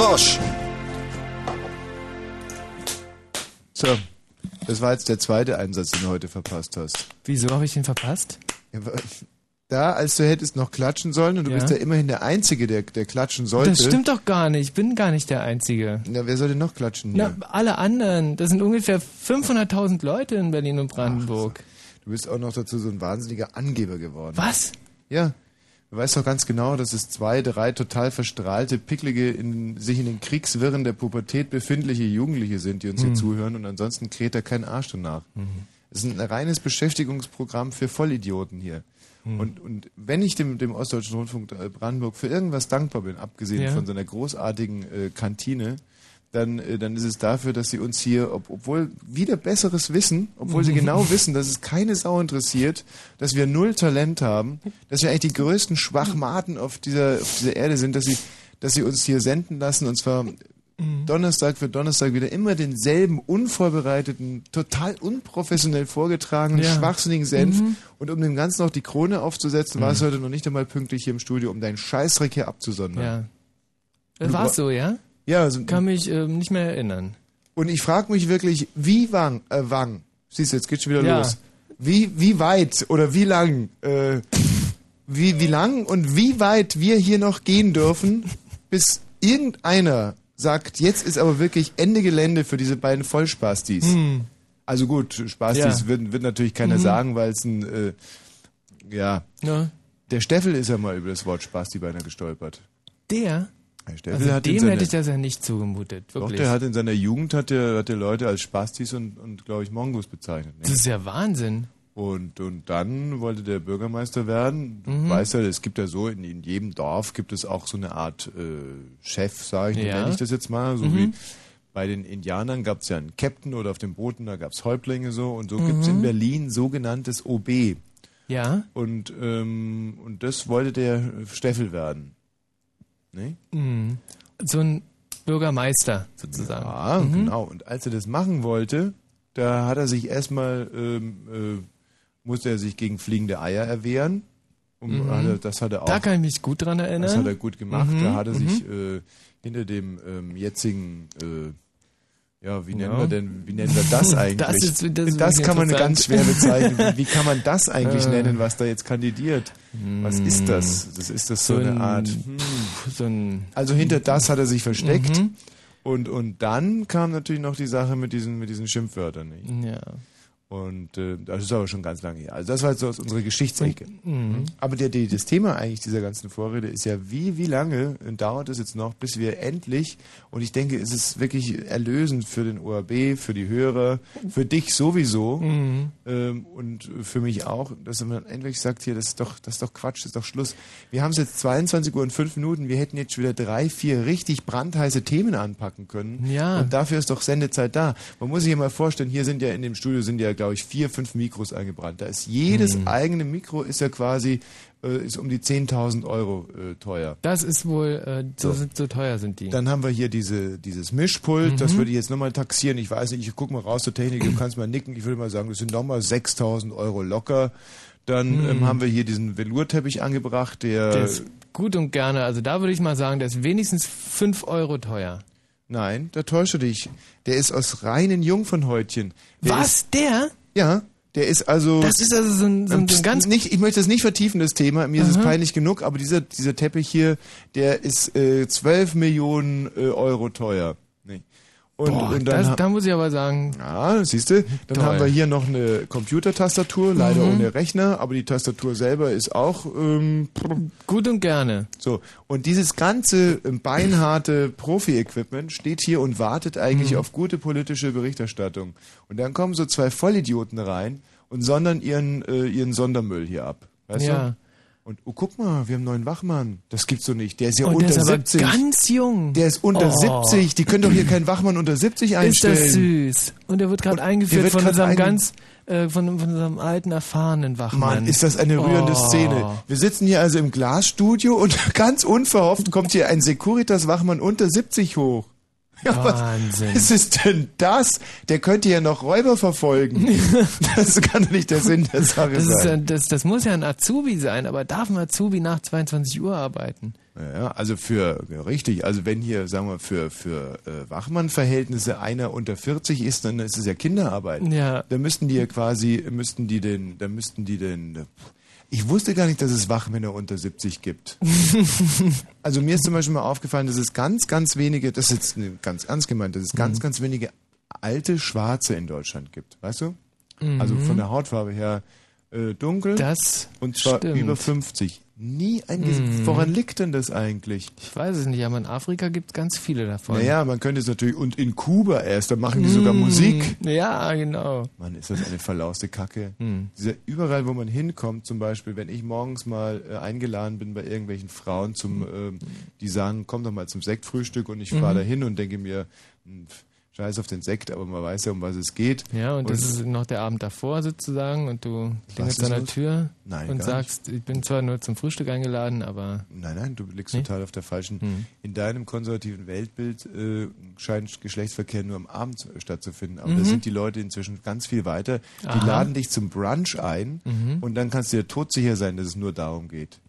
Wosch! So, das war jetzt der zweite Einsatz, den du heute verpasst hast. Wieso habe ich den verpasst? Ja, Da, als du hättest noch klatschen sollen und du Ja. bist ja immerhin der Einzige, der, der klatschen sollte. Das stimmt doch gar nicht. Ich bin gar nicht der Einzige. Na, wer soll denn noch klatschen? Na, hier? alle anderen. Das sind ungefähr 500.000 Leute in Berlin und Brandenburg. Du bist auch noch dazu so ein wahnsinniger Angeber geworden. Was? Ja. Du weißt doch ganz genau, dass es zwei, drei total verstrahlte, picklige, in, sich in den Kriegswirren der Pubertät befindliche Jugendliche sind, die uns hier Mhm. zuhören und ansonsten kräht da kein Arsch danach. Es ist ein reines Beschäftigungsprogramm für Vollidioten hier. Mhm. Und, und wenn ich dem, dem Ostdeutschen Rundfunk Brandenburg für irgendwas dankbar bin, abgesehen Ja. von seiner großartigen äh, Kantine, dann, äh, dann ist es dafür, dass sie uns hier, ob, obwohl wieder besseres Wissen, obwohl sie Mhm. genau wissen, dass es keine Sau interessiert, dass wir null Talent haben, dass wir eigentlich die größten Schwachmaten auf dieser, auf dieser Erde sind, dass sie, dass sie uns hier senden lassen und zwar Mhm. Donnerstag für Donnerstag wieder immer denselben unvorbereiteten, total unprofessionell vorgetragenen, Ja. schwachsinnigen Senf. Mhm. Und um dem Ganzen noch die Krone aufzusetzen, war es heute noch nicht einmal pünktlich hier im Studio, um deinen Scheißdreck hier abzusondern. Ja. War so, ja? Ja, also, Kann mich ähm, nicht mehr erinnern. und ich frage mich wirklich, wie wang, äh, wang, siehst du, jetzt geht's schon wieder Ja. los. Wie, wie weit oder wie lang, äh, wie, wie lang und wie weit wir hier noch gehen dürfen, bis irgendeiner sagt, jetzt ist aber wirklich Ende Gelände für diese beiden Vollspastis. Hm. Also gut, Spastis Ja. wird, wird natürlich keiner Mhm. sagen, weil es ein, äh, ja, Ja. der Steffel ist ja mal über das Wort Spasti beinahe gestolpert. Der? Steffel Also hat dem seiner- hätte ich das ja nicht zugemutet. Doch, Wirklich. der hat in seiner Jugend hat der, hat der Leute als Spastis und, und glaube ich, Mongos bezeichnet. Ne? das ist ja Wahnsinn. Und, und dann wollte der Bürgermeister werden. Du Mhm. weißt ja, es gibt ja so, in, in jedem Dorf gibt es auch so eine Art äh, Chef, sage ich, Ja. nenne ich das jetzt mal. So Mhm. wie bei den Indianern gab es ja einen Captain oder auf den Booten, da gab es Häuptlinge so. Und so gibt es in Mhm. Berlin sogenanntes OB. Ja. Und, ähm, und das wollte der Steffel werden. Ne? Mhm. So ein Bürgermeister sozusagen. Ja, Mhm. genau. Und als er das machen wollte, da hat er sich erstmal, ähm, äh, musste er sich gegen fliegende Eier erwehren. Und Mhm. hat er, das hat er auch. Da kann ich mich gut dran erinnern. Das hat er gut gemacht. Mhm, Da hat er mhm. sich äh, hinter dem ähm, jetzigen, äh, ja, wie nennen Ja. wir denn, wie nennen wir das eigentlich? Das ist- das ist wirklich kann man ganz schwer bezeichnen. Wie, wie kann man das eigentlich nennen, was da jetzt kandidiert? Was ist das? Das ist das so, So eine ein- Art. Hm. So ein Also hinter das hat er sich versteckt. Mhm. Und, und dann kam natürlich noch die Sache mit diesen, mit diesen Schimpfwörtern. Nicht? Ja. Und äh, das ist aber schon ganz lange her. Also das war jetzt so aus unserer Geschichtsecke. Mhm. Aber der, die, das Thema eigentlich dieser ganzen Vorrede ist ja, wie, wie lange dauert es jetzt noch, bis wir endlich, und ich denke, es ist wirklich erlösend für den ORB, für die Hörer, für dich sowieso Mhm. ähm, und für mich auch, dass man endlich sagt, hier, das ist doch, das ist doch Quatsch, das ist doch Schluss. Wir haben es jetzt 22 Uhr und 5 Minuten, wir hätten jetzt schon wieder drei, vier richtig brandheiße Themen anpacken können. Ja. Und dafür ist doch Sendezeit da. Man muss sich ja mal vorstellen, hier sind ja in dem Studio sind ja, glaube ich, vier, fünf Mikros eingebrannt. Da ist jedes Mhm. eigene Mikro ist ja quasi äh, ist um die 10.000 Euro äh, teuer. Das ist wohl, äh, so. Sind, so teuer sind die. Dann haben wir hier diese, dieses Mischpult, das Mhm. würde ich jetzt nochmal taxieren. Ich weiß nicht, ich guck mal raus zur Technik, du kannst mal nicken. Ich würde mal sagen, das sind nochmal 6.000 Euro locker. Dann Mhm. ähm, haben wir hier diesen Velourteppich angebracht, der... Der ist gut und gerne. Also da würde ich mal sagen, der ist wenigstens 5 Euro teuer. Nein, da täusche dich. Der ist aus reinen Jungfernhäutchen. Der Was? Ist, der? ja, der ist also... Das ist also so ein, so ein, so ein ganz... nicht, ich möchte das nicht vertiefen, das Thema. Mir ist es Aha. peinlich genug, aber dieser, dieser Teppich hier, der ist äh, 12 Millionen äh, Euro teuer. Und, Boah, und dann das, da muss ich aber sagen, Ja, siehst du, dann Toll. haben wir hier noch eine Computertastatur, leider Mhm. ohne Rechner, aber die Tastatur selber ist auch ähm, gut und gerne. so. Und dieses ganze ähm, beinharte Profi-Equipment steht hier und wartet eigentlich Mhm. auf gute politische Berichterstattung. Und dann kommen so zwei Vollidioten rein und sondern ihren, äh, ihren Sondermüll hier ab. Weißt Ja. du? Und oh, guck mal, wir haben einen neuen Wachmann. Das gibt's so nicht. Der ist ja Und unter der ist aber 70. ganz jung. Der ist unter Oh. 70. Die können doch hier keinen Wachmann unter 70 Ist einstellen. das süß. Und der wird gerade eingeführt wird von unserem ganz, äh, von, von unserem alten, erfahrenen Wachmann. Mann, ist das eine rührende Oh. Szene. Wir sitzen hier also im Glasstudio und ganz unverhofft kommt hier ein Securitas-Wachmann unter 70 hoch. Ja, Wahnsinn. Was ist denn das? Der könnte ja noch Räuber verfolgen. das kann doch nicht der Sinn der Sache Das, sein. ja- das, das muss ja ein Azubi sein, aber darf ein Azubi nach 22 Uhr arbeiten? Ja, also für, ja, richtig, also wenn hier, sagen wir, für, für äh, Wachmann-Verhältnisse einer unter 40 ist, dann ist es ja Kinderarbeit. Ja. Da müssten die ja quasi, müssten die den, da müssten die den, ich wusste gar nicht, dass es Wachmänner unter 70 gibt. also mir ist zum Beispiel mal aufgefallen, dass es ganz, ganz wenige, das ist jetzt ganz ernst gemeint, dass es ganz, Mhm. ganz wenige alte Schwarze in Deutschland gibt, weißt du? Mhm. Also von der Hautfarbe her äh, dunkel Das und zwar stimmt. über 50. Nie ein Gesicht. Mhm. Woran liegt denn das eigentlich? Ich weiß es nicht, aber in Afrika gibt es ganz viele davon. Naja, man könnte es natürlich, und in Kuba erst, da machen die sogar Musik. Ja, genau. Mann, ist das eine verlauste Kacke. Hm. Dieser, überall, wo man hinkommt, zum Beispiel, wenn ich morgens mal äh, eingeladen bin bei irgendwelchen Frauen, zum, ähm, die sagen, komm doch mal zum Sektfrühstück und ich fahre Mhm. da hin und denke mir, hm, scheiß auf den Sekt, aber man weiß ja, um was es geht. Ja, und, das ist noch der Abend davor sozusagen und du klingelst an der? Tür Nein, und sagst, ich bin zwar nur zum Frühstück eingeladen, aber Nein, nein, du liegst Nee? total auf der falschen. Hm. In deinem konservativen Weltbild äh, scheint Geschlechtsverkehr nur am Abend stattzufinden. Aber da Mhm. sind die Leute inzwischen ganz viel weiter. Die Aha. laden dich zum Brunch ein Mhm. und dann kannst du dir todsicher sein, dass es nur darum geht.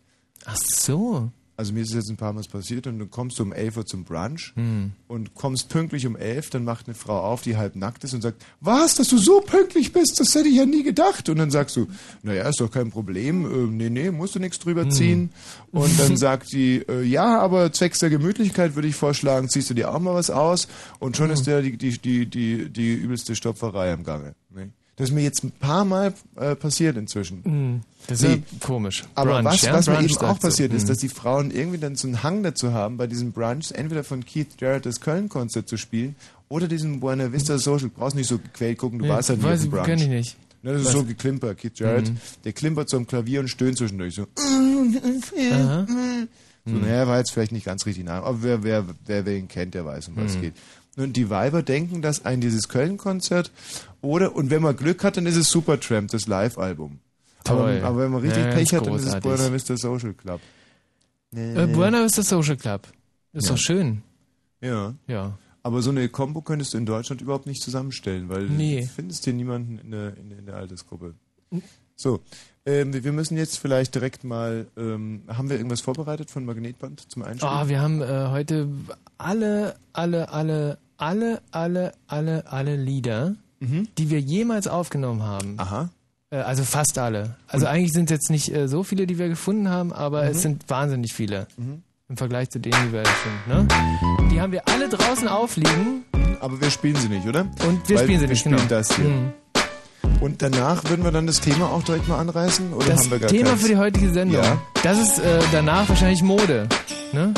ach so. Also mir ist es jetzt ein paar Mal passiert und dann kommst du um 11 Uhr zum Brunch Hm. und kommst pünktlich um 11, dann macht eine Frau auf, die halb nackt ist und sagt, was, dass du so pünktlich bist, das hätte ich ja nie gedacht. Und dann sagst du, naja, ist doch kein Problem, äh, nee, nee, musst du nichts drüber ziehen. Und dann sagt sie, äh, ja, aber zwecks der Gemütlichkeit würde ich vorschlagen, ziehst du dir auch mal was aus und schon ist der die, die, die, die, die übelste Stopferei am Gange. Nee? Das ist mir jetzt ein paar Mal äh, passiert inzwischen. Hm. Das Nee. ist ja komisch. Aber Brunch, was, ja? was mir eben auch passiert ist, Hm. dass die Frauen irgendwie dann so einen Hang dazu haben, bei diesem Brunch entweder von Keith Jarrett das Köln-Konzert zu spielen oder diesen Buena Vista Social. Du brauchst nicht so gequält gucken, du Ja, warst halt nicht weiß ich, Brunch. kenn ich nicht. Ne, das ist Was? so geklimper. Keith Jarrett, Mhm. der klimpert so am Klavier und stöhnt zwischendurch so. Aha. So, naja, war jetzt vielleicht nicht ganz richtig nah, aber wer, wer, wer, wer ihn kennt, der weiß, um was es Mhm. geht. Und die Weiber denken, dass ein dieses Köln-Konzert oder, und wenn man Glück hat, dann ist es Supertramp, das Live-Album. Toll. Aber, aber wenn man richtig Ja, Pech hat, dann ist es. Buena Vista Social Club. Äh, Buena Vista Social Club. Ist Ja. doch schön. Ja. Ja. Aber so eine Combo könntest du in Deutschland überhaupt nicht zusammenstellen, weil Nee. du findest hier niemanden in der, in, der- in der Altersgruppe. So, ähm, wir müssen jetzt vielleicht direkt mal, ähm, haben wir irgendwas vorbereitet von Magnetband zum Einstieg? Ah, wir haben äh, heute alle, alle, alle, alle, alle, alle, alle Lieder, Mhm. die wir jemals aufgenommen haben. Aha. Äh, also fast alle. Also eigentlich sind es jetzt nicht äh, so viele, die wir gefunden haben, aber Mhm. es sind wahnsinnig viele. Im Vergleich zu denen, die wir jetzt sind. Ne? Die haben wir alle draußen aufliegen. Aber wir spielen sie nicht, oder? Und wir Weil spielen sie wir nicht, spielen genau. das hier. Mhm. Und danach würden wir dann das Thema auch direkt mal anreißen? Oder Das haben wir gar Thema keins? für die heutige Sendung, Ja. das ist äh, danach wahrscheinlich Mode. Ne?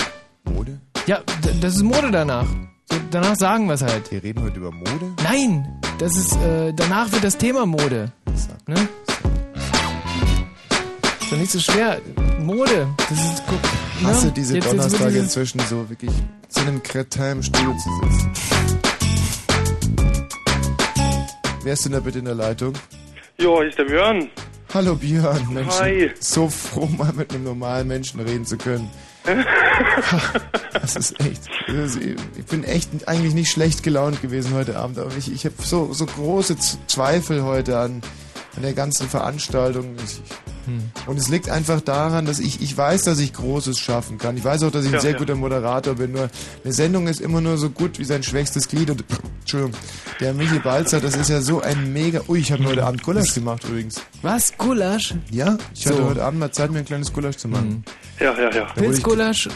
Mode? Ja, das ist Mode danach. So, danach sagen wir es halt. Wir reden heute über Mode? Nein, das ist äh, danach wird das Thema Mode. Sag. Ne? Ist doch nicht so schwer. Mode, das ist guck. Ich hasse ne? diese Jetzt- jetzt Donnerstage dieses- inzwischen so wirklich zu einem Kretin im Stuhl zu sitzen. Wer ist denn da bitte in der Leitung? Jo, hier ist der Björn. Hallo Björn, Mensch. Hi. So froh, mal mit einem normalen Menschen reden zu können. Das ist echt. ist- Ich bin echt eigentlich nicht schlecht gelaunt gewesen heute Abend, aber ich, ich habe so, so große Zweifel heute an, an der ganzen Veranstaltung. Ich, und es liegt einfach daran, dass ich, ich weiß, dass ich Großes schaffen kann. Ich weiß auch, dass ich ein Ja, sehr ja. guter Moderator bin. Nur eine Sendung ist immer nur so gut wie sein schwächstes Glied. Und Entschuldigung, der Michi Balzer, das ist ja so ein mega. Ui, ich habe heute Abend Gulasch gemacht übrigens. Was? Gulasch? Ja, ich hatte So. heute Abend mal Zeit, mir ein kleines Gulasch zu machen. Ja, ja, ja. ich- Pilzgulasch?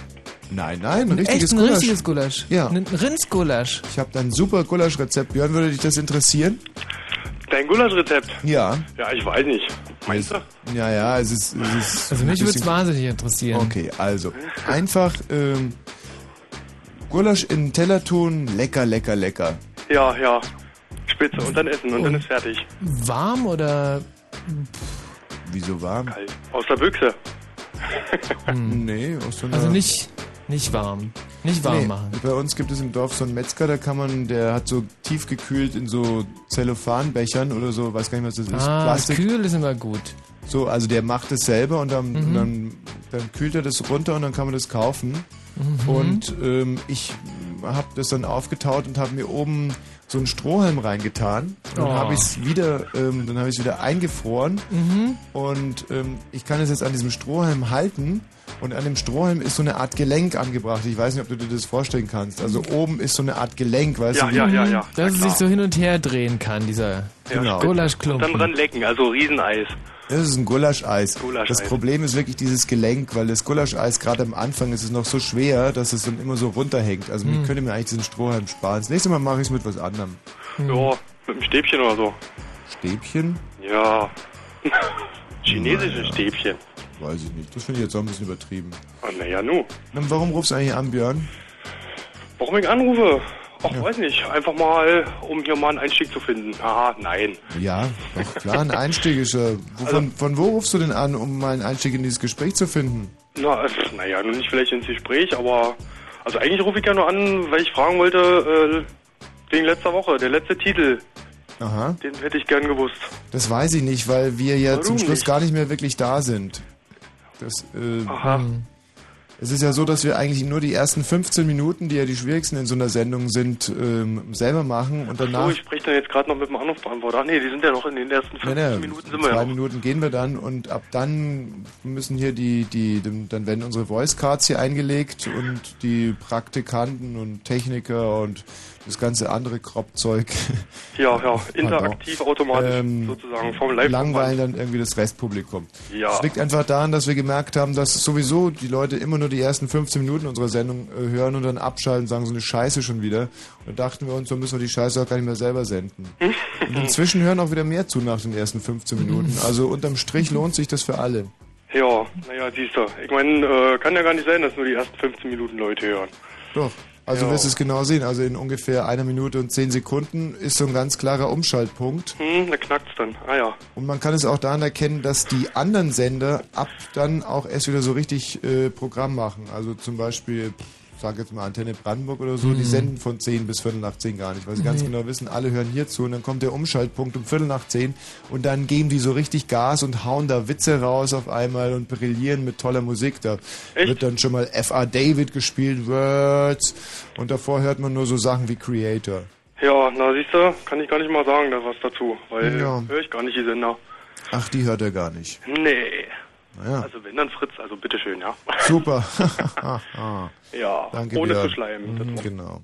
Nein, nein, ein Echt richtiges ein Gulasch. richtiges Gulasch? Ja. Ein Rindsgulasch? Ich habe da ein super Gulaschrezept. Björn, würde dich das interessieren? Dein Gulaschrezept? Ja. Ja, ich weiß nicht. Meinst du? Ja, ja, es ist. Es ist Also mich würde es wahnsinnig interessieren. Okay, also einfach ähm, Gulasch in den Teller tun, lecker, lecker, lecker. Ja, ja. Spitze. Und dann essen und dann ist fertig. Warm oder Wieso warm? Kalt. Aus der Büchse. Nee, aus einer. also nicht nicht warm, nicht warm nee, machen. Bei uns gibt es im Dorf so einen Metzger, da kann man, der hat so tiefgekühlt in so Zellophanbechern oder so, weiß gar nicht, was das ist. Ah, Plastik. kühl ist immer gut. So, also der macht es selber und dann, Mhm. und dann, dann kühlt er das runter und dann kann man das kaufen. Mhm. Und ähm, ich habe das dann aufgetaut und habe mir oben so einen Strohhalm reingetan. Und dann Oh. habe ich es wieder, ähm, dann habe ich wieder eingefroren. Mhm. Und ähm, ich kann es jetzt an diesem Strohhalm halten Und an dem Strohhalm ist so eine Art Gelenk angebracht. Ich weiß nicht, ob du dir das vorstellen kannst. Also oben ist so eine Art Gelenk, weißt Ja, du? ja, ja, ja. Dass es sich so hin und her drehen kann, dieser Genau. Und dann Gulaschklumpen. dran lecken, also Rieseneis. Das ist ein Gulascheis. Gulascheis. Das Problem ist wirklich dieses Gelenk, weil das Gulascheis gerade am Anfang ist es noch so schwer, dass es dann immer so runterhängt. Also ich könnte mir eigentlich diesen Strohhalm sparen. Das nächste Mal mache ich es mit was anderem. Ja, mit einem Stäbchen oder so. Stäbchen? Ja. Chinesische Naja. Stäbchen. Weiß ich nicht. Das finde ich jetzt auch ein bisschen übertrieben. Ah, naja, nu. Warum rufst du eigentlich an, Björn? Warum ich anrufe? Ach, weiß nicht. Einfach mal, um hier mal einen Einstieg zu finden. Aha, nein. Ja, doch klar, ein Einstieg ist ja. Wovon, von wo rufst du denn an, um mal einen Einstieg in dieses Gespräch zu finden? Na, äh, naja, nun nicht vielleicht ins Gespräch, aber... Also eigentlich rufe ich ja nur an, weil ich fragen wollte, äh, wegen letzter Woche, der letzte Titel, Aha. den hätte ich gern gewusst. Das weiß ich nicht, weil wir ja Warum zum Schluss nicht? gar nicht mehr wirklich da sind. Das, äh, Aha. Es ist ja so, dass wir eigentlich nur die ersten 15 Minuten, die ja die schwierigsten in so einer Sendung sind, ähm, selber machen und So, danach. ich spreche dann jetzt gerade noch mit dem Anrufbeantworter. Nee, die sind ja noch in den ersten 15 Nein, nein, Minuten sind in wir zwei ja noch. Minuten gehen wir dann und ab dann müssen hier die, die, die, dann werden unsere Voice Cards hier eingelegt und die Praktikanten und Techniker und das ganze andere Kropfzeug Ja, ja, interaktiv, automatisch Ähm, sozusagen vom live langweilen dann irgendwie das Restpublikum. Ja. Es liegt einfach daran, dass wir gemerkt haben, dass sowieso die Leute immer nur die ersten 15 Minuten unserer Sendung äh, hören und dann abschalten, sagen so eine Scheiße schon wieder. Und da dachten wir uns, so müssen wir die Scheiße auch gar nicht mehr selber senden. Und inzwischen hören auch wieder mehr zu nach den ersten 15 Minuten. Also unterm Strich lohnt sich das für alle. Ja, naja, siehst du. Ich meine, äh, kann ja gar nicht sein, dass nur die ersten 15 Minuten Leute hören. Doch. Also Ja. wirst du es genau sehen. Also in ungefähr einer Minute und zehn Sekunden ist so ein ganz klarer Umschaltpunkt. Hm, da knackt's dann. Ah ja. Und man kann es auch daran erkennen, dass die anderen Sender ab dann auch erst wieder so richtig äh, Programm machen. Also zum Beispiel, ich sag jetzt mal Antenne Brandenburg oder so, die senden von 10 bis Viertel nach 10 gar nicht, weil sie ganz genau wissen, alle hören hier zu und dann kommt der Umschaltpunkt um Viertel nach 10 und dann geben die so richtig Gas und hauen da Witze raus auf einmal und brillieren mit toller Musik. Da Echt? wird dann schon mal F.A. David gespielt, Words und davor hört man nur so Sachen wie Creator. Ja, na siehst du, kann ich gar nicht mal sagen, da was dazu, weil Ja. höre ich gar nicht die Sender. Ach, die hört er gar nicht. Nee. Naja, Also wenn dann Fritz, also bitteschön, ja. super. Ja, Danke, ohne Björn. zu schleimen. Mhm, genau.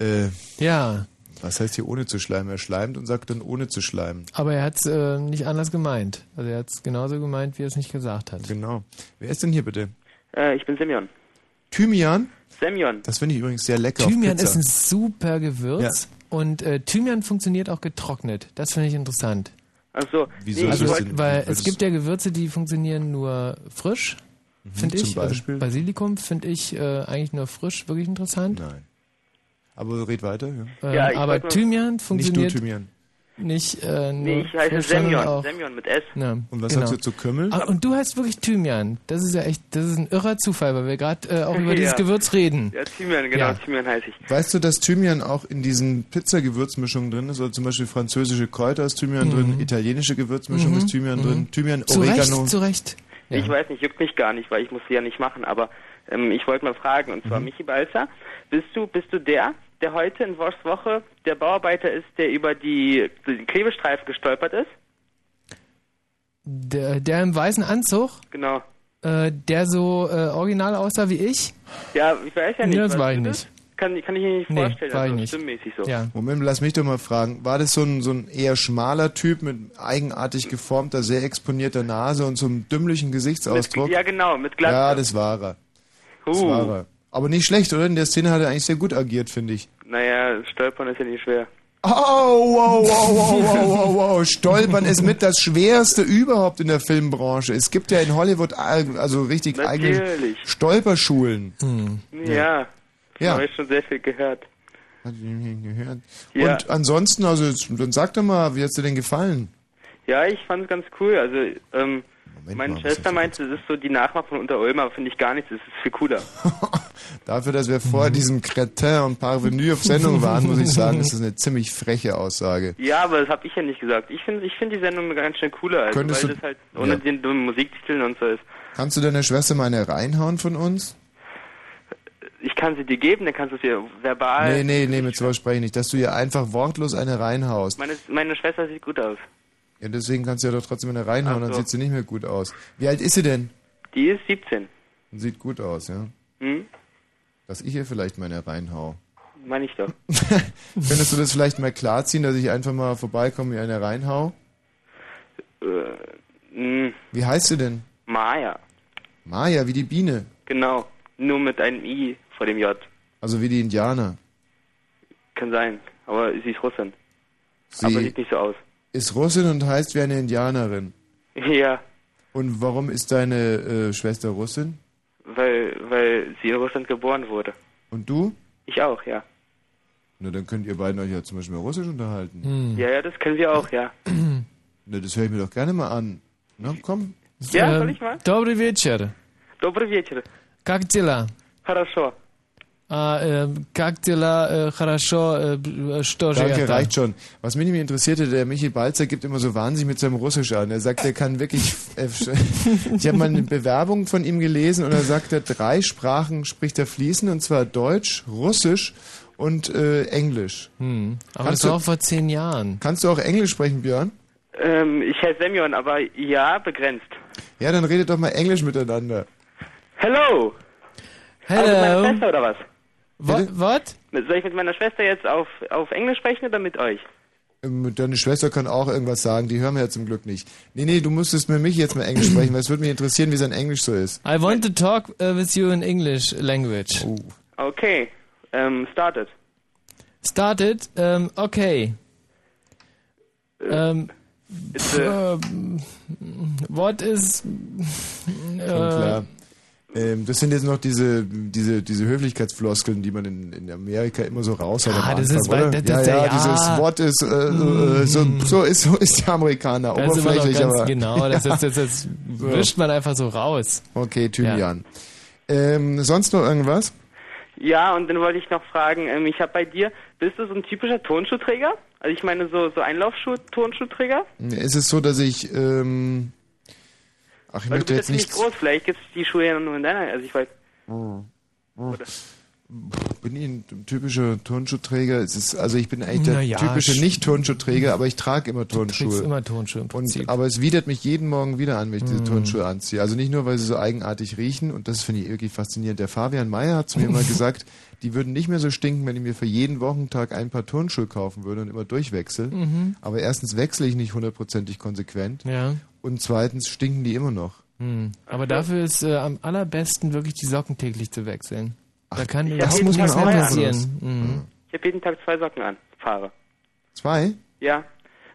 Äh, Ja, was heißt hier ohne zu schleimen? Er schleimt und sagt dann ohne zu schleimen. aber er hat es äh, nicht anders gemeint. Also er hat es genauso gemeint, wie er es nicht gesagt hat. Genau. Wer ist denn hier bitte? Äh, ich bin Semyon. Thymian? Semyon. Das finde ich übrigens sehr lecker Thymian ist ein super Gewürz und äh, Thymian funktioniert auch getrocknet. Das finde ich interessant. Also, Wieso nee, ist ich das wollte denn? Weil es gibt ja Gewürze, die funktionieren nur frisch, finde Mhm, zum ich. Beispiel? Also Basilikum finde ich äh, eigentlich nur frisch wirklich interessant. Nein. Aber red weiter. Ja. Ähm, Ja, aber Thymian Nicht du, funktioniert Thymian. Nicht, äh, nur nee, ich heiße Semyon. Semyon mit S. Ja, Und was genau. sagst du zu Kümmel? Ah, und du heißt wirklich Thymian. Das ist ja echt, das ist ein irrer Zufall, weil wir gerade äh, auch über Ja. dieses Gewürz reden. Ja, Thymian, genau, Ja. Thymian heiße ich. Weißt du, dass Thymian auch in diesen Pizza-Gewürzmischungen drin ist? Also zum Beispiel französische Kräuter ist Thymian drin, italienische Gewürzmischung ist Thymian drin, Thymian, Mhm. Zu Oregano. Recht, zu Recht. Ja. Ich weiß nicht, juckt mich gar nicht, weil ich muss sie ja nicht machen, aber ähm, ich wollte mal fragen, und Mhm. zwar Michi Balzer, bist du, bist du der, der heute in Woche der Bauarbeiter ist, der über die, den Klebestreifen gestolpert ist? Der, der im weißen Anzug, Genau. äh, der so äh, original aussah wie ich. Ja, ich weiß ja nicht. Nee, das war ich nicht. Kann, kann ich mir nicht Nee, vorstellen, war ich also nicht. stimmmäßig so. Ja. Moment, lass mich doch mal fragen. War das so ein, so ein eher schmaler Typ mit eigenartig geformter, sehr exponierter Nase und so einem dümmlichen Gesichtsausdruck? Mit, ja, genau, mit Glatze. Ja, das war er. Das uh, war er. Aber nicht schlecht, oder? In der Szene hat er eigentlich sehr gut agiert, finde ich. Naja, stolpern ist ja nicht schwer. Oh, wow, wow, wow, wow, wow, wow. Stolpern ist mit das Schwerste überhaupt in der Filmbranche. Es gibt ja in Hollywood äh, also richtig eigene Natürlich. Stolperschulen. Ja. Ja. Habe ich schon sehr viel gehört. Hat. Ja. Und ansonsten, also dann sag doch mal, wie hat's dir denn gefallen? Ja, ich fand es ganz cool. Also, ähm, Moment meine mal, Schwester meinte, das ist so die Nachmache von Unter-Ulm, aber finde ich gar nichts. Das ist viel cooler. Dafür, dass wir vor diesem Cretin und Parvenu auf Sendung waren, muss ich sagen, ist das eine ziemlich freche Aussage. Ja, aber das habe ich ja nicht gesagt. Ich finde ich find die Sendung ganz schön cooler, also, Könntest weil du- das halt ohne Ja. den dummen Musiktiteln und so ist. Kannst du deiner Schwester mal eine reinhauen von uns? Ich kann sie dir geben, dann kannst du sie verbal. Nee, nee, nee, mit sowas spreche ich nicht. Dass du ihr einfach wortlos eine reinhaust. Meine, meine Schwester sieht gut aus. Ja, deswegen kannst du ja doch trotzdem eine reinhauen, Ach dann so. sieht sie nicht mehr gut aus. Wie alt ist sie denn? Die ist 17. Sieht gut aus, ja. Hm? Dass ich hier vielleicht meine reinhau. Meine ich doch. Könntest du das vielleicht mal klarziehen, dass ich einfach mal vorbeikomme, mir eine reinhau? Äh, mh, Wie heißt du denn? Maya. Maya, wie die Biene. Genau. Nur mit einem I vor dem J. Also wie die Indianer. Kann sein. Aber sie ist Russin. Aber Sie sieht nicht so aus ist Russin und heißt wie eine Indianerin. Ja, Und warum ist deine äh, Schwester Russin? weil, weil sie in Russland geboren wurde. Und du? Ich auch, ja. Na, dann könnt ihr beiden euch ja zum Beispiel Russisch unterhalten. Hm. Ja, ja, das können wir auch, ja. Na, das höre ich mir doch gerne mal an. Na, komm. Ja, Э, soll ich mal? Добрый вечер. Добрый вечер. Как дела? Хорошо. А, э, как дела? Э, хорошо. Э, б- что же Danke, это? reicht schon. Was mich nämlich interessierte, der Michi Balzer gibt immer so wahnsinnig mit seinem Russisch an. Er sagt, er kann wirklich... Äh, ich habe mal eine Bewerbung von ihm gelesen und er sagt, er drei Sprachen spricht er fließend, und zwar Deutsch, Russisch und äh, Englisch. Hm. Aber Kannst das war du- auch vor zehn Jahren. Kannst du auch Englisch sprechen, Björn? Ähm, ich heiße Semyon, aber ja, begrenzt. Ja, dann redet doch mal Englisch miteinander. Hello! Also mit meiner Hello. Schwester oder was? What? What? Soll ich mit meiner Schwester jetzt auf, auf Englisch sprechen oder mit euch? Ähm, Deine Schwester kann auch irgendwas sagen, die hören wir ja zum Glück nicht. Nee, nee, du musstest mit Michi jetzt mal Englisch sprechen, weil es würde mich interessieren, wie sein Englisch so ist. I want to talk uh, with you in English language. Oh. Okay, ähm, started. Started. Um, okay. Um, It's a, um, what is... Klar. Ähm, das sind jetzt noch diese, diese, diese Höflichkeitsfloskeln, die man in, in Amerika immer so raushaut. Ah, am das Anfang, ist, weil- oder? das- ja, ja, ja. dieses Wort ist, äh, äh, so, so ist, so ist der Amerikaner, Das ist oberflächlich, ganz aber. genau, das, ist, das, das wischt man einfach so raus. Okay, Thymian. Ähm, sonst noch irgendwas? ja, und dann wollte ich noch fragen, ähm, ich habe bei dir, bist du so ein typischer Turnschuhträger? Also ich meine so, so Einlaufschuh-Turnschuhträger? Ist es so, dass ich, ähm, ach, ich Weil du möchte bist jetzt nicht, groß, vielleicht gibt's die Schuhe ja nur in deiner, also ich weiß. bin ich ein typischer Turnschuhträger? Es ist, also ich bin eigentlich der Naja, typische sch- Nicht-Turnschuhträger, aber ich trage immer Du Turnschuhe. immer Tonschuhe im Prinzip. Und, aber es widert mich jeden Morgen wieder an, wenn ich diese Mm. Turnschuhe anziehe. Also nicht nur, weil sie so eigenartig riechen, und das finde ich wirklich faszinierend. Der Fabian Meyer hat zu mir mal gesagt, die würden nicht mehr so stinken, wenn ich mir für jeden Wochentag ein paar Turnschuhe kaufen würde und immer durchwechsel. Mhm. Aber erstens wechsle ich nicht hundertprozentig konsequent ja. Und zweitens stinken die immer noch. Hm. Aber dafür ist äh, am allerbesten wirklich die Socken täglich zu wechseln. Da kann das muss man auch machen, passieren. Mhm. Ich habe jeden Tag zwei Socken an, fahre. Zwei? Ja,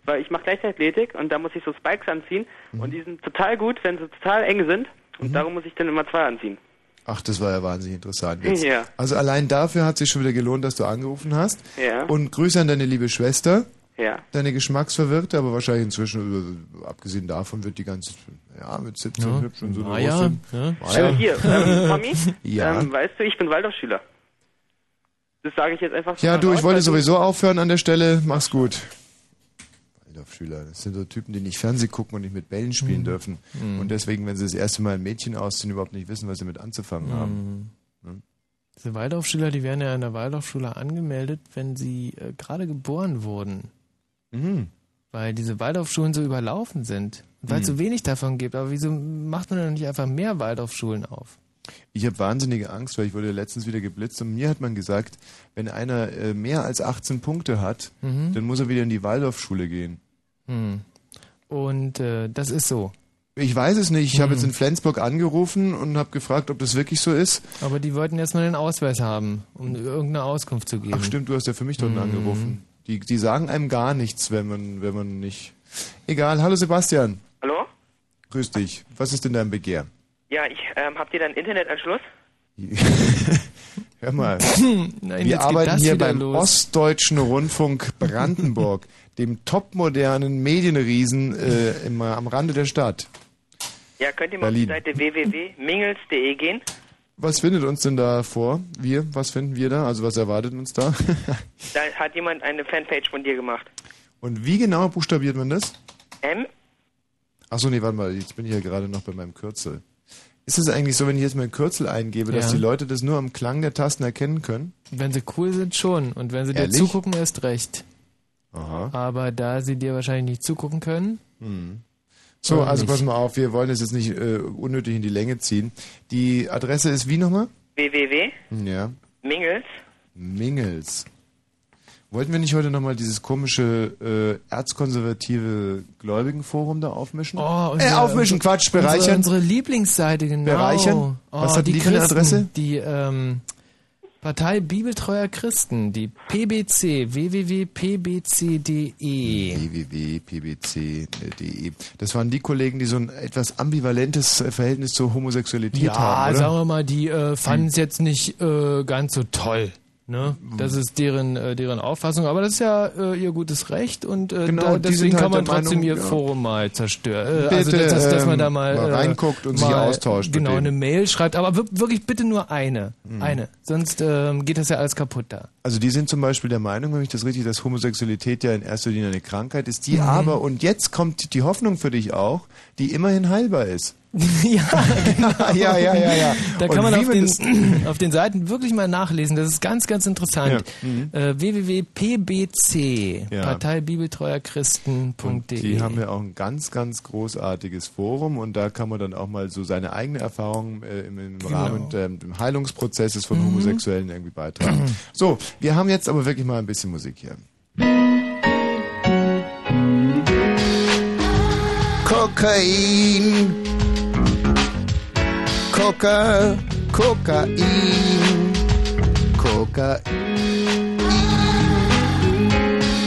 weil ich mache Leichtathletik und da muss ich so Spikes anziehen Mhm. und die sind total gut, wenn sie total eng sind und darum muss ich dann immer zwei anziehen. Ach, das war ja wahnsinnig interessant jetzt. Ja. Also allein dafür hat sich schon wieder gelohnt, dass du angerufen hast. Ja. Und Grüße an deine liebe Schwester. Ja. deine Geschmacksverwirrte, aber wahrscheinlich inzwischen, abgesehen davon, wird die ganz, ja, mit 17 Ja. hübsch und so Ah ja, Russin. ja. Ah Äh, hier, ähm, Tommy, Ja. ähm, weißt du, ich bin Waldorfschüler. Das sage ich jetzt einfach so Ja, du, ich wollte sowieso aufhören an der Stelle. Mach's gut. Waldorfschüler, das sind so Typen, die nicht Fernseh gucken und nicht mit Bällen spielen Mhm. dürfen. Und deswegen, wenn sie das erste Mal ein Mädchen ausziehen, überhaupt nicht wissen, was sie mit anzufangen haben. Mhm. Diese Waldorfschüler, die werden ja in der Waldorfschule angemeldet, wenn sie äh, gerade geboren wurden. Mhm. Weil diese Waldorfschulen so überlaufen sind. Weil es Mhm. so wenig davon gibt. Aber wieso macht man denn nicht einfach mehr Waldorfschulen auf? Ich habe wahnsinnige Angst, weil ich wurde letztens wieder geblitzt und mir hat man gesagt, wenn einer äh, mehr als 18 Punkte hat, Mhm. dann muss er wieder in die Waldorfschule gehen. Hm. Und äh, das ist so. Ich weiß es nicht. Ich habe Hm. jetzt in Flensburg angerufen und habe gefragt, ob das wirklich so ist. Aber die wollten erstmal den Ausweis haben, um irgendeine Auskunft zu geben. Ach stimmt, du hast ja für mich dort Hm. angerufen. Die, die sagen einem gar nichts, wenn man, wenn man nicht. Egal, hallo Sebastian. Hallo? Grüß dich. Was ist denn dein Begehr? Ja, ich, ähm, habt ihr da einen Internetanschluss? Hör mal. Nein, Wir arbeiten hier beim los. Ostdeutschen Rundfunk Brandenburg, dem topmodernen Medienriesen äh, im, am Rande der Stadt. Ja, könnt ihr mal Berlin. auf die Seite www.mingels.de gehen? Was findet uns denn da vor? Wir? Was finden wir da? Also was erwartet uns da? Da hat jemand eine Fanpage von dir gemacht. Und wie genau buchstabiert man das? M? Achso, nee, warte mal, jetzt bin ich ja gerade noch bei meinem Kürzel. Ist es eigentlich so, wenn ich jetzt mein Kürzel eingebe, dass Ja. die Leute das nur am Klang der Tasten erkennen können? Wenn sie cool sind, schon. Und wenn sie Ehrlich? dir zugucken, erst recht. Aha. Aber da sie dir wahrscheinlich nicht zugucken können, Hm. So, Oder also nicht? pass mal auf, wir wollen es jetzt nicht äh, unnötig in die Länge ziehen. Die Adresse ist wie nochmal? www. Ja. Mingels. Mingels. Wollten wir nicht heute nochmal dieses komische äh, erzkonservative Gläubigenforum da aufmischen? Oh, äh, aufmischen, Quatsch, bereichern. Unsere, unsere Lieblingsseite, genau. Bereichern? Was hat die für eine Christen, Adresse? Die ähm, Partei Bibeltreuer Christen, die PBC, www.pbc.de. www.pbc.de. Das waren die Kollegen, die so ein etwas ambivalentes äh, Verhältnis zur Homosexualität Ja, haben, oder? sagen wir mal, die äh, fanden es jetzt nicht äh, ganz so toll. Ne? Das ist deren, äh, deren Auffassung, aber das ist ja äh, ihr gutes Recht und äh, Genau, da, deswegen halt kann man trotzdem Meinung, ihr ja. Forum mal zerstören. Äh, Bitte, also, dass, dass, man da ähm, mal, mal äh, reinguckt und sich mal, austauscht mit Genau, eine Mail schreibt, aber wir- wirklich bitte nur eine. Mhm. Eine. Sonst ähm, geht das ja alles kaputt da. Also die sind zum Beispiel der Meinung, wenn ich das richtig, dass Homosexualität ja in erster Linie eine Krankheit ist, die Mhm. aber, und jetzt kommt die Hoffnung für dich auch, die immerhin heilbar ist. ja, genau. ja, ja, ja, ja. Da Und kann man auf den, auf den Seiten wirklich mal nachlesen. Das ist ganz, ganz interessant. Ja. Mhm. Äh, www.pbc, Ja. Partei Bibeltreuer Christen.de. Die haben ja auch ein ganz, ganz großartiges Forum und da kann man dann auch mal so seine eigene Erfahrungen äh, im, im Genau. Rahmen ähm, des Heilungsprozesses von Mhm. Homosexuellen irgendwie beitragen. so, wir haben jetzt aber wirklich mal ein bisschen Musik hier. Kokain. Coca, Kokain. Kokain.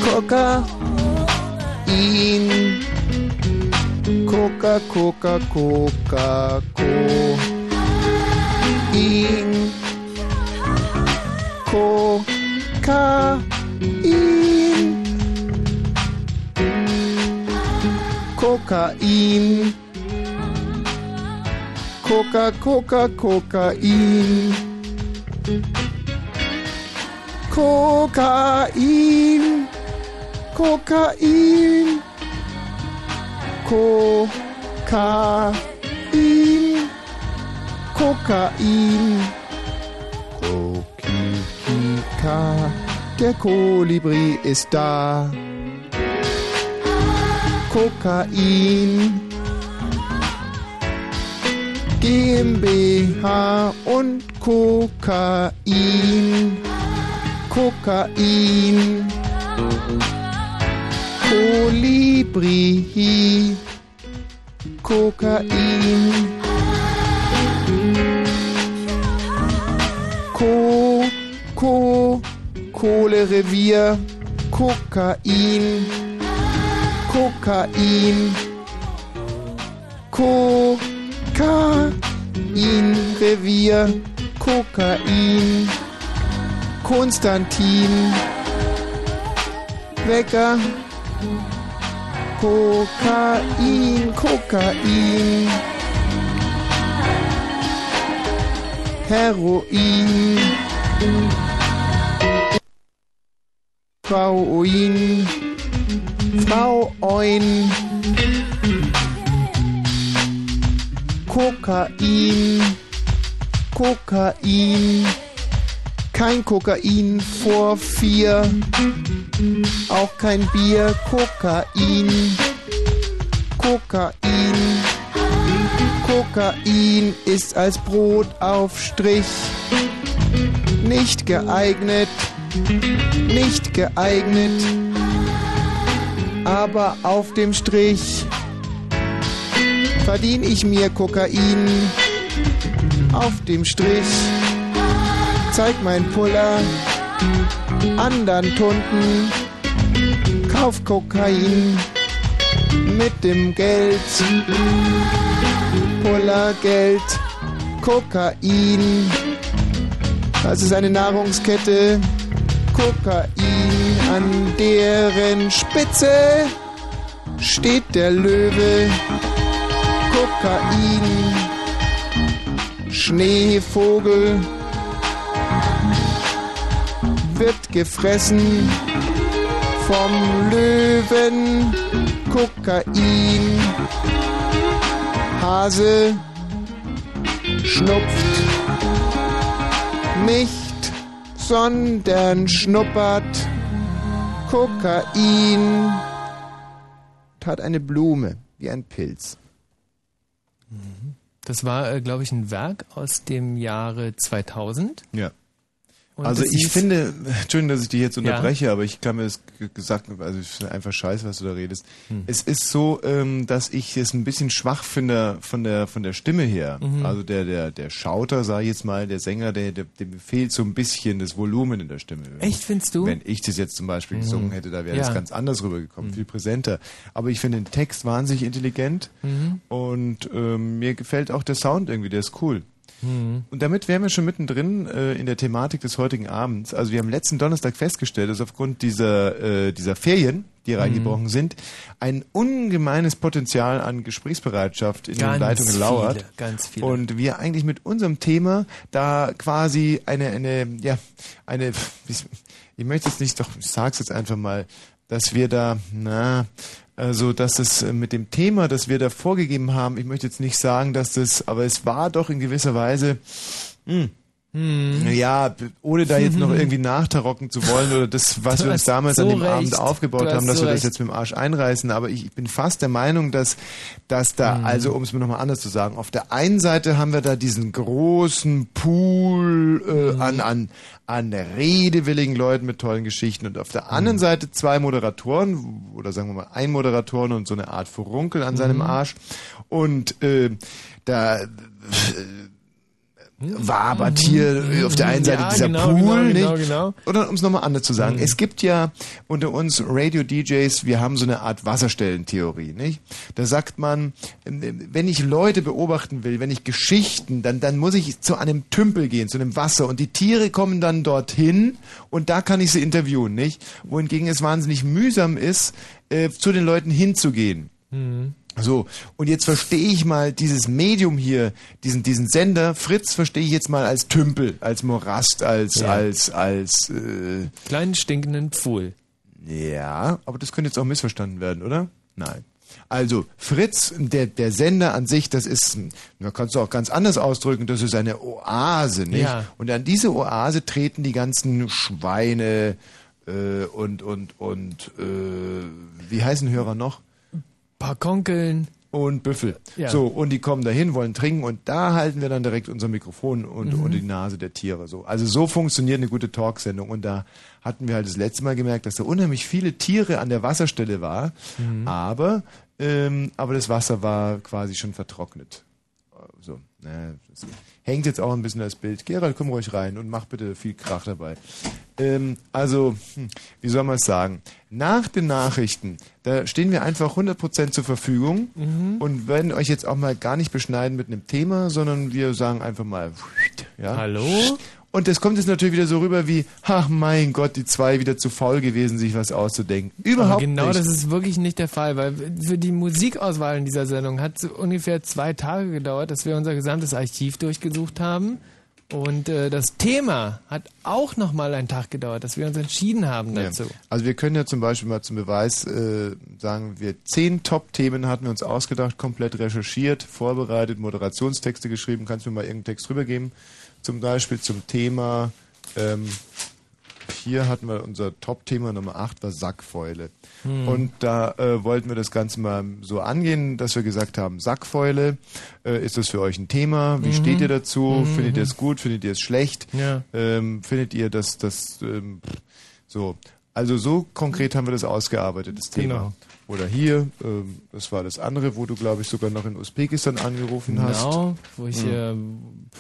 Kokain. Coca, Coca, Coca, Kokain. Kokain. Kokain. Coca, Coca, Kokain. Kokain. Kokain. Kokain. Kokain. Kokikika. Der Kolibri ist da. Kokain. GmbH und Kokain. Kokain. Kolibri. Kokain. Ko, Ko, Kohlerevier. Kokain. Kokain. Kokain. Revier. Kokain. Konstantin. Wecker. Kokain, Kokain. Heroin. Frauoin. Frauoin. Kokain. Kokain. Kein Kokain vor vier. Auch kein Bier. Kokain. Kokain. Kokain ist als Brotaufstrich nicht geeignet. Nicht geeignet. Aber auf dem Strich verdien ich mir Kokain. Auf dem Strich zeig mein Puller anderen Tunden. Kauf Kokain mit dem Geld. Pullergeld, Kokain. Das ist eine Nahrungskette. Kokain, an deren Spitze steht der Löwe. Kokain, Schneevogel wird gefressen vom Löwen. Kokain, Hase schnupft nicht, sondern schnuppert Kokain. Hat eine Blume. wie ein Pilz. Das war, äh, glaube ich, ein Werk aus dem Jahre 2000. Ja. Und also ich finde, Entschuldigung, dass ich dich jetzt Ja. unterbreche, aber ich kann mir das gesagt, also ich finde einfach scheiße, was du da redest. Hm. Es ist so, ähm, dass ich es ein bisschen schwach finde von der von der Stimme her. Mhm. Also der der der Schauter, sage ich jetzt mal, der Sänger, der, der dem fehlt so ein bisschen das Volumen in der Stimme. Echt, findest du? Wenn ich das jetzt zum Beispiel Mhm. gesungen hätte, da wäre Ja. das ganz anders rübergekommen, viel präsenter. Aber ich finde den Text wahnsinnig intelligent Mhm. und ähm, mir gefällt auch der Sound irgendwie, der ist cool. Mhm. Und damit wären wir schon mittendrin äh, in der Thematik des heutigen Abends. Also wir haben letzten Donnerstag festgestellt, dass aufgrund dieser, äh, dieser Ferien, die Mhm. reingebrochen sind, ein ungemeines Potenzial an Gesprächsbereitschaft in den Ganz Leitungen viele, lauert. ganz viele. Und wir eigentlich mit unserem Thema da quasi eine, eine, ja, eine, ich möchte jetzt nicht, doch, ich sag's jetzt einfach mal, dass wir da, na, also, dass es äh, mit dem Thema, das wir da vorgegeben haben, ich möchte jetzt nicht sagen, dass das, aber es war doch in gewisser Weise, hm, ja, ohne da jetzt noch irgendwie nachtarocken zu wollen oder das, was Du wir uns damals so an dem recht. Abend aufgebaut haben, dass so wir das recht. jetzt mit dem Arsch einreißen. Aber ich, ich bin fast der Meinung, dass, dass da, Mhm. also um es mir nochmal anders zu sagen, auf der einen Seite haben wir da diesen großen Pool äh, Mhm. an, an, an redewilligen Leuten mit tollen Geschichten und auf der Mhm. anderen Seite zwei Moderatoren oder sagen wir mal ein Moderatoren und so eine Art Furunkel an seinem Mhm. Arsch. Und äh, da äh, wabert hier auf der einen Seite Ja, dieser genau, Pool, genau, nicht? genau, genau. Oder um es nochmal anders zu sagen, Mhm. es gibt ja unter uns Radio-DJs, wir haben so eine Art Wasserstellentheorie, nicht? Da sagt man, wenn ich Leute beobachten will, wenn ich Geschichten, dann, dann muss ich zu einem Tümpel gehen, zu einem Wasser und die Tiere kommen dann dorthin und da kann ich sie interviewen, nicht? Wohingegen es wahnsinnig mühsam ist, äh, zu den Leuten hinzugehen. Mhm. So, und jetzt verstehe ich mal dieses Medium hier, diesen, diesen Sender, Fritz verstehe ich jetzt mal als Tümpel, als Morast, als, Ja. als, als, äh, Kleinen stinkenden Pfuhl. ja, aber das könnte jetzt auch missverstanden werden, oder? Nein. Also, Fritz, der, der Sender an sich, das ist, da kannst du auch ganz anders ausdrücken, das ist eine Oase, nicht? Ja. Und an diese Oase treten die ganzen Schweine, äh, und, und, und, äh, wie heißen Hörer noch? Paar Konkeln. Und Büffel. Ja. So, und die kommen dahin, wollen trinken und da halten wir dann direkt unser Mikrofon und, Mhm. unter die Nase der Tiere. So. Also so funktioniert eine gute Talksendung. Und da hatten wir halt das letzte Mal gemerkt, dass da unheimlich viele Tiere an der Wasserstelle war, Mhm. aber, ähm, aber das Wasser war quasi schon vertrocknet. So, ne, das hängt jetzt auch ein bisschen als Bild. Gerald, komm ruhig rein und mach bitte viel Krach dabei. Ähm, also, hm, wie soll man es sagen? Nach den Nachrichten, da stehen wir einfach 100% zur Verfügung Mhm. und werden euch jetzt auch mal gar nicht beschneiden mit einem Thema, sondern wir sagen einfach mal, ja. Hallo? Und das kommt jetzt natürlich wieder so rüber wie, ach mein Gott, die zwei wieder zu faul gewesen, sich was auszudenken. Überhaupt Aber genau nicht. das ist wirklich nicht der Fall, weil für die Musikauswahl in dieser Sendung hat es ungefähr zwei Tage gedauert, dass wir unser gesamtes Archiv durchgesucht haben. Und äh, das Thema hat auch nochmal einen Tag gedauert, dass wir uns entschieden haben Ja. dazu. Also wir können ja zum Beispiel mal zum Beweis äh, sagen, wir zehn Top-Themen hatten wir uns ausgedacht, komplett recherchiert, vorbereitet, Moderationstexte geschrieben. Kannst du mir mal irgendeinen Text rübergeben? Zum Beispiel zum Thema, ähm, hier hatten wir unser Top-Thema Nummer 8 war Sackfäule. Hm. Und da äh, wollten wir das Ganze mal so angehen, dass wir gesagt haben, Sackfäule, äh, ist das für euch ein Thema? Wie Mhm. steht ihr dazu? Mhm. Findet ihr es gut? Findet ihr es schlecht? Ja. Ähm, findet ihr das, das ähm, so? Also so konkret haben wir das ausgearbeitet, das Thema. Genau. Oder hier, ähm, das war das andere, wo du, glaube ich, sogar noch in Usbekistan angerufen hast. Genau, wo ich Hm. äh,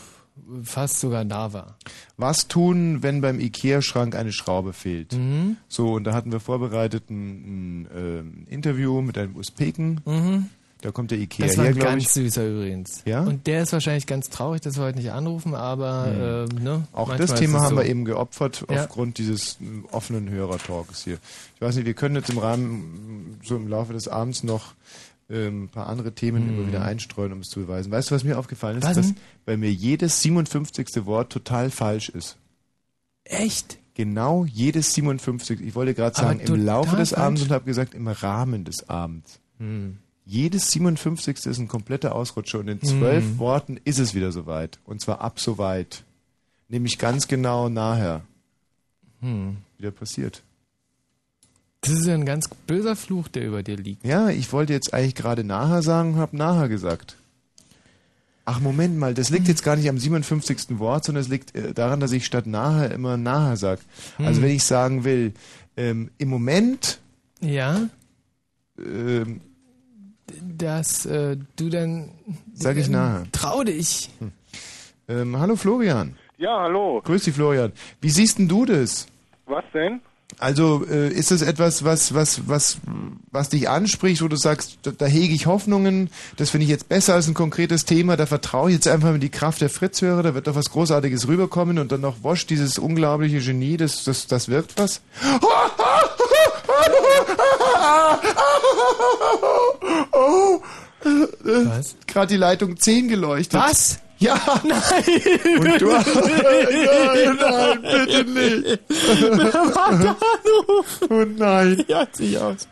fast sogar da war. Was tun, wenn beim Ikea-Schrank eine Schraube fehlt? Mhm. So, und da hatten wir vorbereitet ein, ein ähm, Interview mit einem Usbeken. Mhm. Da kommt der Ikea Das war her, glaube ganz ich. süßer übrigens. Ja? Und der ist wahrscheinlich ganz traurig, dass wir heute nicht anrufen, aber äh, ne, Auch das Thema haben so. wir eben geopfert Ja. aufgrund dieses m, offenen Hörertalks hier. Ich weiß nicht, wir können jetzt im Rahmen, so im Laufe des Abends noch ähm, ein paar andere Themen Hm. immer wieder einstreuen, um es zu beweisen. Weißt du, was mir aufgefallen ist? Was Dass denn? bei mir jedes 57. Wort total falsch ist. Echt? Genau jedes 57. Ich wollte gerade sagen, im Laufe des falsch? Abends und habe gesagt, im Rahmen des Abends. Hm. Jedes 57. ist ein kompletter Ausrutscher und in zwölf Hm. Worten ist es wieder soweit. Und zwar ab soweit. Nämlich ganz genau nachher. Hm. Wieder passiert. Das ist ja ein ganz böser Fluch, der über dir liegt. Ja, ich wollte jetzt eigentlich gerade Naha sagen und habe Naha gesagt. Ach, Moment mal, das liegt jetzt gar nicht am 57. Wort, sondern es liegt äh, daran, dass ich statt Naha immer Naha sag. Also Hm. wenn ich sagen will, ähm, im Moment, Ja, ähm, dass äh, du dann. Sag ich Naha. Trau dich. ähm, hallo Florian. Ja, hallo. Grüß dich Florian. Wie siehst denn du das? Was denn? Also äh, ist das etwas, was, was, was, was dich anspricht, wo du sagst, da, da hege ich Hoffnungen, das finde ich jetzt besser als ein konkretes Thema, da vertraue ich jetzt einfach in die Kraft der Fritzhörer, da wird doch was Großartiges rüberkommen und dann noch Wosch, dieses unglaubliche Genie, das, das, das wirkt was? Was? Gerade die Leitung 10 geleuchtet. Was? Ja! Nein! Und du nein, nein, bitte nicht! Oh nein! Ja, sich aus.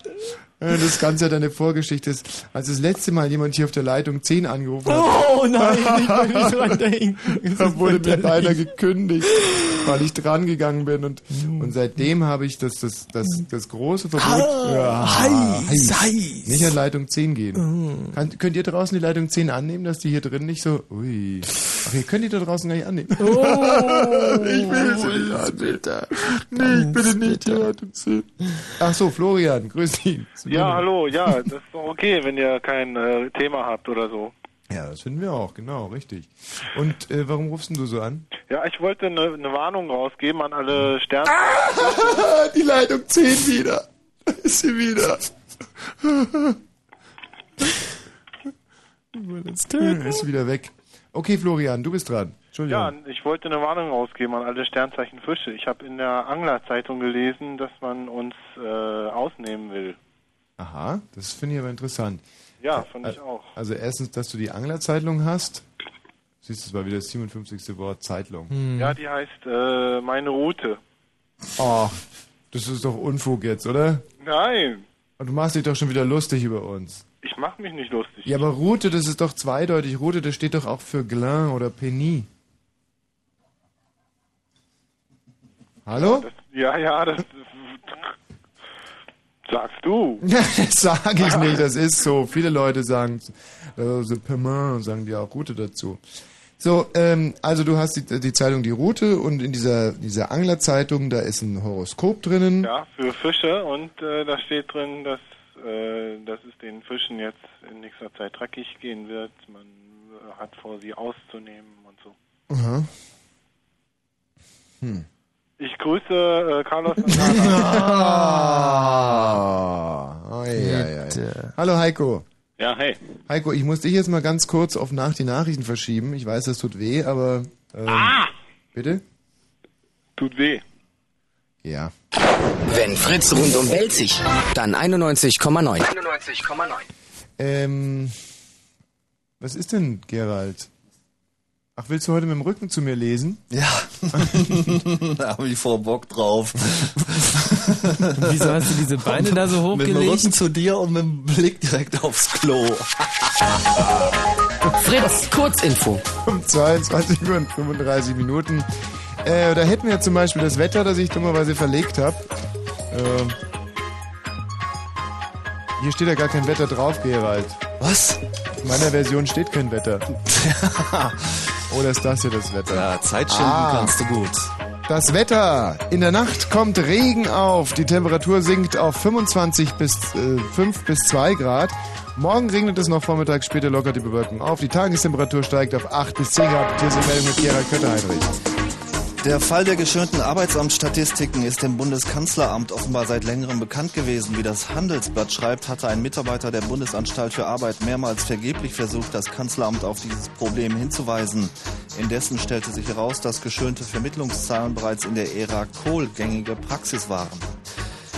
Äh, Das Ganze hat eine Vorgeschichte. Als das letzte Mal jemand hier auf der Leitung 10 angerufen hat, Oh nein, ich will nicht dran denken. da wurde mir beinahe gekündigt, weil ich dran gegangen bin. Und, und seitdem habe ich das, das, das, das große Verbot. Ja, heiß, heiß. Nicht an Leitung 10 gehen. Kann, könnt ihr draußen die Leitung 10 annehmen, dass die hier drin nicht so. Ui. Ach, ihr könnt die da draußen gar nicht annehmen. Oh, ich will es nicht annehmen. Nee, ich bitte nicht die Leitung 10. Ach so, Florian, grüß dich. Ja, hallo, ja, das ist doch okay, wenn ihr kein äh, Thema habt oder so. Ja, das finden wir auch, genau, richtig. Und äh, warum rufst denn du so an? Ja, ich wollte eine eine Warnung rausgeben an alle Sterne. die Leitung 10 wieder. Da ist sie wieder. ist wieder weg. Okay, Florian, du bist dran. Ja, ich wollte eine Warnung rausgeben an alle Sternzeichen Fische. Ich habe in der Anglerzeitung gelesen, dass man uns äh, ausnehmen will. Aha, das finde ich aber interessant. Ja, fand ich auch. Also erstens, dass du die Anglerzeitung hast. Siehst du, das war wieder das 57. Wort, Zeitlung. Ja, die heißt äh, meine Route. Oh, das ist doch Unfug jetzt, oder? Nein, Und du machst dich doch schon wieder lustig über uns. ich mache mich nicht lustig. Ja, aber Route, das ist doch zweideutig. Route, das steht doch auch für Glin oder Penny. Hallo? Das, ja, ja, das sagst du. das sage ich nicht, das ist so. Viele Leute sagen äh, so Permin und sagen die auch Route dazu. So, ähm, also du hast die, die Zeitung Die Route und in dieser, dieser Anglerzeitung, da ist ein Horoskop drinnen. Ja, für Fische und äh, da steht drin, dass, äh, dass es den Fischen jetzt in nächster Zeit dreckig gehen wird. Man äh, hat vor, sie auszunehmen und so. Aha. Hm. Ich grüße äh, Carlos. Ah, oi, oi, oi. Hallo Heiko. ja, hey. Heiko, ich muss dich jetzt mal ganz kurz auf nach die Nachrichten verschieben. Ich weiß, das tut weh, aber. Ähm, Bitte? Tut weh. Ja. Wenn Fritz rundum wählt sich, dann 91,9. 91,9. Ähm. Was ist denn, Gerald? Ach, willst du heute mit dem Rücken zu mir lesen? Ja, da habe ich voll Bock drauf. Wieso hast du diese Beine da so Mit dem Rücken hochgelegt? zu dir und mit dem Blick direkt aufs Klo. Fritz, Kurzinfo. Um 22 Uhr und 35 Minuten. Äh, da hätten wir zum Beispiel das Wetter, das ich dummerweise verlegt habe. Ähm, hier steht ja gar kein Wetter drauf, Gerald. Was? In meiner Version steht kein Wetter. Oder ist das hier das Wetter? Ja, Zeit schinden Ah. kannst du gut. Das Wetter. In der Nacht kommt Regen auf. Die Temperatur sinkt auf 25 bis äh, 5 bis 2 Grad. Morgen regnet es noch vormittags, später lockert die Bewölkung auf. Die Tagestemperatur steigt auf 8 bis 10 Grad. Hier die Meldung mit Gerald Kötter-Heinrich. Der Fall der geschönten Arbeitsamtsstatistiken ist dem Bundeskanzleramt offenbar seit längerem bekannt gewesen. Wie das Handelsblatt schreibt, hatte ein Mitarbeiter der Bundesanstalt für Arbeit mehrmals vergeblich versucht, das Kanzleramt auf dieses Problem hinzuweisen. Indessen stellte sich heraus, dass geschönte Vermittlungszahlen bereits in der Ära Kohl gängige Praxis waren.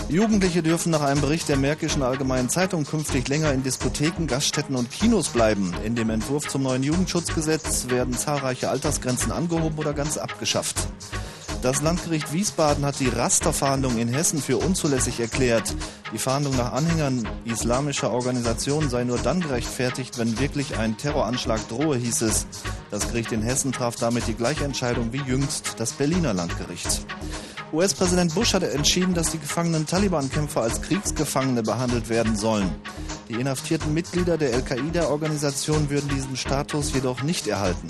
Jugendliche dürfen nach einem Bericht der Märkischen Allgemeinen Zeitung künftig länger in Diskotheken, Gaststätten und Kinos bleiben. In dem Entwurf zum neuen Jugendschutzgesetz werden zahlreiche Altersgrenzen angehoben oder ganz abgeschafft. Das Landgericht Wiesbaden hat die Rasterfahndung in Hessen für unzulässig erklärt. Die Fahndung nach Anhängern islamischer Organisationen sei nur dann gerechtfertigt, wenn wirklich ein Terroranschlag drohe, hieß es. Das Gericht in Hessen traf damit die gleiche Entscheidung wie jüngst das Berliner Landgericht. US-Präsident Bush hat entschieden, dass die gefangenen Taliban-Kämpfer als Kriegsgefangene behandelt werden sollen. Die inhaftierten Mitglieder der Al-Qaida-Organisation würden diesen Status jedoch nicht erhalten.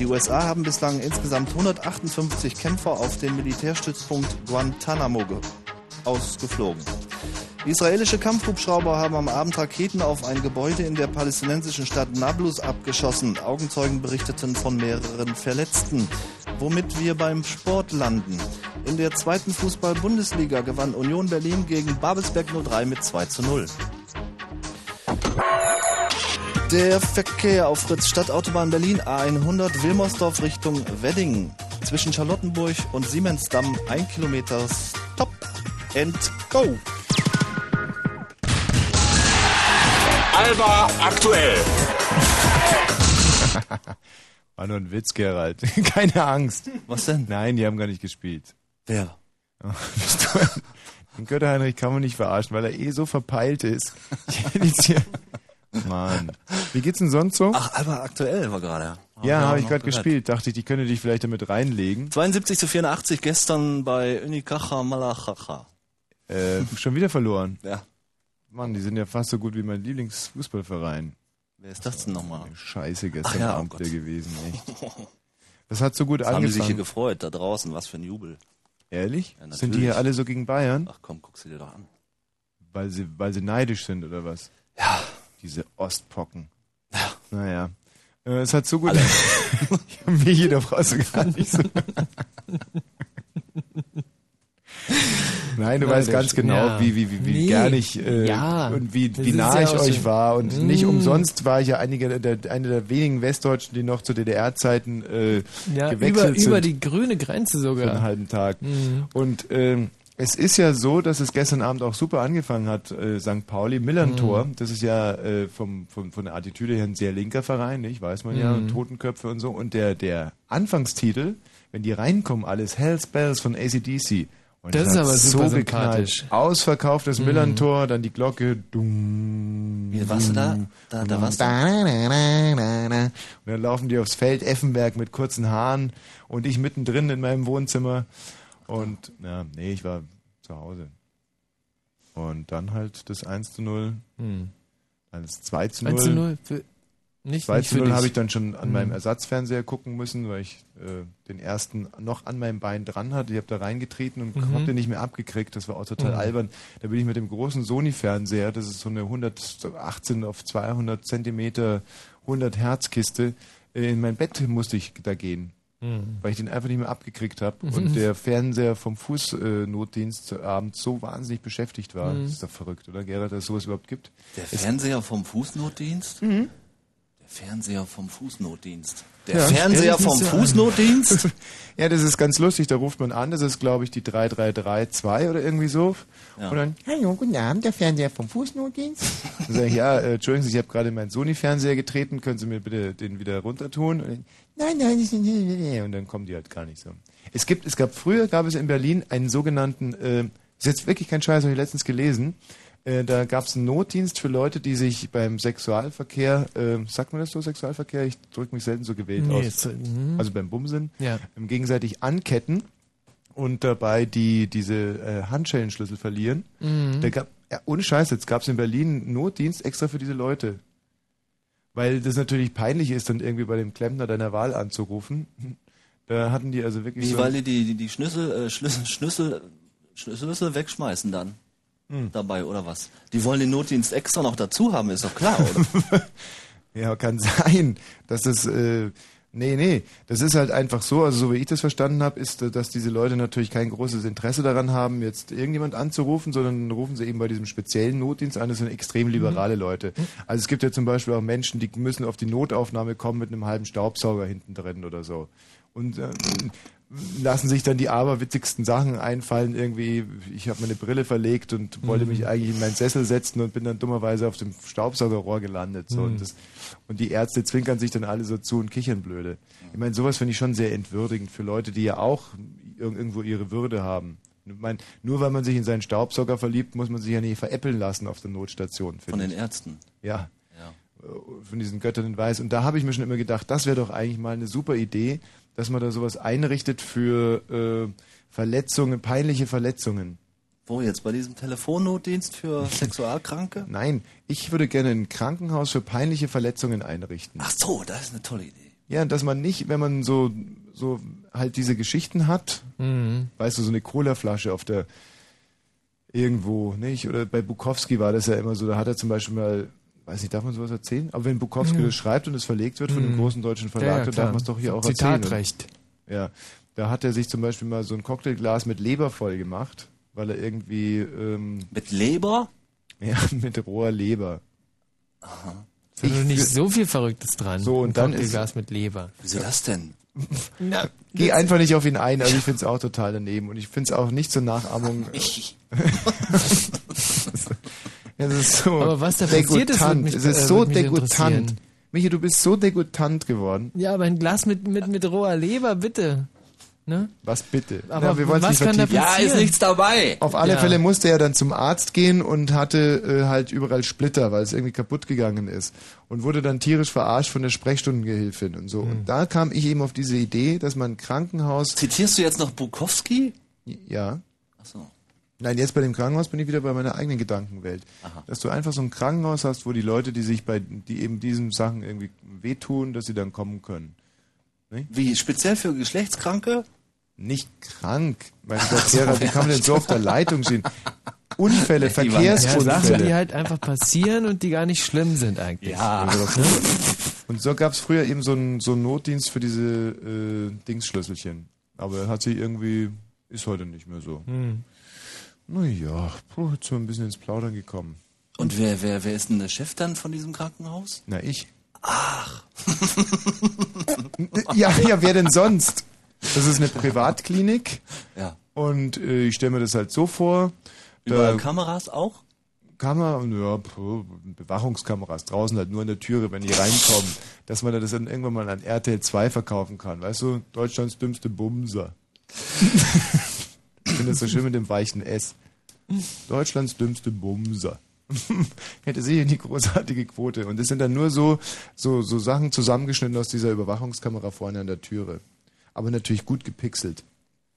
Die USA haben bislang insgesamt 158 Kämpfer auf den Militärstützpunkt Guantanamo ge- ausgeflogen. Israelische Kampfhubschrauber haben am Abend Raketen auf ein Gebäude in der palästinensischen Stadt Nablus abgeschossen. Augenzeugen berichteten von mehreren Verletzten. Womit wir beim Sport landen. In der zweiten Fußball-Bundesliga gewann Union Berlin gegen Babelsberg 03 mit 2 zu 0. Der Verkehr auf Fritz Stadtautobahn Berlin A100 Wilmersdorf Richtung Wedding. Zwischen Charlottenburg und Siemensdamm ein Kilometer Stop and Go. Alba aktuell. War nur ein Witz, Gerald. Keine Angst. Was denn? Nein, die haben gar nicht gespielt. Wer? Den Götter-Heinrich kann man nicht verarschen, weil er eh so verpeilt ist. Ich hätte jetzt hier... Mann. Wie geht's denn sonst so? Ach, Alba aktuell war gerade. ja, habe ich gerade gespielt. Dachte ich, die könnte dich vielleicht damit reinlegen. 72 zu 84 gestern bei Unicaja Malachacha. Äh, schon wieder verloren. Ja. Mann, die sind ja fast so gut wie mein Lieblingsfußballverein. Wer ist das denn nochmal? Scheiße gestern Ach ja, oh Abend der gewesen, echt. Das hat so gut Jetzt haben die sich hier angefangen. gefreut, da draußen, was für ein Jubel. Ehrlich? Ja, sind die hier alle so gegen Bayern? Ach komm, guck sie dir doch an. Weil sie, weil sie neidisch sind oder was? Ja. Diese Ostpocken. Ja. Naja. Äh, Es hat so gut. ich habe mich hier brauchst du gar nicht so. Nein, du Nein, weißt ganz genau, ja. wie, wie, wie, wie Nee. gern ich äh, Ja, und wie, das wie nah ich euch so- war. Und nicht Mm. umsonst war ich ja einige der, einer der wenigen Westdeutschen, die noch zu DDR-Zeiten äh, Ja, gewechselt über, sind. über die grüne Grenze für einen sogar. halben Tag. Mhm. Und ähm, es ist ja so, dass es gestern Abend auch super angefangen hat, äh, St. Pauli, Millantor. Mhm. Das ist ja äh, vom, vom, von der Attitüde her ein sehr linker Verein, nicht? Weiß man ja, Mhm. Totenköpfe und so. Und der, der Anfangstitel, wenn die reinkommen, alles Hells Bells von ACDC. Und Das ist aber super so sympathisch. geknallt. Ausverkauftes Mhm. Millantor, dann die Glocke. Dumm, Wie, warst du da? Da, da warst du? und dann laufen die aufs Feld, Effenberg mit kurzen Haaren und ich mittendrin in meinem Wohnzimmer. Und, ja, nee, ich war zu Hause. Und dann halt das 1 zu 0, Hm. dann das 2 zu 0. 1 zu 0 für, nicht, 2 nicht zu für 0 dich. habe ich dann schon an Hm. meinem Ersatzfernseher gucken müssen, weil ich äh, den ersten noch an meinem Bein dran hatte. Ich habe da reingetreten und Mhm. habe den nicht mehr abgekriegt. Das war auch total Mhm. albern. Da bin ich mit dem großen Sony-Fernseher, das ist so eine 118 auf 200 Zentimeter 100 Hertz Kiste, äh, in mein Bett musste ich da gehen. Mhm. Weil ich den einfach nicht mehr abgekriegt habe Mhm. und der Fernseher vom Fußnotdienst abends so wahnsinnig beschäftigt war. Mhm. Das ist doch verrückt, oder Gerhard, dass es sowas überhaupt gibt? Der Es- Fernseher vom Fußnotdienst? Mhm. Fernseher vom Fußnotdienst. Der Ja, Fernseher vom. Fußnotdienst? ja, das ist ganz lustig. Da ruft man an. Das ist, glaube ich, die 3332 oder irgendwie so. Ja. Und dann, hallo, guten Abend, der Fernseher vom Fußnotdienst. Dann sage ich, ja, äh, Entschuldigen Sie, ich habe gerade in meinen Sony-Fernseher getreten. Können Sie mir bitte den wieder runter tun? Und dann, nein, nein, nicht. Und dann kommen die halt gar nicht so. Es gibt, es gab früher, gab es in Berlin einen sogenannten, äh, ist jetzt wirklich kein Scheiß, habe ich letztens gelesen. Äh, da gab es einen Notdienst für Leute, die sich beim Sexualverkehr, äh, sagt man das so, Sexualverkehr? Ich drücke mich selten so gewählt Nee, aus. ist, mhm. Also beim Bumsen. Ja. ähm, gegenseitig anketten und dabei die diese äh, Handschellenschlüssel verlieren. Mhm. Da gab, ja, ohne Scheiß, jetzt gab es in Berlin einen Notdienst extra für diese Leute. Weil das natürlich peinlich ist, dann irgendwie bei dem Klempner deiner Wahl anzurufen. Da hatten die also wirklich Wie, so... weil die die, die, die Schlüssel, äh, Schlüssel, Schlüssel, Schlüssel wegschmeißen dann. Hm. Dabei, oder was? Die wollen den Notdienst extra noch dazu haben, ist doch klar, oder? Ja, kann sein, dass das, äh, nee, nee, das ist halt einfach so, also so wie ich das verstanden habe, ist, äh, dass diese Leute natürlich kein großes Interesse daran haben, jetzt irgendjemand anzurufen, sondern rufen sie eben bei diesem speziellen Notdienst an, das sind extrem liberale Leute. Also es gibt ja zum Beispiel auch Menschen, die müssen auf die Notaufnahme kommen mit einem halben Staubsauger hinten drin oder so. Und ähm, lassen sich dann die aberwitzigsten Sachen einfallen. Irgendwie, ich habe meine Brille verlegt und wollte Mhm. mich eigentlich in meinen Sessel setzen und bin dann dummerweise auf dem Staubsaugerrohr gelandet. So. Mhm. Und, das, und die Ärzte zwinkern sich dann alle so zu und kichern blöde. Ich meine, sowas finde ich schon sehr entwürdigend für Leute, die ja auch irg- irgendwo ihre Würde haben. Ich meine, nur weil man sich in seinen Staubsauger verliebt, muss man sich ja nicht veräppeln lassen auf der Notstation. Von den ich. Ärzten. Ja. Äh, von diesen Göttern in Weiß. Und da habe ich mir schon immer gedacht, das wäre doch eigentlich mal eine super Idee, dass man da sowas einrichtet für äh, Verletzungen, peinliche Verletzungen. Wo jetzt? Bei diesem Telefonnotdienst für Sexualkranke? Nein, ich würde gerne ein Krankenhaus für peinliche Verletzungen einrichten. Ach so, das ist eine tolle Idee. Ja, dass man nicht, wenn man so, so halt diese Geschichten hat, Mhm. weißt du, so eine Colaflasche auf der irgendwo, nicht? Oder bei Bukowski war das ja immer so, da hat er zum Beispiel mal, weiß nicht, darf man sowas erzählen? Aber wenn Bukowski Ja. das schreibt und es verlegt wird von einem Mhm. großen deutschen Ja, Verlag, ja, dann klar. darf man es doch hier auch erzählen. Zitatrecht. Ja, da hat er sich zum Beispiel mal so ein Cocktailglas mit Leber voll gemacht, weil er irgendwie... Ähm, mit Leber? Ja, mit roher Leber. Aha. Ist nicht so viel Verrücktes dran. So, und dann ist- Cocktailglas mit Leber. Wieso das denn? Na, Geh einfach nicht auf ihn ein, also ich finde es auch total daneben und ich finde es auch nicht zur Nachahmung. Es ist so Aber was da passiert ist, mich- es ist äh, so degutant. Michi, du bist so degutant geworden. Ja, aber ein Glas mit, mit, mit roher Leber, bitte. Ne? Was bitte? Aber Na, wir wollen's was nicht kann da vertiefen. passieren? Ja, ist nichts dabei. Auf alle Ja. Fälle musste er dann zum Arzt gehen und hatte äh, halt überall Splitter, weil es irgendwie kaputt gegangen ist. Und wurde dann tierisch verarscht von der Sprechstundengehilfin und Hm. so. Und da kam ich eben auf diese Idee, dass man ein Krankenhaus... Zitierst du jetzt noch Bukowski? Ja. Ach so. Nein, jetzt bei dem Krankenhaus bin ich wieder bei meiner eigenen Gedankenwelt. Aha. Dass du einfach so ein Krankenhaus hast, wo die Leute, die sich bei, die eben diesen Sachen irgendwie wehtun, dass sie dann kommen können. Wie, speziell für Geschlechtskranke? Nicht krank. Mein Gott, Gerhard, wie ja. kann man denn so auf der Leitung stehen? Unfälle, Ja, Sachen, die Verkehrsunfälle. halt einfach passieren und die gar nicht schlimm sind eigentlich. Ja. Und so gab es früher eben so einen so einen Notdienst für diese äh, Dingsschlüsselchen. Aber hat sich irgendwie, ist heute nicht mehr so. Hm. Naja, jetzt wir ein bisschen ins Plaudern gekommen. Und wer, wer, wer ist denn der Chef dann von diesem Krankenhaus? Na, ich. Ach. Ja, ja, wer denn sonst? Das ist eine Privatklinik. Ja. Und äh, ich stelle mir das halt so vor. Überall Kameras auch? Kamera, ja, Bewachungskameras draußen halt nur an der Türe, wenn die reinkommen, dass man das dann irgendwann mal an RTL 2 verkaufen kann. Weißt du, Deutschlands dümmste Bumser. ich finde das so schön mit dem weichen S. Deutschlands dümmste Bumser. Hätte sicher die großartige Quote. Und das sind dann nur so, so, so Sachen zusammengeschnitten aus dieser Überwachungskamera vorne an der Türe. Aber natürlich gut gepixelt.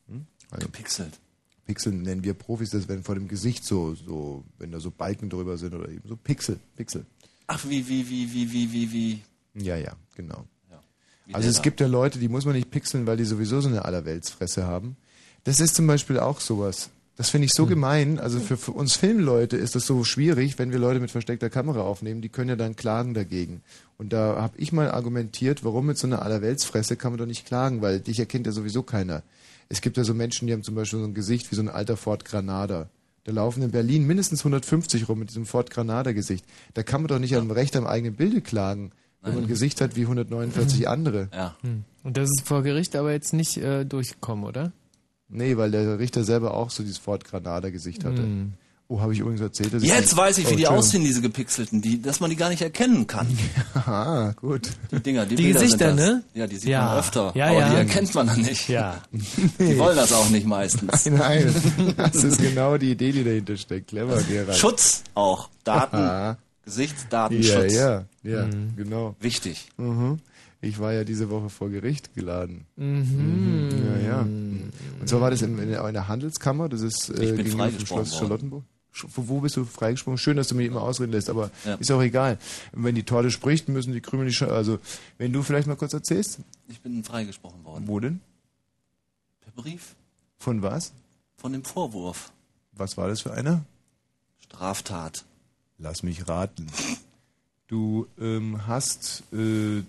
Hm? Also Gepixelt. Pixel nennen wir Profis, das wenn vor dem Gesicht so, so, wenn da so Balken drüber sind oder eben so Pixel, Pixel. Ach, wie, wie, wie, wie, wie, wie, wie. Ja, ja, genau. Wie Also es gibt ja Leute, die muss man nicht pixeln, weil die sowieso so eine Allerweltsfresse haben. Das ist zum Beispiel auch sowas. Das finde ich so gemein. Also für, für uns Filmleute ist das so schwierig, wenn wir Leute mit versteckter Kamera aufnehmen. Die können ja dann klagen dagegen. Und da habe ich mal argumentiert, warum mit so einer Allerweltsfresse kann man doch nicht klagen, weil dich erkennt ja sowieso keiner. Es gibt ja so Menschen, die haben zum Beispiel so ein Gesicht wie so ein alter Ford Granada. Da laufen in Berlin mindestens 150 rum mit diesem Ford Granada-Gesicht. Da kann man doch nicht am Recht am eigenen Bilde klagen, wenn man ein Gesicht hat wie 149 andere. Ja. Hm. Und das ist vor Gericht aber jetzt nicht äh, durchgekommen, oder? Nee, weil der Richter selber auch so dieses Ford Granada-Gesicht hatte. Hm. Oh, habe ich übrigens erzählt. dass ich- Jetzt weiß ich, wie Oh, die aussehen, diese gepixelten, die, dass man die gar nicht erkennen kann. Aha, gut. Die Dinger, die, Die Bilder Gesichter, sind das. ne? Ja, die sieht Ja. man öfter. Ja, aber ja. die erkennt man dann nicht. Ja. Die wollen das auch nicht meistens. Nein, das ist genau die Idee, die dahinter steckt. Clever, Gerald. Schutz auch. Daten. Gesichtsdatenschutz. Ja, ja, ja, Mhm. genau. Wichtig. Mhm. Ich war ja diese Woche vor Gericht geladen. Mhm. Ja, ja. Und zwar war das in, in einer Handelskammer, das ist Ich äh, bin gegenüber vom freigesprochen Schloss worden. Charlottenburg. Wo wo bist du freigesprungen? Schön, dass du mich immer ausreden lässt, aber Ja. ist auch egal. Wenn die Torte spricht, müssen die Krümel nicht... scha- Also, wenn du vielleicht mal kurz erzählst, Ich bin freigesprochen worden. wo denn? Per Brief. Von was? Von dem Vorwurf. Was war das für einer? Straftat. Lass mich raten. Du ähm, hast äh,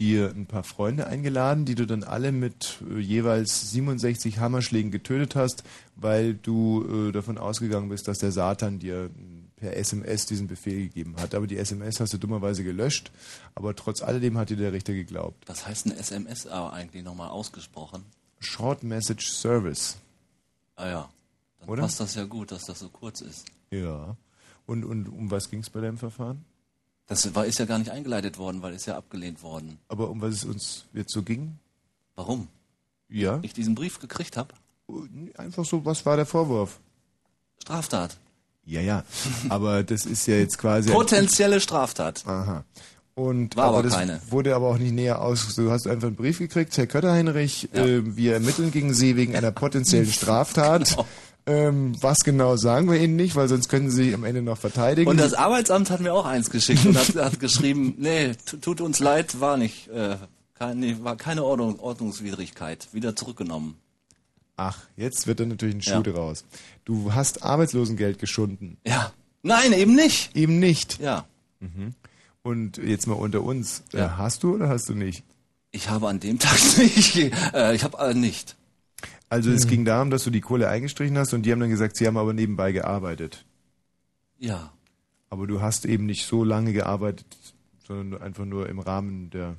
dir ein paar Freunde eingeladen, die du dann alle mit äh, jeweils 67 Hammerschlägen getötet hast, weil du äh, davon ausgegangen bist, dass der Satan dir äh, per SMS diesen Befehl gegeben hat. Aber die SMS hast du dummerweise gelöscht, aber trotz alledem hat dir der Richter geglaubt. Was heißt ein SMS aber eigentlich nochmal ausgesprochen? Short Message Service. Ah ja. Dann Oder? passt das ja gut, dass das so kurz ist. Ja. Und, und um was ging es bei deinem Verfahren? Das war, ist ja gar nicht eingeleitet worden, weil ist ja abgelehnt worden. Aber um was es uns jetzt so ging? Warum? Ja. Ich diesen Brief gekriegt habe? Einfach so, was war der Vorwurf? Straftat. Ja, ja. Aber das ist ja jetzt quasi. Potenzielle Straftat. Aha. Und War aber das keine. wurde aber auch nicht näher aus. Du hast einfach einen Brief gekriegt, Herr Kötterheinrich, äh, wir ermitteln gegen Sie wegen einer potenziellen Straftat. Genau. Ähm, was genau sagen wir Ihnen nicht, weil sonst können Sie sich am Ende noch verteidigen. Und das Arbeitsamt hat mir auch eins geschickt und hat, hat geschrieben, nee, tu- tut uns leid, war nicht, äh, kein, nee, war keine Ordnung, Ordnungswidrigkeit, wieder zurückgenommen. Ach, jetzt wird dann natürlich ein Schuh Ja. draus. Du hast Arbeitslosengeld geschunden. Ja. Nein, eben nicht. Eben nicht. Ja. Und jetzt mal unter uns. Äh, Ja. hast du oder hast du nicht? Ich habe an dem Tag nicht, äh, ich habe äh, nicht. Also es ging darum, dass du die Kohle eingestrichen hast und die haben dann gesagt, sie haben aber nebenbei gearbeitet. Ja. Aber du hast eben nicht so lange gearbeitet, sondern einfach nur im Rahmen der.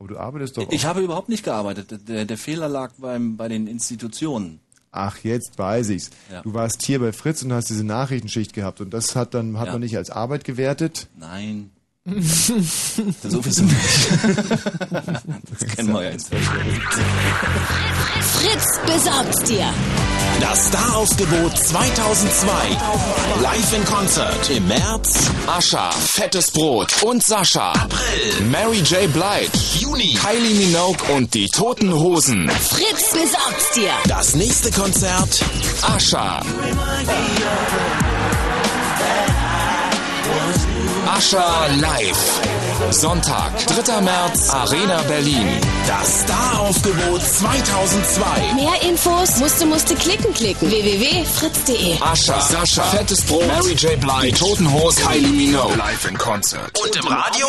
Aber du arbeitest doch. Ich habe überhaupt nicht gearbeitet. Der, der Fehler lag beim, bei den Institutionen. Ach, jetzt weiß ich's. Ja. Du warst hier bei Fritz und hast diese Nachrichtenschicht gehabt und das hat dann hat Ja. man nicht als Arbeit gewertet. Nein. Sowieso nicht. das kennen wir ja inzwischen. Fritz besorgt's dir. Das Staraufgebot 2002. Live in Konzert. Im März Ascha, Fettes Brot und Sascha. April Mary J. Blige. Juni Kylie Minogue und die Toten Hosen. Fritz besorgt's dir. Das nächste Konzert Ascha. Ascha live. Sonntag, 3. März, Arena Berlin. Das Staraufgebot 2002. Mehr Infos musste musste klicken klicken. www.fritz.de. Ascha, Sascha, Fettes Brot, Mary J. Blige, die Toten Hosen, Kylie Minogue. Live in Concert. Und im Radio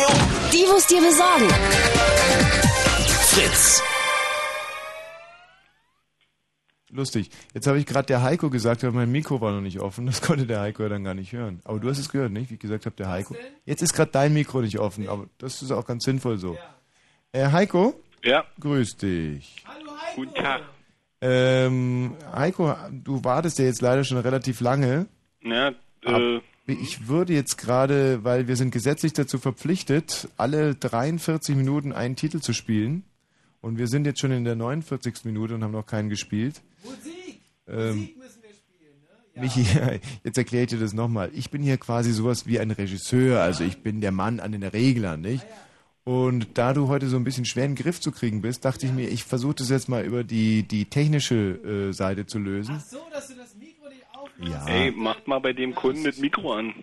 Die, wo's dir besorgen. Fritz. Lustig. Jetzt habe ich gerade der Heiko gesagt, aber mein Mikro war noch nicht offen. Das konnte der Heiko ja dann gar nicht hören. Aber du hast es gehört, nicht? Wie ich gesagt habe, der Heiko. Jetzt ist gerade dein Mikro nicht offen, aber das ist auch ganz sinnvoll so. Äh, Heiko? Ja. Grüß dich. Guten Tag. Ähm, Heiko, du wartest ja jetzt leider schon relativ lange. Ja, äh, Ich würde jetzt gerade, weil wir sind gesetzlich dazu verpflichtet, alle 43 Minuten einen Titel zu spielen. Und wir sind jetzt schon in der 49. Minute und haben noch keinen gespielt. Musik! Ähm, müssen wir spielen, ne? Michi, jetzt erkläre ich dir das nochmal. Ich bin hier quasi sowas wie ein Regisseur, also ich bin der Mann an den Reglern, nicht? Und da du heute so ein bisschen schwer in den Griff zu kriegen bist, dachte ich mir, ich versuche das jetzt mal über die, die technische äh, Seite zu lösen. so, dass du das Mikro nicht aufmachst. Ja. ey, macht mal bei dem Kunden mit Mikro an.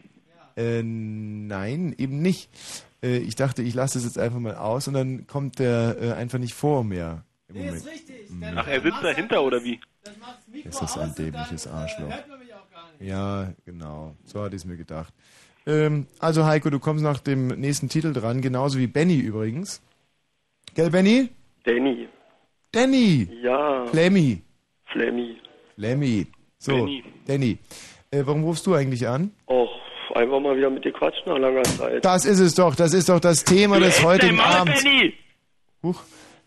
Äh, nein, eben nicht. Äh, ich dachte, ich lasse es jetzt einfach mal aus und dann kommt der äh, einfach nicht vor mehr. Nee, Moment. ist richtig. Ach, er sitzt dahinter oder wie? Das Ist das ein dämliches Arschloch. Hört man mich auch gar nicht. Ja, genau. So hatte ich es mir gedacht. Ähm, also Heiko, du kommst nach dem nächsten Titel dran, genauso wie Benny übrigens. Gell, Benny? Danny. Danny! Ja. Flemmy. Flemmy. Lemmy. So, Benny. Danny. Äh, warum rufst du eigentlich an? Och, einfach mal wieder mit dir quatschen nach langer Zeit. Das ist es doch, das ist doch das Thema des heutigen Abends. Huch.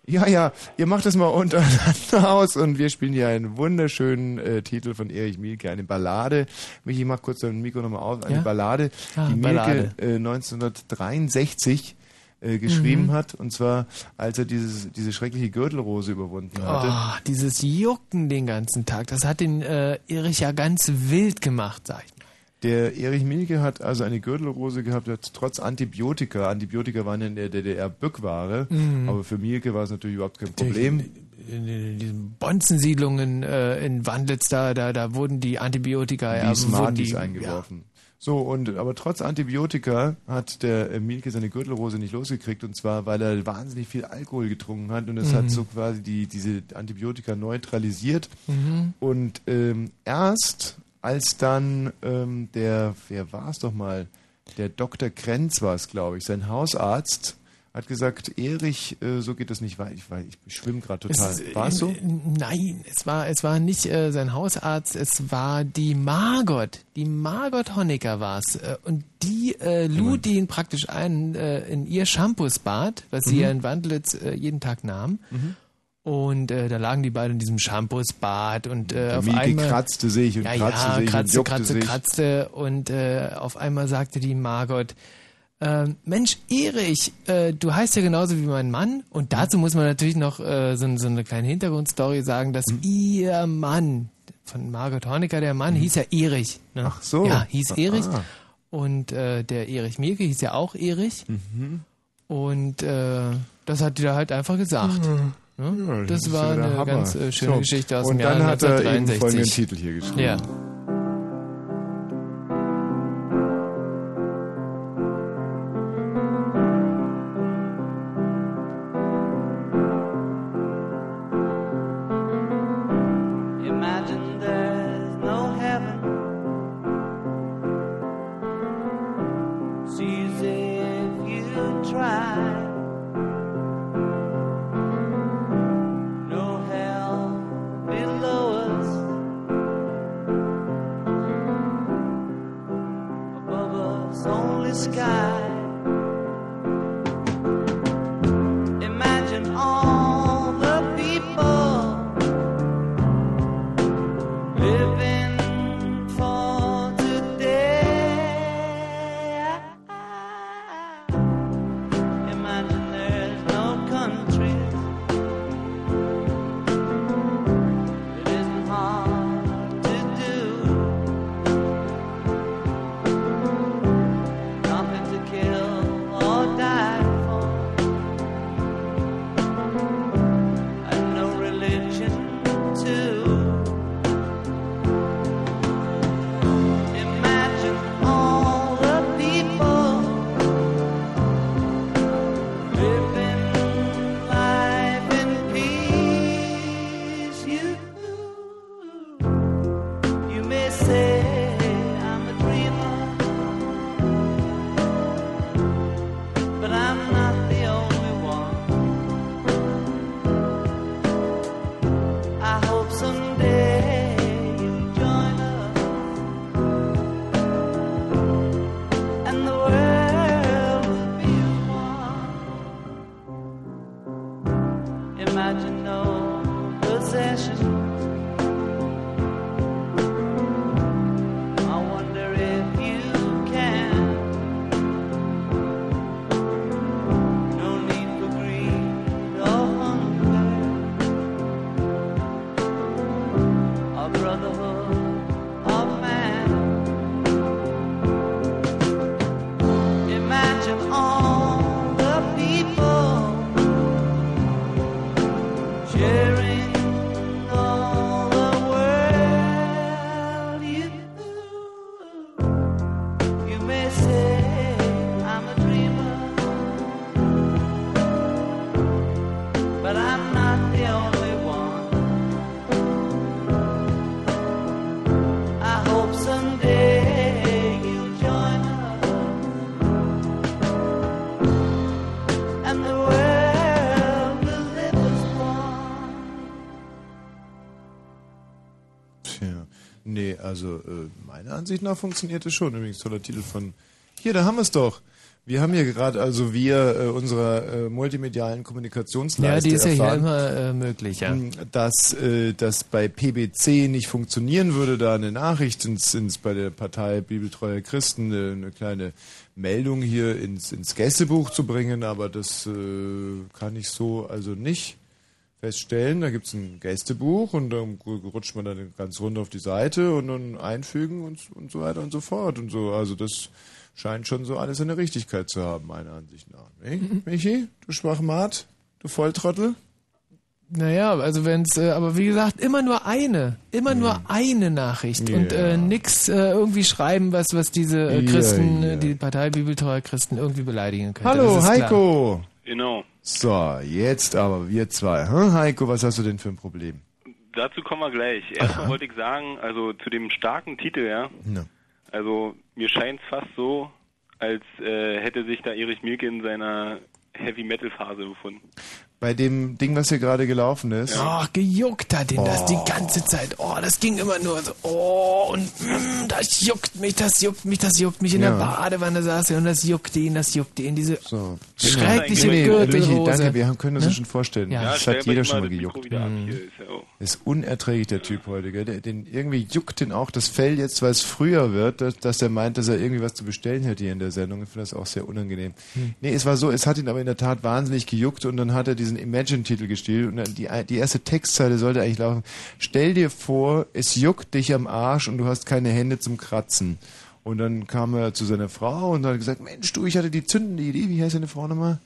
Ja, ja, ihr macht das mal untereinander aus und wir spielen hier einen wunderschönen äh, Titel von Erich Mielke, eine Ballade. Michi, mach kurz dein Mikro nochmal auf. Eine Ja? Ballade, Ah, die Mielke Ballade. äh, 1963 äh, geschrieben Mhm. hat und zwar als er dieses, diese schreckliche Gürtelrose überwunden hatte. Oh, dieses Jucken den ganzen Tag, das hat den äh, Erich ja ganz wild gemacht, sag ich. Der Erich Mielke hat also eine Gürtelrose gehabt, hat trotz Antibiotika, Antibiotika waren in der DDR Bückware, Mhm. aber für Mielke war es natürlich überhaupt kein Problem. In, in diesen Bonzensiedlungen äh, in Wandlitz, da, da, da wurden die Antibiotika die ja, wurden Smarties die, eingeworfen. So, und aber trotz Antibiotika hat der äh, Mielke seine Gürtelrose nicht losgekriegt und zwar, weil er wahnsinnig viel Alkohol getrunken hat und es Mhm. hat so quasi die, diese Antibiotika neutralisiert. Mhm. Und ähm, erst als dann ähm, der, wer war es doch mal, der Dr. Krenz war es, glaube ich, sein Hausarzt, hat gesagt, Erich, äh, so geht das nicht weiter. Ich, weiß, ich schwimme gerade total. Es, War es so? Nein, es war, es war nicht äh, sein Hausarzt, es war die Margot. Die Margot Honecker war es. Äh, und die äh, lud ihn praktisch ein äh, in ihr Shampoosbad, was sie Mhm. ja in Wandlitz äh, jeden Tag nahm. Mhm. Und äh, da lagen die beiden in diesem Shampoosbad und äh, auf einmal kratzte sich und ja, kratzte ja, sich und kratzte, juckte kratzte, sich. kratzte und äh, auf einmal sagte die Margot, ähm, Mensch, Erich, äh, du heißt ja genauso wie mein Mann. Und dazu muss man natürlich noch äh, so, so eine kleine Hintergrundstory sagen, dass Hm. ihr Mann von Margot Honecker, der Mann, hieß ja Erich. Ne? Ach so. Ja, hieß Ah. Erich. Und äh, der Erich Mielke hieß ja auch Erich. Mhm. Und äh, das hat die da halt einfach gesagt. Ne? das war ja eine Hammer. ganz äh, schöne So, Geschichte aus und dem Jahr dann hat er eben 1963. folgenden Titel hier geschrieben. Ja. Ansicht nach funktioniert es schon. Übrigens toller Titel von. Hier, da haben wir es doch. Wir haben hier gerade also wir äh, unserer äh, multimedialen Kommunikationsleiste Ja, die ist ja hier erfahren, immer äh, möglich, ja. dass äh, das bei PBC nicht funktionieren würde, da eine Nachricht ins, ins bei der Partei Bibeltreuer Christen äh, eine kleine Meldung hier ins, ins Gästebuch zu bringen, aber das äh, kann ich so also nicht feststellen. Da gibt's ein Gästebuch und dann rutscht man dann ganz runter auf die Seite und dann einfügen und, und so weiter und so fort und so. Also das scheint schon so alles eine Richtigkeit zu haben, meiner Ansicht nach. Nicht? Michi, du Schwachmat, du Volltrottel? Naja, also wenn's, äh, aber wie gesagt, immer nur eine, immer nur eine Nachricht und Ja. äh, nix äh, irgendwie schreiben, was was diese äh, Christen, ja. äh, die Partei Bibeltreuer Christen irgendwie beleidigen könnte. das Hallo, ist klar. Heiko. Genau. So, jetzt aber wir zwei. Hm, Heiko, was hast du denn für ein Problem? Dazu kommen wir gleich. Erstmal wollte ich sagen, also zu dem starken Titel, ja. Ja. Also mir scheint es fast so, als äh, hätte sich da Erich Mielke in seiner Heavy Metal Phase befunden. Bei dem Ding, was hier gerade gelaufen ist. Oh, gejuckt hat ihn das Oh. die ganze Zeit. Oh, das ging immer nur so. Oh, und mm, das juckt mich, das juckt mich, das juckt mich. In Ja. der Badewanne saß er und das juckte ihn, das juckte ihn. Diese So. schreckliche nee, Gürtelrose. Danke, wir können uns Ne? das schon vorstellen. Ja. Ja, das hat jeder schon mal das gejuckt. Hier ist. Ist unerträglich, der Typ heute. Gell? Der, den, irgendwie juckt den auch das Fell jetzt, weil es früher wird, dass, dass er meint, dass er irgendwie was zu bestellen hätte hier in der Sendung. Ich finde das auch sehr unangenehm. Hm. Nee, es war so, es hat ihn aber in der Tat wahnsinnig gejuckt und dann hat er diesen Imagine-Titel gespielt und die, die erste Textzeile sollte eigentlich laufen, stell dir vor, es juckt dich am Arsch und du hast keine Hände zum Kratzen. Und dann kam er zu seiner Frau und hat gesagt, Mensch du, ich hatte die zündende Idee, wie heißt deine Frau nochmal?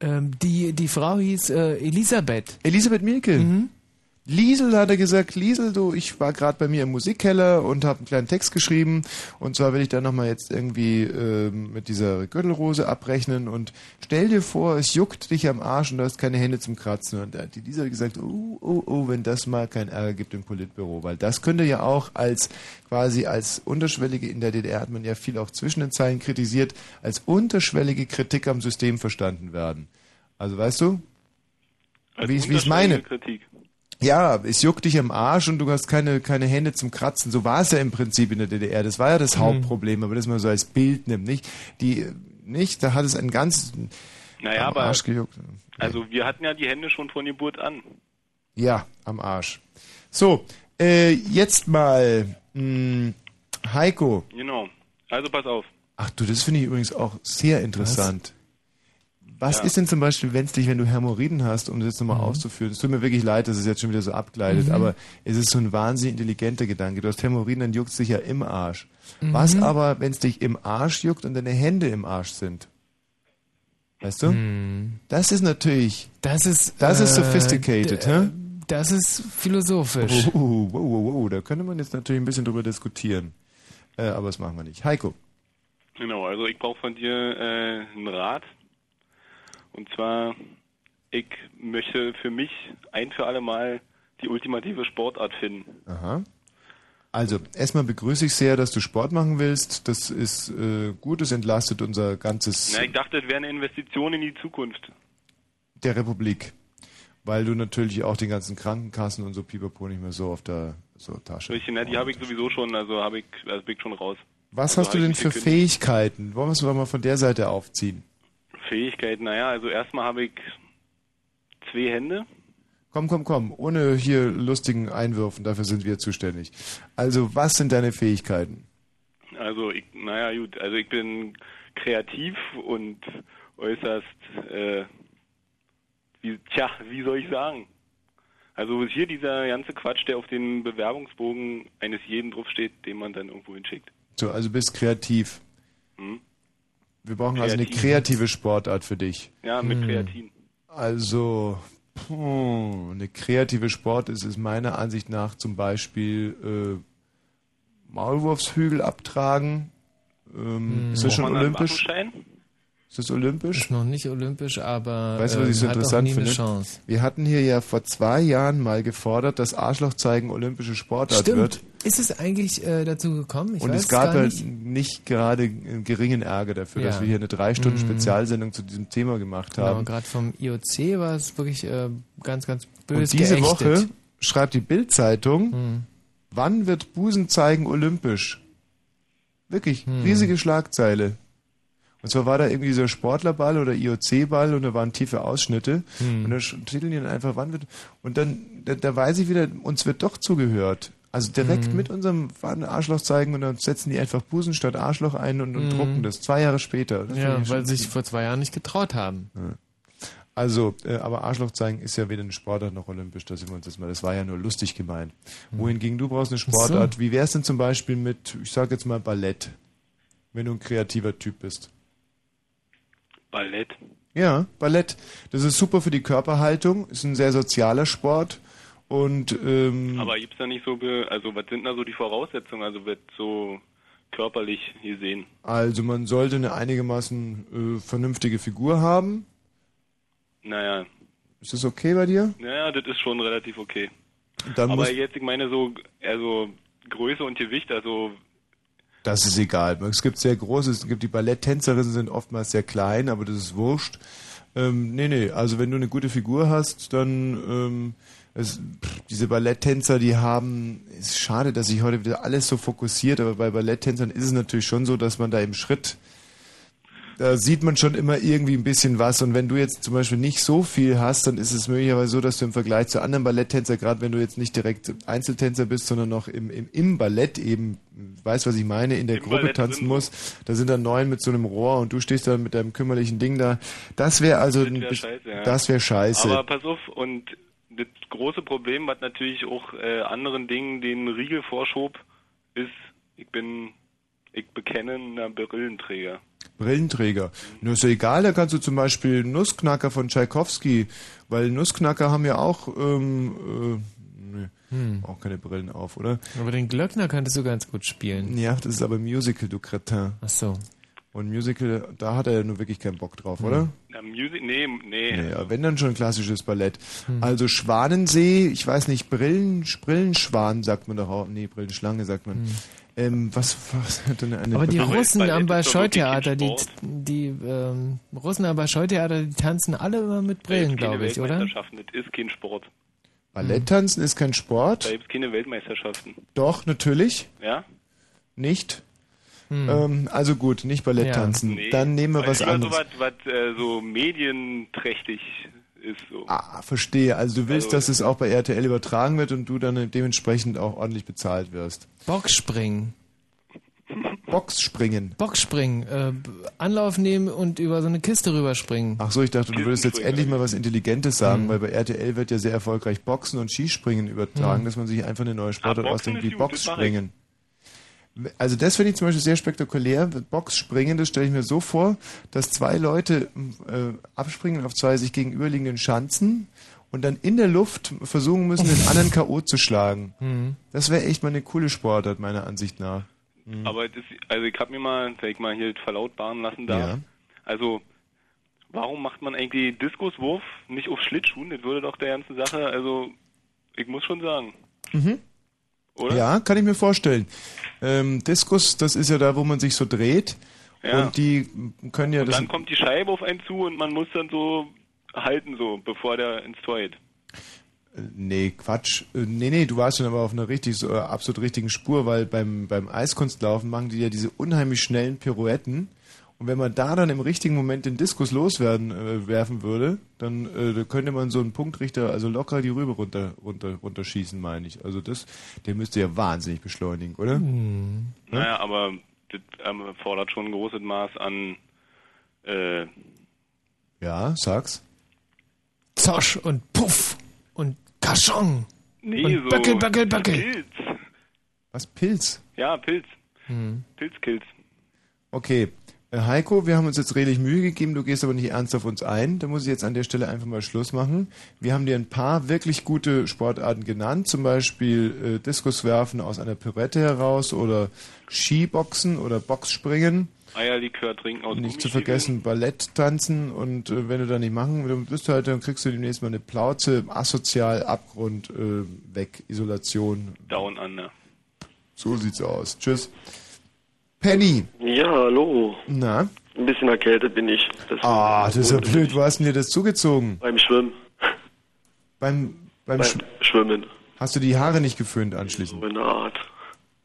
Ähm, die, die Frau hieß äh, Elisabeth. Elisabeth Mielke. Mhm. Liesel hat er gesagt, Liesel, du, ich war gerade bei mir im Musikkeller und habe einen kleinen Text geschrieben und zwar will ich da nochmal jetzt irgendwie ähm, mit dieser Gürtelrose abrechnen und stell dir vor, es juckt dich am Arsch und du hast keine Hände zum Kratzen und da hat die Liesel gesagt, oh, oh, oh, wenn das mal keinen Ärger gibt im Politbüro, weil das könnte ja auch als quasi als unterschwellige, in der DDR hat man ja viel auch zwischen den Zeilen kritisiert, als unterschwellige Kritik am System verstanden werden. Also weißt du, wie ich ich meine. Kritik. Ja, es juckt dich am Arsch und du hast keine, keine Hände zum Kratzen. So war es ja im Prinzip in der DDR. Das war ja das Mhm. Hauptproblem, aber das man so als Bild nimmt, nicht? Die, nicht? Da hat es einen ganz Naja, am aber Arsch gejuckt. also wir hatten ja die Hände schon von Geburt an. Ja, am Arsch. So, äh, jetzt mal, mh, Heiko. Genau. Also pass auf. Ach du, das finde ich übrigens auch sehr interessant. Was Ja. ist denn zum Beispiel, wenn es dich, wenn du Hämorrhoiden hast, um das jetzt nochmal auszuführen? Es tut mir wirklich leid, dass es jetzt schon wieder so abgleitet, Mhm. aber es ist so ein wahnsinnig intelligenter Gedanke. Du hast Hämorrhoiden, dann juckt es dich ja im Arsch. Mhm. Was aber, wenn es dich im Arsch juckt und deine Hände im Arsch sind? Weißt du? Das ist natürlich. Das ist. Das ist äh, sophisticated, hä? Das ist philosophisch. Oh, wow, wow, wow, da könnte man jetzt natürlich ein bisschen drüber diskutieren. Äh, aber das machen wir nicht. Heiko. Genau, also ich brauche von dir äh, einen Rat. Und zwar, ich möchte für mich ein für alle Mal die ultimative Sportart finden. Aha. Also, erstmal begrüße ich sehr, dass du Sport machen willst. Das ist äh, gut, es entlastet unser ganzes Na, ich dachte, das wäre eine Investition in die Zukunft. der Republik. Weil du natürlich auch den ganzen Krankenkassen und so Pipapo nicht mehr so auf der so Tasche. Richtig, ne, die habe ich sowieso schon, also habe ich, also bin ich schon raus. Was also hast du denn für gekündigt. Fähigkeiten? Wollen wir es mal von der Seite aufziehen? Fähigkeiten, naja, also erstmal habe ich zwei Hände. Komm, komm, komm, ohne hier lustigen Einwürfen, dafür sind wir zuständig. Also, was sind deine Fähigkeiten? Also ich, naja gut, also ich bin kreativ und äußerst, äh, wie, tja, wie soll ich sagen? Also hier dieser ganze Quatsch, der auf den Bewerbungsbogen eines jeden draufsteht, den man dann irgendwo hinschickt. So, also bist kreativ. Hm? Wir brauchen also eine Kreativ. kreative Sportart für dich. Ja, mit Kreatin. Also, puh, eine kreative Sport ist es meiner Ansicht nach zum Beispiel äh, Maulwurfshügel abtragen. Ähm, Ist das schon olympisch? Ist das olympisch? Ist noch nicht olympisch, aber Weißt du, was ich so ähm, auch interessant finde? Wir hatten hier ja vor zwei Jahren mal gefordert, dass Arschloch zeigen olympische Sportart Stimmt. wird. Ist es eigentlich äh, dazu gekommen? Ich und es gab ja nicht. nicht gerade einen geringen Ärger dafür, Ja. dass wir hier eine drei Stunden Mhm. Spezialsendung zu diesem Thema gemacht Genau, haben. gerade vom IOC war es wirklich äh, ganz, ganz böse Und diese geächtet. Woche schreibt die Bild-Zeitung, Hm. wann wird Busen zeigen olympisch? Wirklich, Hm. riesige Schlagzeile. Und zwar war da irgendwie dieser Sportlerball oder IOC-Ball und da waren tiefe Ausschnitte. Hm. Und da titeln die dann einfach, wann wird. Und dann, da, da weiß ich wieder, uns wird doch zugehört. Also direkt Hm. mit unserem Arschloch zeigen und dann setzen die einfach Busen statt Arschloch ein und, und Hm. drucken das. Zwei Jahre später. Das Ja, weil sie sich vor zwei Jahren nicht getraut haben. also, äh, aber Arschloch zeigen ist ja weder eine Sportart noch olympisch, da sind wir uns jetzt mal. Das war ja nur lustig gemeint. Wohingegen du brauchst eine. Ach so. Sportart. Wie wär's denn zum Beispiel mit, ich sag jetzt mal Ballett, wenn du ein kreativer Typ bist? Ballett. Ja, Ballett. Das ist super für die Körperhaltung, ist ein sehr sozialer Sport und ähm, Aber gibt's da nicht so, also was sind da so die Voraussetzungen, also wird so körperlich gesehen? also man sollte eine einigermaßen äh, vernünftige Figur haben. Naja, Ist das okay bei dir? naja, das ist schon relativ okay. Dann Aber jetzt, ich meine so, also Größe und Gewicht, also Das ist egal. Es gibt sehr große, es gibt die Balletttänzerinnen sind oftmals sehr klein, aber das ist wurscht. Ähm, nee, nee, also wenn du eine gute Figur hast, dann ähm, es, pff, diese Balletttänzer, die haben, ist schade, dass sich heute wieder alles so fokussiert, aber bei Balletttänzern ist es natürlich schon so, dass man da im Schritt, da sieht man schon immer irgendwie ein bisschen was und wenn du jetzt zum Beispiel nicht so viel hast, dann ist es möglicherweise so, dass du im Vergleich zu anderen Balletttänzer, gerade wenn du jetzt nicht direkt Einzeltänzer bist, sondern noch im, im, im Ballett eben, weißt was ich meine, in der Im Gruppe Ballett tanzen musst, da sind dann neun mit so einem Rohr und du stehst da mit deinem kümmerlichen Ding da. Das wäre also, das ein wäre scheiße. Ja. das wäre scheiße. Aber pass auf, und das große Problem, was natürlich auch äh, anderen Dingen den Riegel vorschob, ist, ich bin, ich bekenne ein Brillenträger. Brillenträger. Nur ist ja egal, da kannst du zum Beispiel Nussknacker von Tschaikowski, weil Nussknacker haben ja auch, ähm, äh, nee, Hm. auch keine Brillen auf, oder? Aber den Glöckner könntest du ganz gut spielen. Ja, das ist aber Musical, du Cretin. Ach so. Und Musical, da hat er ja nur wirklich keinen Bock drauf, oder? Na, Music, nee, nee. Nee, ja, wenn dann schon klassisches Ballett. Also Schwanensee, ich weiß nicht, Brillen, Brillenschwan sagt man doch auch. Nee, Brillenschlange sagt man. Ähm, was, was hat denn eine Aber die Russen am Bolschoi-Theater, die, die ähm, Russen am Bolschoi-Theater, die tanzen alle immer mit Brillen, glaube ich, oder? Weltmeisterschaften, das ist kein Sport. Balletttanzen ist kein Sport. Da gibt es keine Weltmeisterschaften. Doch, natürlich. Ja? Nicht. Hm. Ähm, also gut, nicht Balletttanzen. Nee. Dann nehmen wir Weil was anderes. So was, was äh, so medienträchtig ist. So. Ah, verstehe. Also du willst, Also- dass es auch bei RTL übertragen wird und du dann dementsprechend auch ordentlich bezahlt wirst. Boxspringen. Boxspringen. Boxspringen. Äh, Anlauf nehmen und über so eine Kiste rüberspringen. Ach so, ich dachte, du würdest jetzt endlich mal was Intelligentes sagen, weil bei RTL wird ja sehr erfolgreich Boxen und Skispringen übertragen, Hm. dass man sich einfach eine neue Sportart Ah, ausdenkt wie. Boxspringen. Also das finde ich zum Beispiel sehr spektakulär. Boxspringen, das stelle ich mir so vor, dass zwei Leute äh, abspringen auf zwei sich gegenüberliegenden Schanzen und dann in der Luft versuchen müssen, den anderen K.O. zu schlagen. Mhm. Das wäre echt mal eine coole Sportart, meiner Ansicht nach. Mhm. Aber das, also ich habe mir mal, wenn ich mal hier verlautbaren lassen darf. Ja. Also, warum macht man eigentlich Diskuswurf nicht auf Schlittschuhen? Das würde doch der ganzen Sache, also, ich muss schon sagen. Mhm. Oder? Ja, kann ich mir vorstellen. Ähm, Diskus, das ist ja da, wo man sich so dreht. Ja. Und die können ja Und dann kommt die Scheibe auf einen zu und man muss dann so halten, so, bevor der ins Tor geht. Nee, Quatsch. Äh, Nee, nee, du warst schon aber auf einer richtig, so, äh, absolut richtigen Spur, weil beim, beim Eiskunstlaufen machen die ja diese unheimlich schnellen Pirouetten. Und wenn man da dann im richtigen Moment den Diskus loswerden äh, werfen würde, dann äh, könnte man so einen Punktrichter, also locker die Rübe runter, runter, runterschießen, meine ich. Also das, der müsste ja wahnsinnig beschleunigen, oder? Naja, aber das ähm, fordert schon ein großes Maß an, äh, Ja, sag's. Zosch und Puff und Kaschong. nee, und so. Böckel, Böckel, Böckel. Pilz. Was, Pilz? Ja, Pilz. Hm. Pilzkills. Okay. Äh, Heiko, wir haben uns jetzt redlich Mühe gegeben, du gehst aber nicht ernst auf uns ein. Da muss ich jetzt an der Stelle einfach mal Schluss machen. Wir haben dir ein paar wirklich gute Sportarten genannt, zum Beispiel äh, Diskuswerfen aus einer Pirouette heraus oder Skiboxen oder Boxspringen. Eierlikör trinken aus Nicht zu vergessen Ballett tanzen und äh, wenn du da nicht machen, bist du halt, dann kriegst du demnächst mal eine Plauze, asozial, Abgrund, äh, weg, Isolation. Down Under. So sieht's aus. Tschüss. Penny. Ja, hallo. Na? Ein bisschen erkältet bin ich. Deswegen- Ah, das ist ja blöd. Wo hast du denn dir das zugezogen? Beim Schwimmen. Beim, beim, Beim Sch Schwimmen. Hast du die Haare nicht geföhnt anschließend? So in der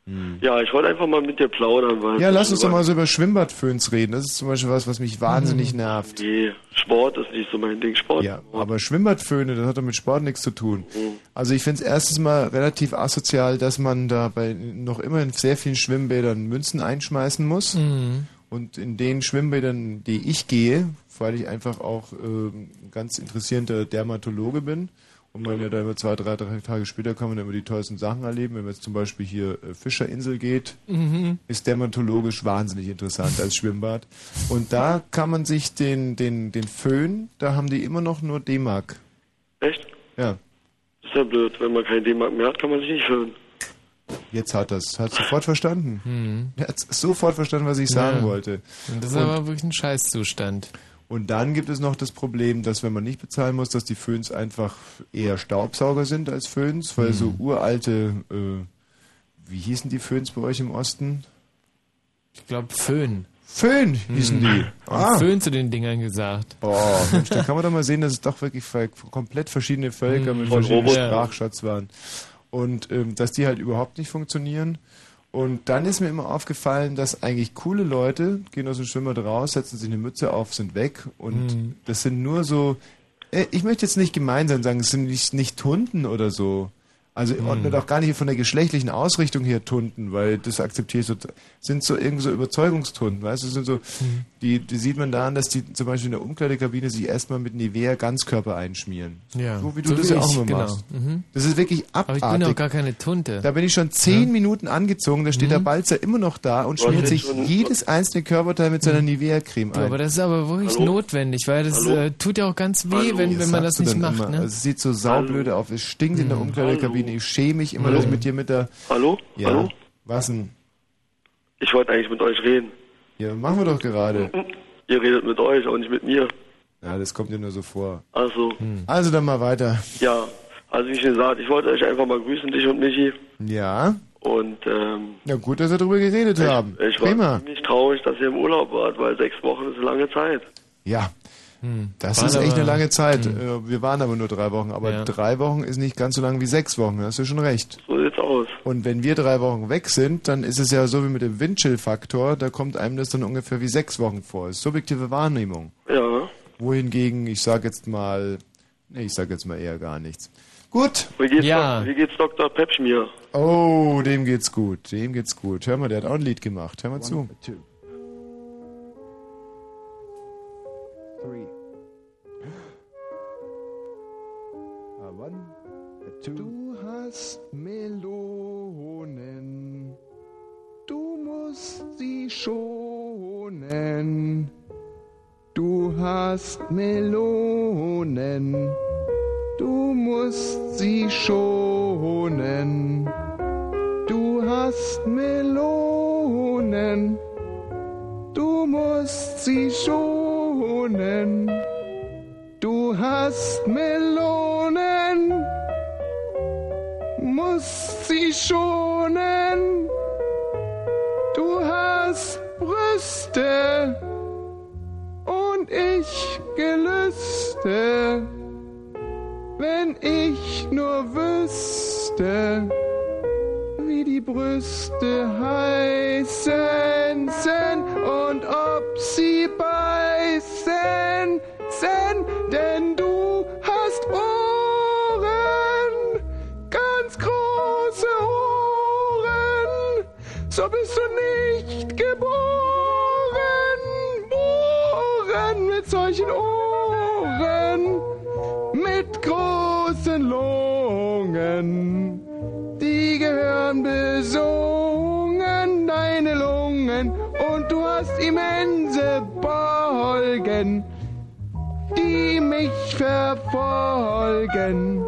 Art. Ja, ich wollte einfach mal mit dir plaudern, weil. Hm. Ja, lass uns doch mal so über Schwimmbadföhns reden. Das ist zum Beispiel was, was mich wahnsinnig Mhm. nervt. Nee, Sport ist nicht so mein Ding. Sport. Ja, aber Schwimmbadföhne, das hat doch mit Sport nichts zu tun. Mhm. Also ich finde es erstens mal relativ asozial, dass man da bei noch immer in sehr vielen Schwimmbädern Münzen einschmeißen muss. Mhm. Und in den Schwimmbädern, die ich gehe, weil ich einfach auch ähm, ein ganz interessierter Dermatologe bin und man ja da immer zwei, drei, drei Tage später kann man immer die tollsten Sachen erleben. Wenn man jetzt zum Beispiel hier äh, Fischerinsel geht, Mhm. ist dermatologisch wahnsinnig interessant als Schwimmbad. Und da kann man sich den, den, den Föhn, da haben die immer noch nur D-Mark. Echt? Ja, Ist ja blöd. Wenn man kein D-Mark mehr hat, kann man sich nicht föhnen. jetzt hat das. Hat sofort verstanden. Mhm. Er hat sofort verstanden, was ich sagen Ja. wollte. Und das ist Und- aber wirklich ein Scheißzustand. Und dann gibt es noch das Problem, dass wenn man nicht bezahlen muss, dass die Föhns einfach eher Staubsauger sind als Föhns, weil so uralte, äh, wie hießen die Föhns bei euch im Osten? Ich glaube Föhn. Föhn hießen die. Ah. Föhn zu den Dingern gesagt. Oh, Mensch, da kann man doch mal sehen, dass es doch wirklich komplett verschiedene Völker Mhm. mit verschiedenen. Sprachschatz waren. Und ähm, dass die halt überhaupt nicht funktionieren. Und dann ist mir immer aufgefallen, dass eigentlich coole Leute gehen aus dem Schwimmbad raus, setzen sich eine Mütze auf, sind weg. Und Mhm. das sind nur so, äh, ich möchte jetzt nicht gemein sein, sagen, es sind nicht, nicht Hunden oder so. Also ordnet auch gar nicht von der geschlechtlichen Ausrichtung her Tunden, weil das akzeptiere ich so. Sind so irgendwie so Überzeugungstunden, weißt du, sind so, die, die sieht man daran, dass die zum Beispiel in der Umkleidekabine sich erstmal mit Nivea Ganzkörper einschmieren. Ja. So wie du So das wie ja auch immer genau. machst. Mhm. Das ist wirklich Aber ich abartig. bin auch gar keine Tunte. Da bin ich schon zehn Ja. Minuten angezogen, da steht der Mhm. Balzer immer noch da und schmiert denn sich schon? jedes einzelne Körperteil mit seiner Nivea-Creme Du, ein. aber das ist aber wirklich Hallo? notwendig, weil das äh, tut ja auch ganz weh, Hallo? wenn, wenn man das nicht macht. immer. Ne? Also es sieht so saublöde auf. Es stinkt in der Mhm. Umkleidekabine. Ich schäme mich immer, Hallo? dass ich mit dir mit der... Hallo? Ja. Hallo? Was denn? Ich wollte eigentlich mit euch reden. Ja, machen wir doch gerade. Ihr redet mit euch, aber nicht mit mir. Ja, das kommt dir nur so vor. Also, Also dann mal weiter. ja. Also wie schon gesagt, ich wollte euch einfach mal grüßen, dich und Michi. Ja? Und ähm, Ja, gut, dass wir darüber geredet haben. ich war Prima. ziemlich traurig, dass ihr im Urlaub wart, weil sechs Wochen ist eine lange Zeit. Ja. Das Waren ist echt aber- eine lange Zeit. Hm. Äh, Wir waren aber nur drei Wochen. Aber Ja. drei Wochen ist nicht ganz so lang wie sechs Wochen. Da hast du schon recht. So sieht's aus. Und wenn wir drei Wochen weg sind, dann ist es ja so wie mit dem Windchill-Faktor. Da kommt einem das dann ungefähr wie sechs Wochen vor. Das ist subjektive Wahrnehmung. Ja. Wohingegen, ich sag jetzt mal, nee, ich sag jetzt mal eher gar nichts. Gut. Wie geht's, Ja. Dok- wie geht's Dr. Pepschmier? Oh, dem geht's gut. Dem geht's gut. Hör mal, der hat auch ein Lied gemacht. Hör mal zu. Du hast Melonen, du musst sie schonen. Du hast Melonen, du musst sie schonen. Du hast Melonen, du musst sie schonen. Du hast Melonen, musst sie schonen. Du hast Brüste und ich Gelüste, wenn ich nur wüsste, wie die Brüste heißen sind und ob sie beißen sind, denn du bist du nicht geboren, Ohren mit solchen Ohren, mit großen Lungen, die gehören besungen, deine Lungen, und du hast immense Bolgen, die mich verfolgen.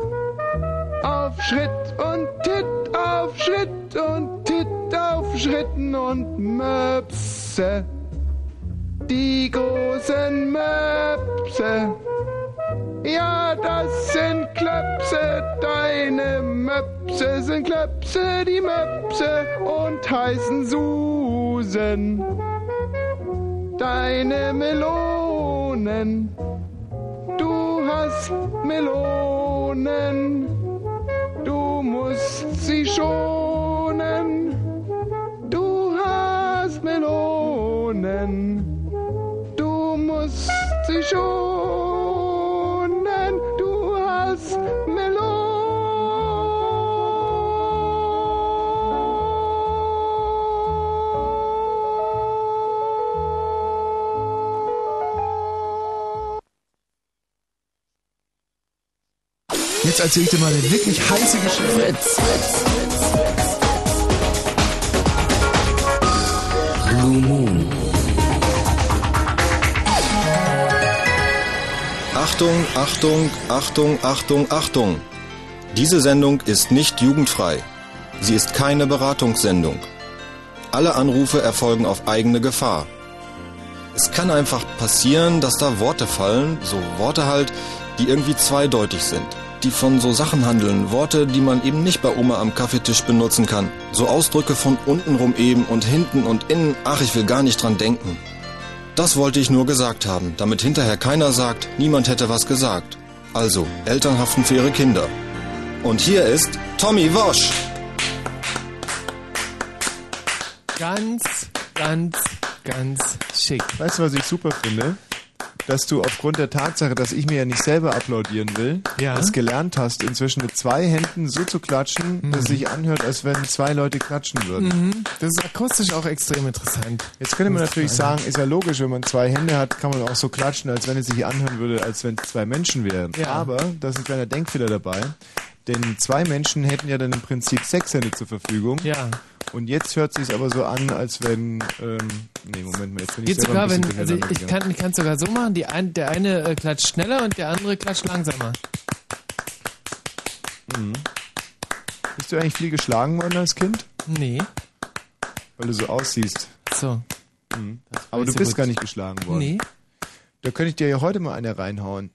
Auf Schritt und Titt, auf Schritt und Titt, auf Schritten und Möpse, die großen Möpse. Ja, das sind Klöpse, deine Möpse sind Klöpse, die Möpse und heißen Susen. Deine Melonen, du hast Melonen, du musst sie schonen. Du hast Melonen, du musst sie schonen. Jetzt erzähl ich dir mal eine wirklich heiße Geschichte. Blue Moon. Achtung, Achtung, Achtung, Achtung, Achtung. Diese Sendung ist nicht jugendfrei. Sie ist keine Beratungssendung. Alle Anrufe erfolgen auf eigene Gefahr. Es kann einfach passieren, dass da Worte fallen, so Worte halt, die irgendwie zweideutig sind. Die von so Sachen handeln, Worte, die man eben nicht bei Oma am Kaffeetisch benutzen kann. So Ausdrücke von untenrum eben und hinten und innen, ach, ich will gar nicht dran denken. Das wollte ich nur gesagt haben, damit hinterher keiner sagt, niemand hätte was gesagt. Also, Eltern haften für ihre Kinder. Und hier ist Tommy Wosch. Ganz, ganz, ganz schick. Weißt du, was ich super finde? Dass du aufgrund der Tatsache, dass ich mir ja nicht selber applaudieren will, Ja. es gelernt hast, inzwischen mit zwei Händen so zu klatschen, dass es sich anhört, als wenn zwei Leute klatschen würden. Mhm. Das ist akustisch auch extrem interessant. Jetzt könnte man natürlich sagen, ist ja logisch, wenn man zwei Hände hat, kann man auch so klatschen, als wenn es sich anhören würde, als wenn es zwei Menschen wären. Ja. Aber da ist ein kleiner Denkfehler dabei. Denn zwei Menschen hätten ja dann im Prinzip sechs Hände zur Verfügung. Ja. Und jetzt hört sich aber so an, als wenn. Ähm, nee, Moment mal, jetzt bin ich Geht selber sogar, ein wenn, also ich kann, es sogar so machen, die ein, der eine äh, klatscht schneller und der andere klatscht langsamer. Mhm. Bist du eigentlich viel geschlagen worden als Kind? Nee. Weil du so aussiehst. So. Mhm. Aber du bist gut. gar nicht geschlagen worden. Nee. Da könnte ich dir ja heute mal eine reinhauen.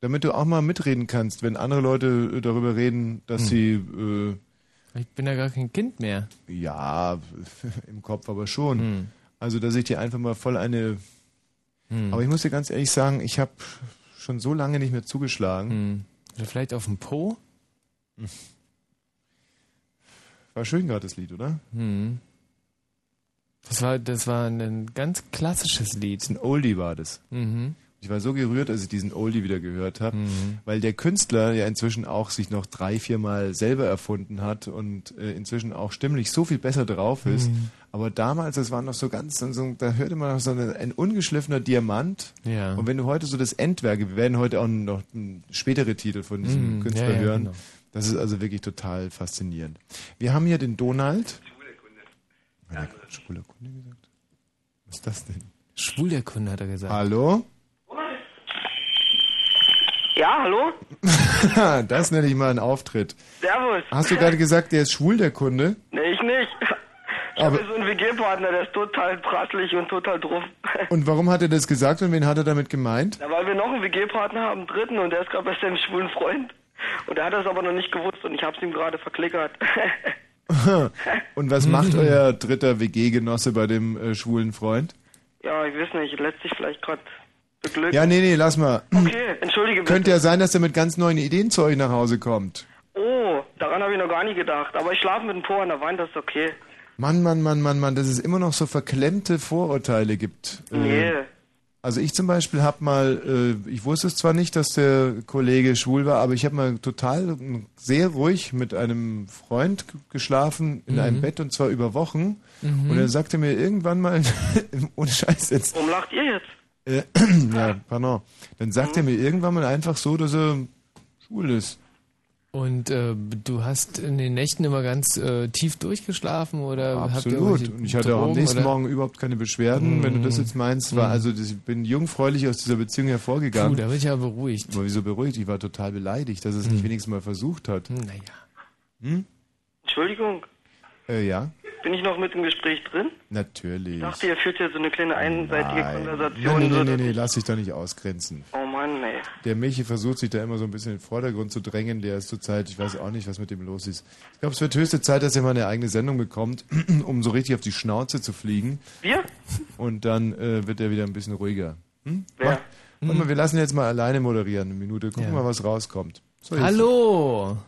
Damit du auch mal mitreden kannst, wenn andere Leute äh, darüber reden, dass Hm. sie. Äh, Ich bin ja gar kein Kind mehr. ja, im Kopf aber schon. Hm. Also, dass ich dir einfach mal voll eine. Hm. Aber ich muss dir ganz ehrlich sagen, ich habe schon so lange nicht mehr zugeschlagen. Hm. Oder vielleicht auf dem Po? War schön gerade das Lied, oder? Hm. Das war, das war ein ganz klassisches Lied. Ein Oldie war das. Mhm. Ich war so gerührt, als ich diesen Oldie wieder gehört habe, Mhm. weil der Künstler ja inzwischen auch sich noch drei, vier Mal selber erfunden hat und äh, inzwischen auch stimmlich so viel besser drauf ist. Mhm. Aber damals, das war noch so ganz, so, da hörte man noch so eine, ein ungeschliffener Diamant. Ja. Und wenn du heute so das Endwerk, wir werden heute auch noch spätere Titel von diesem Mhm, Künstler ja, ja, hören, genau. das ist also wirklich total faszinierend. Wir haben hier den Donald. Hat er gerade Schwuler Kunde gesagt? Was ist das denn? Schwul der Kunde, hat er gesagt. Hallo? Ja, hallo? das nenne ich mal einen Auftritt. Servus. Hast du gerade gesagt, der ist schwul, der Kunde? Nee, ich nicht. Ich Aber- habe so einen WG-Partner, der ist total prasselig und total drauf. Und warum hat er das gesagt und wen hat er damit gemeint? Na, weil wir noch einen WG-Partner haben, einen dritten, und der ist gerade bei seinem schwulen Freund. Und der hat das aber noch nicht gewusst und ich hab's ihm gerade verklickert. Und was macht euer dritter WG-Genosse bei dem äh, schwulen Freund? ja, ich weiß nicht, lässt sich vielleicht gerade beglücken. Ja, nee, nee, lass mal. Okay, entschuldige bitte. Könnte ja sein, dass er mit ganz neuen Ideen zu euch nach Hause kommt. Oh, daran habe ich noch gar nie gedacht. Aber ich schlafe mit dem Po an der Wand, das ist okay. Mann, Mann, Mann, Mann, Mann, dass es immer noch so verklemmte Vorurteile gibt. Äh, Nee. Also ich zum Beispiel habe mal, äh, ich wusste es zwar nicht, dass der Kollege schwul war, aber ich habe mal total sehr ruhig mit einem Freund geschlafen in Mhm. einem Bett und zwar über Wochen. Mhm. Und er sagte mir irgendwann mal, ohne Scheiß jetzt, Warum lacht ihr jetzt? Äh, ja, pardon, dann sagt er mir irgendwann mal einfach so, dass er schwul ist. Und äh, du hast in den Nächten immer ganz äh, tief durchgeschlafen oder habt ihr Absolut. Und ich hatte auch am Drogen nächsten oder? Morgen überhaupt keine Beschwerden. Wenn du das jetzt meinst, war Mhm. also das, ich bin jungfräulich aus dieser Beziehung hervorgegangen. Puh, da bin ich ja beruhigt. Aber wieso beruhigt? Ich war total beleidigt, dass er es nicht wenigstens mal versucht hat. Naja. Hm? Entschuldigung, Äh, ja, bin ich noch mit im Gespräch drin? natürlich. Ich dachte, ihr führt hier so eine kleine einseitige Nein. Konversation. Nee, nee, so, nee, nee, nee, lass dich da nicht ausgrenzen. Oh Mann, ey. Der Michi versucht sich da immer so ein bisschen in den Vordergrund zu drängen. Der ist zurzeit, ich weiß auch nicht, was mit dem los ist. Ich glaube, es wird höchste Zeit, dass er mal eine eigene Sendung bekommt, um so richtig auf die Schnauze zu fliegen. Wir? Und dann äh, wird er wieder ein bisschen ruhiger. Hm? Wer? Mach- Warte mal, wir lassen jetzt mal alleine moderieren, eine Minute. Gucken Ja. mal, was rauskommt. So, Hallo.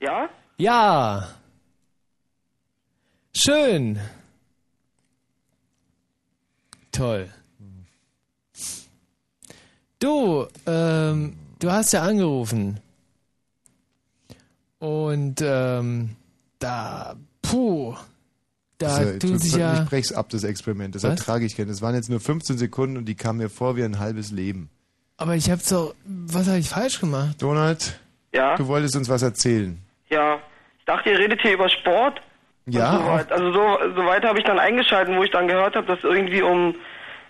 Ja? Ja. Schön. Toll. Du, ähm, du hast ja angerufen. Und ähm, da, puh, da ja- tun sich ja. Ich brech's ab, das Experiment. Das ertrage ich gerne. Das waren jetzt nur 15 Sekunden und die kamen mir vor wie ein halbes Leben. Aber ich hab's doch. Was habe ich falsch gemacht? Donald, Ja? du wolltest uns was erzählen. Ja. Ich dachte, ihr redet hier über Sport. Ja, so weit. Also so, so weit habe ich dann eingeschalten, wo ich dann gehört habe, dass irgendwie um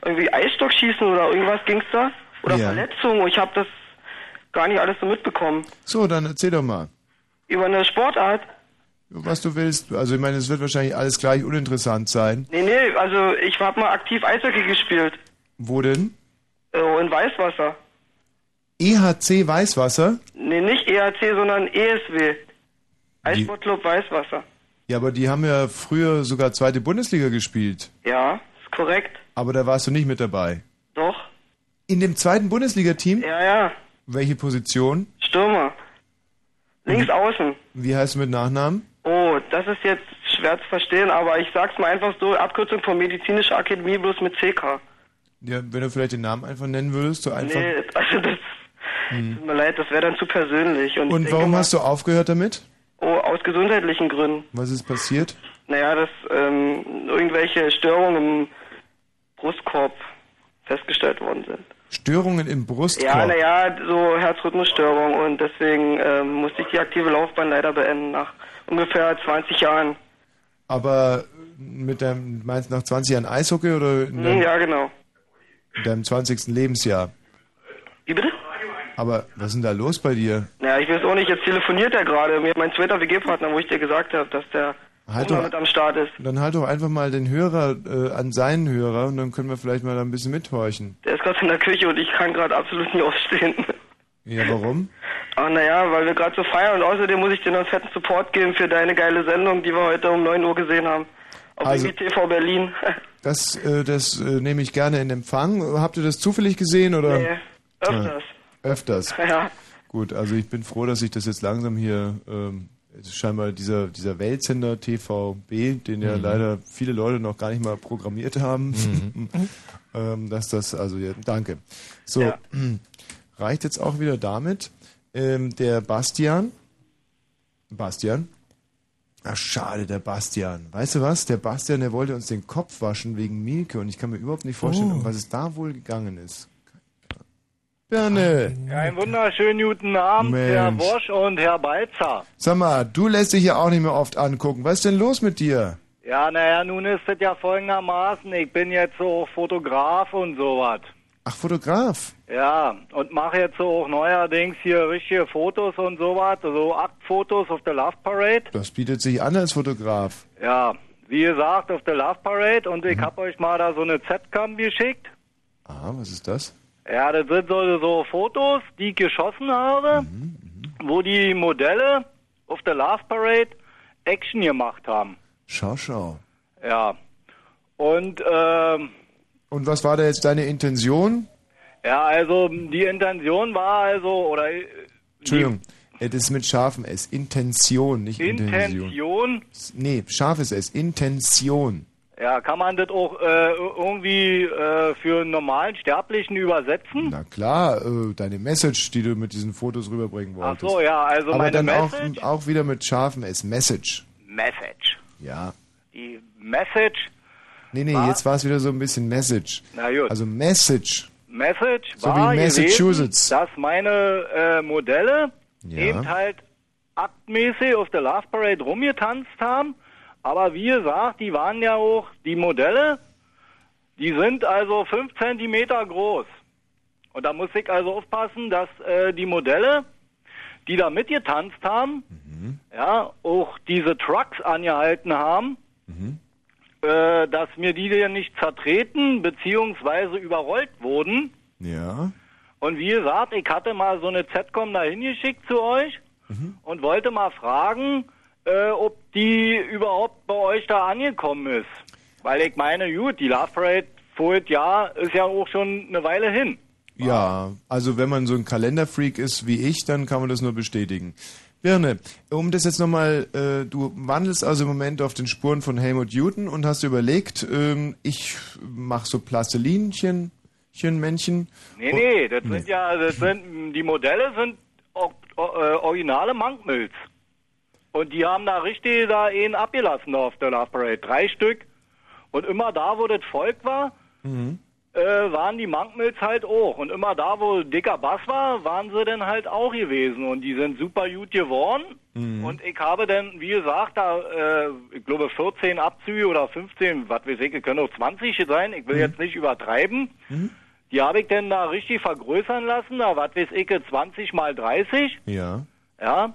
irgendwie Eisstockschießen oder irgendwas ging's da. Oder Ja. Verletzungen. Ich habe das gar nicht alles so mitbekommen. So, dann erzähl doch mal, Über eine Sportart? was du willst. Also ich meine, es wird wahrscheinlich alles gleich uninteressant sein. Nee, nee, also ich habe mal aktiv Eishockey gespielt. Wo denn? Äh, in Weißwasser. EHC Weißwasser? Nee, nicht EHC, sondern ESW. Eissportclub Weißwasser. Ja, aber die haben ja früher sogar zweite Bundesliga gespielt. Ja, ist korrekt. Aber da warst du nicht mit dabei. Doch. In dem zweiten Bundesliga-Team? Ja, ja. Welche Position? Stürmer. Links außen. Wie heißt du mit Nachnamen? Oh, das ist jetzt schwer zu verstehen, aber ich sag's mal einfach so, Abkürzung von Medizinische Akademie bloß mit CK. Ja, wenn du vielleicht den Namen einfach nennen würdest, so einfach. Nee, also das Hm. tut mir leid, das wäre dann zu persönlich. Und, Und warum mal, hast du aufgehört damit? Oh, aus gesundheitlichen Gründen. Was ist passiert? Naja, dass ähm, irgendwelche Störungen im Brustkorb festgestellt worden sind. Störungen im Brustkorb. Ja, naja, so Herzrhythmusstörung und deswegen ähm, musste ich die aktive Laufbahn leider beenden nach ungefähr 20 Jahren. Aber mit deinem, meinst du nach 20 Jahren Eishockey oder in Hm, deinem, ja, genau. in deinem 20. Lebensjahr? Wie bitte? Aber was ist denn da los bei dir? Naja, ich weiß auch nicht, jetzt telefoniert er gerade. Mir mein zweiter WG-Partner, wo ich dir gesagt habe, dass der Halt doch- mit am Start ist. Dann halt doch einfach mal den Hörer äh, an seinen Hörer und dann können wir vielleicht mal da ein bisschen mithorchen. Der ist gerade in der Küche und ich kann gerade absolut nicht aufstehen. Ja, warum? Ach naja, weil wir gerade so feiern und außerdem muss ich dir noch einen fetten Support geben für deine geile Sendung, die wir heute um 9 Uhr gesehen haben. Auf also, TV Berlin. Das, äh, das äh, nehme ich gerne in Empfang. Habt ihr das zufällig gesehen oder? Nee, öfters. Ja, öfters. Ja. Gut, also ich bin froh, dass ich das jetzt langsam hier, ähm, scheinbar dieser, dieser Weltsender TVB, den ja Mhm. leider viele Leute noch gar nicht mal programmiert haben, ähm, dass das, also ja, danke. So, reicht jetzt auch wieder damit. Ähm, der Bastian, Bastian, Ach, schade, der Bastian. Weißt du was? Der Bastian, der wollte uns den Kopf waschen wegen Mielke und ich kann mir überhaupt nicht vorstellen, Oh. um was es da wohl gegangen ist. Birne! Ja, einen wunderschönen guten Abend, Herr Mensch. Bosch und Herr Balzer. Sag mal, du lässt dich ja auch nicht mehr oft angucken. Was ist denn los mit dir? Ja, naja, nun ist es ja folgendermaßen, ich bin jetzt so Fotograf und sowas. Ach, Fotograf. Ja, und mache jetzt so auch neuerdings hier richtige Fotos und sowas, so Aktfotos auf der Love Parade. Das bietet sich an als Fotograf. Ja, wie gesagt, auf der Love Parade und Mhm. ich hab euch mal da so eine Z-Cam geschickt. Aha, was ist das? Ja, das sind so, so Fotos, die ich geschossen habe, Mhm, wo die Modelle auf der Love Parade Action gemacht haben. Schau, schau. Ja. Und ähm, Und was war da jetzt deine Intention? ja, also die Intention war also oder äh, Entschuldigung, das ist mit scharfem S. Intention, nicht Intention. Intention, Nee, scharfes S. Intention. Ja, kann man das auch äh, irgendwie äh, für einen normalen Sterblichen übersetzen? Na klar, äh, deine Message, die du mit diesen Fotos rüberbringen Ach wolltest. so, ja, also Aber meine dann auch, Message. auch wieder mit scharfem S. Message. Message. Ja. Die Message, Nee, nee, War- jetzt war es wieder so ein bisschen Message. na gut. Also Message. Message So war wie Massachusetts. gewesen, dass meine äh, Modelle Ja. eben halt aktmäßig auf der Love Parade rumgetanzt haben. Aber wie gesagt, die waren ja auch, die Modelle, die sind also fünf Zentimeter groß. Und da muss ich also aufpassen, dass äh, die Modelle, die da mitgetanzt haben, ja, auch diese Trucks angehalten haben, äh, dass mir die denn nicht zertreten beziehungsweise überrollt wurden. Ja. Und wie gesagt, ich hatte mal so eine Z-Com da hingeschickt zu euch und wollte mal fragen, äh, ob die überhaupt bei euch da angekommen ist. Weil ich meine, gut, die Love Parade voriges Jahr ist ja auch schon eine Weile hin. Ja, also wenn man so ein Kalenderfreak ist wie ich, dann kann man das nur bestätigen. Birne, um das jetzt nochmal, äh, du wandelst also im Moment auf den Spuren von Helmut Newton und hast dir überlegt, ähm, ich mache so Plastilinchen, Männchen. Nee, nee, das sind ja, das sind, die Modelle sind o- o- äh, originale Mankmills. Und die haben da richtig da einen abgelassen auf der Love Parade. Drei Stück. Und immer da, wo das Volk war, äh, waren die Mankmills halt auch. Und immer da, wo dicker Bass war, waren sie dann halt auch gewesen. Und die sind super gut geworden. Und ich habe dann, wie gesagt, da, äh, ich glaube 14 Abzüge oder 15, was weiß ich, können auch 20 sein. Ich will jetzt nicht übertreiben. Die habe ich dann da richtig vergrößern lassen, da was weiß ich, 20 mal 30. Ja. Ja.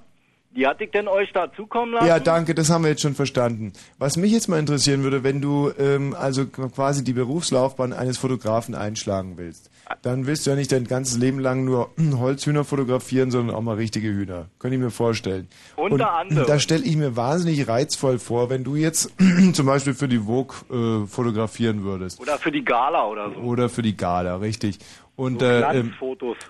Die hatte ich denn euch da zukommen lassen? Ja, danke, das haben wir jetzt schon verstanden. Was mich jetzt mal interessieren würde, wenn du ähm, also quasi die Berufslaufbahn eines Fotografen einschlagen willst, dann willst du ja nicht dein ganzes Leben lang nur Holzhühner fotografieren, sondern auch mal richtige Hühner. Könnte ich mir vorstellen. Unter Und anderem. Da stelle ich mir wahnsinnig reizvoll vor, wenn du jetzt zum Beispiel für die Vogue äh, fotografieren würdest. Oder für die Gala oder so. Oder für die Gala, richtig. Und, So äh, ähm,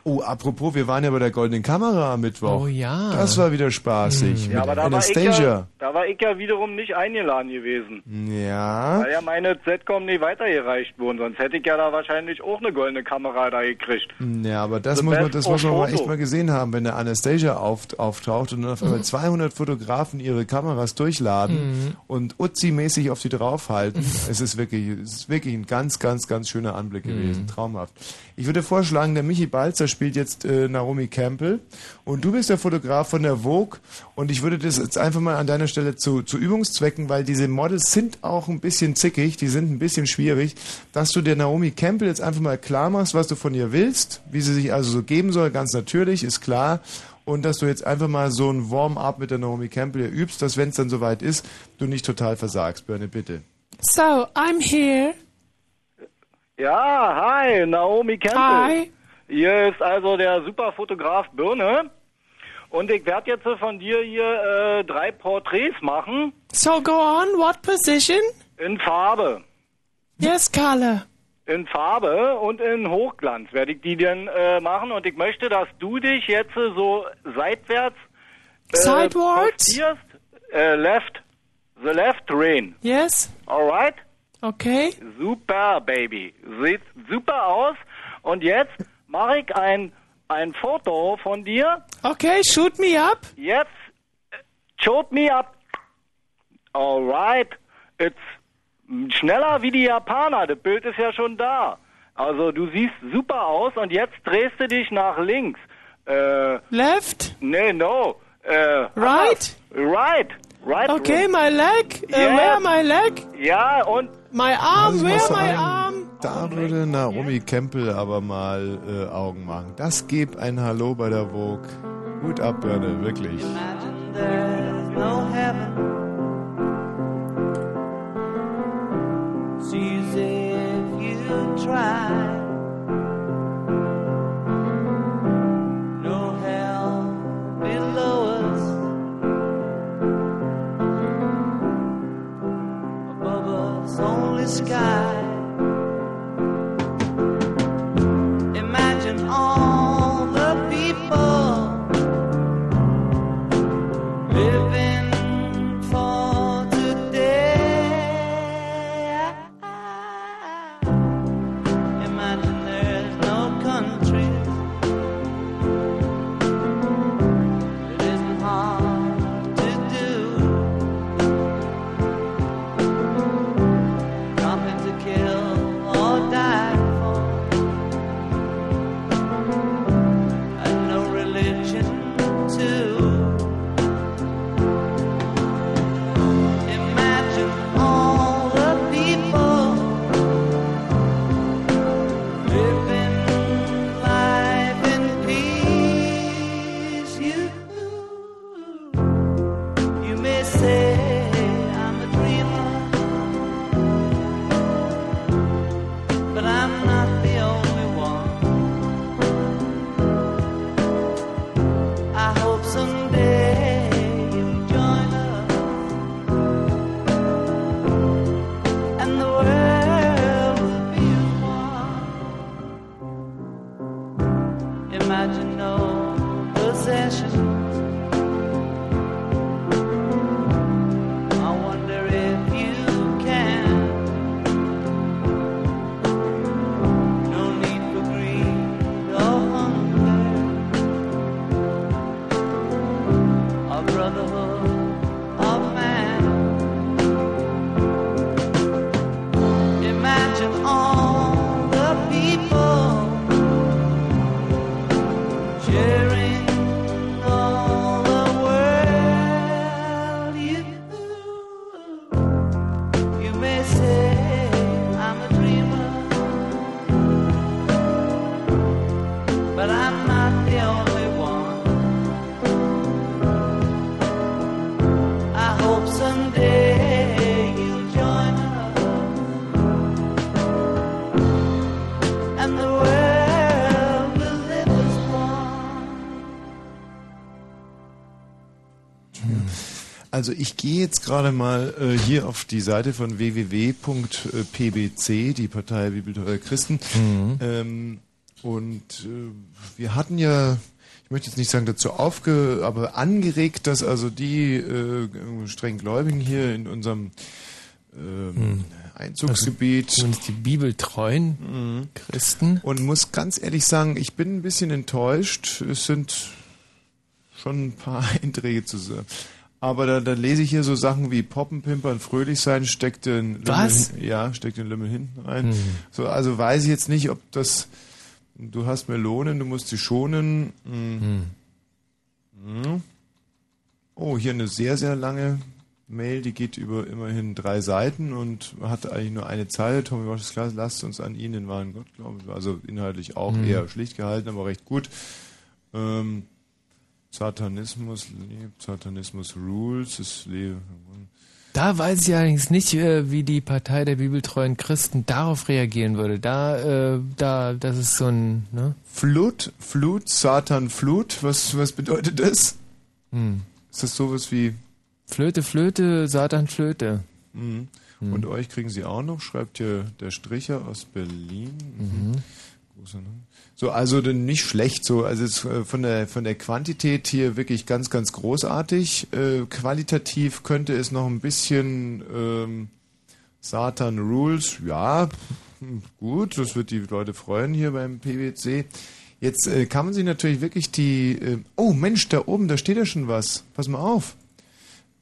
oh, apropos, wir waren ja bei der Goldenen Kamera am Mittwoch. Oh ja. Das war wieder spaßig. Ja, mit aber da war, ich Anastasia. ja, da war ich ja wiederum nicht eingeladen gewesen. Ja. Weil ja meine Z-Com nicht weitergereicht wurden, sonst hätte ich ja da wahrscheinlich auch eine goldene Kamera da gekriegt. Ja, aber das The muss man, das muss man mal echt mal gesehen haben, wenn der Anastasia auf, auftaucht und dann auf einmal 200 Fotografen ihre Kameras durchladen Mhm. und Uzi-mäßig auf die draufhalten. es ist wirklich, es ist wirklich ein ganz, ganz, ganz schöner Anblick gewesen. Traumhaft. Ich würde vorschlagen, der Michi Balzer spielt jetzt äh, Naomi Campbell und du bist der Fotograf von der Vogue und ich würde das jetzt einfach mal an deiner Stelle zu, zu Übungszwecken, weil diese Models sind auch ein bisschen zickig, die sind ein bisschen schwierig, dass du der Naomi Campbell jetzt einfach mal klar machst, was du von ihr willst, wie sie sich also so geben soll, ganz natürlich, ist klar. Und dass du jetzt einfach mal so ein Warm-up mit der Naomi Campbell übst, dass wenn es dann soweit ist, du nicht total versagst, Birne, bitte. So, I'm here. Ja, hi, Naomi Campbell. Hi. Hier ist also der Superfotograf Birne. Und ich werde jetzt von dir hier äh, drei Porträts machen So go on, what position? in Farbe. Yes, color. In Farbe und in Hochglanz werde ich die dann äh, machen. Und ich möchte, dass du dich jetzt äh, so seitwärts äh, Sidewards? postierst. Äh, left, the left rain. Yes. Alright? Okay. Super, Baby. Sieht super aus. Und jetzt mache ich ein, ein Foto von dir. Okay, shoot me up. Jetzt, äh, shoot me up. Alright. It's schneller wie die Japaner. Das Bild ist ja schon da. Also du siehst super aus und jetzt drehst du dich nach links. Äh, Left. nee, no. Äh, Right? Right. Right. Okay, my leg. Uh, Yes. Where my leg? Ja, und My arm, Also where my arm? Da würde Naomi Campbell aber mal äh, Augen machen. Das gibt ein Hallo bei der Vogue. Gut ab, Birne, wirklich. No easy if you try. No hell below us. Sky. Also ich gehe jetzt gerade mal äh, hier auf die Seite von www.pbc, die Partei Bibel der Christen. Mhm. Ähm, Und äh, wir hatten ja, ich möchte jetzt nicht sagen dazu aufge, aber angeregt, dass also die äh, streng Gläubigen hier in unserem ähm, Einzugsgebiet. Also, zumindest die bibeltreuen Mhm. Christen. Und muss ganz ehrlich sagen, ich bin ein bisschen enttäuscht. Es sind schon ein paar Einträge zu sehen. Aber da, da lese ich hier so Sachen wie Poppen, Pimpern, fröhlich sein, steckt den Lümmel, Was? hin- ja, steckt den Lümmel hinten rein. Mhm. So, also weiß ich jetzt nicht, ob das, du hast Melonen, du musst sie schonen. Mhm. Mhm. Oh, hier eine sehr, sehr lange Mail, die geht über immerhin drei Seiten und hat eigentlich nur eine Zeile. Tommy Walsh ist klar, lasst uns an ihn, den wahren Gott glauben. Also inhaltlich auch Mhm. eher schlicht gehalten, aber recht gut. Ähm, Satanismus lebt, Satanismus rules, es lebe. Da weiß ich allerdings nicht, äh, wie die Partei der bibeltreuen Christen darauf reagieren würde. Da, äh, da, das ist so ein, ne? Flut, Flut, Satan, Flut, was, was bedeutet das? Hm. Ist das sowas wie Flöte, Flöte, Satan, Flöte. Mhm. Mhm. Und euch kriegen sie auch noch, schreibt hier der Stricher aus Berlin. Mhm. Großer Name. So, also nicht schlecht, so, also es, äh, von der von der Quantität hier wirklich ganz, ganz großartig. Äh, qualitativ könnte es noch ein bisschen ähm, Satan Rules, ja, gut, das wird die Leute freuen hier beim PwC. Jetzt äh, kann man sich natürlich wirklich die. Äh, oh Mensch, da oben, da steht ja schon was. Pass mal auf.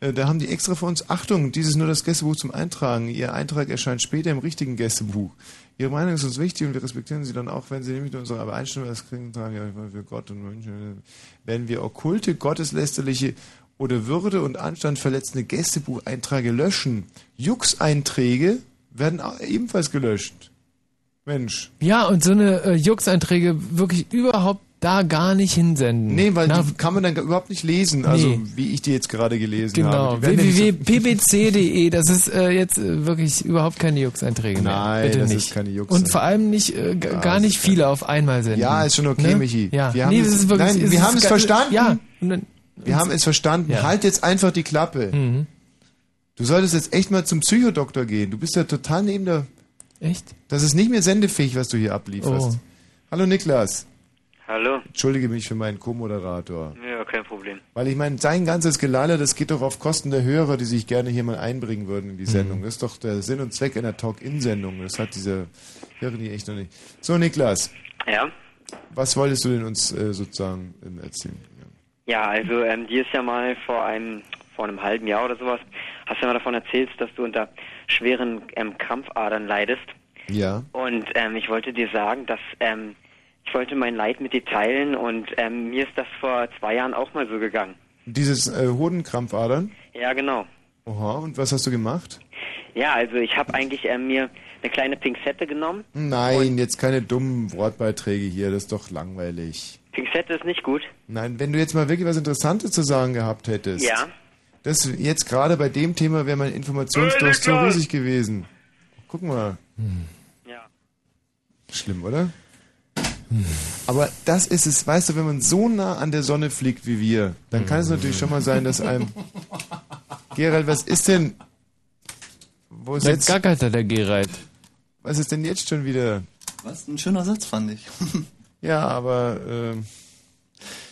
Äh, Da haben die extra für uns, Achtung, dies ist nur das Gästebuch zum Eintragen. Ihr Eintrag erscheint später im richtigen Gästebuch. Ihre Meinung ist uns wichtig und wir respektieren sie dann auch, wenn sie nämlich unsere Übereinstimmung das kriegen, tragen, ja, für Gott und Menschen. Wenn wir okkulte, gotteslästerliche oder Würde und Anstand verletzende Gästebucheinträge löschen, Jux-Einträge werden ebenfalls gelöscht. Mensch. Ja, und so eine äh, Jux-Einträge wirklich überhaupt da gar nicht hinsenden. Nee, weil Na, die kann man dann überhaupt nicht lesen, also Nee. wie ich die jetzt gerade gelesen Genau, habe. So- www.pbc.de, das ist äh, jetzt äh, wirklich überhaupt keine Jux-Einträge mehr. Nein, Bitte das nicht. ist keine Jux- Und vor allem nicht, äh, Ja, gar nicht viele auf einmal senden. Ja, ist schon okay, Ne? Michi. Ja, Wir haben nee, es- das ist wirklich, nein, wir haben es verstanden. Ja. Wir haben es verstanden. Ja. Halt jetzt einfach die Klappe. Mhm. Du solltest jetzt echt mal zum Psychodoktor gehen. Du bist ja total neben der. Echt? Das ist nicht mehr sendefähig, was du hier ablieferst. Oh. Hallo Niklas. Hallo. Entschuldige mich für meinen Co-Moderator. Ja, kein Problem. Weil ich meine, sein ganzes Gelalle, das geht doch auf Kosten der Hörer, die sich gerne hier mal einbringen würden in die Sendung. Das ist doch der Sinn und Zweck einer Talk-In-Sendung. Das hat diese Hörer die echt noch nicht. So, Niklas, Ja. was wolltest du denn uns äh, sozusagen ähm, erzählen? Ja, also ähm, dir ist ja mal vor einem vor einem halben Jahr oder sowas, hast du ja mal davon erzählt, dass du unter schweren ähm, Krampfadern leidest. Ja. Und ähm, ich wollte dir sagen, dass ähm, ich wollte mein Leid mit dir teilen und ähm, mir ist das vor zwei Jahren auch mal so gegangen. Dieses äh, Hodenkrampfadern? Ja, genau. Oha, und was hast du gemacht? Ja, also ich habe eigentlich ähm, mir eine kleine Pinzette genommen. Nein, jetzt keine dummen Wortbeiträge hier, das ist doch langweilig. Pinzette ist nicht gut. Nein, wenn du jetzt mal wirklich was Interessantes zu sagen gehabt hättest. Ja. Das jetzt gerade bei dem Thema wäre mein Informationsdurst so riesig gewesen. Guck mal. Ja. Schlimm, oder? Aber das ist es, weißt du, wenn man so nah an der Sonne fliegt wie wir, dann kann es natürlich schon mal sein, dass einem. Gerald, was ist denn. Wo ist Da jetzt. gackert er, der Gerald. Was ist denn jetzt schon wieder? Was? Ein schöner Satz, fand ich. Ja, aber. ähm,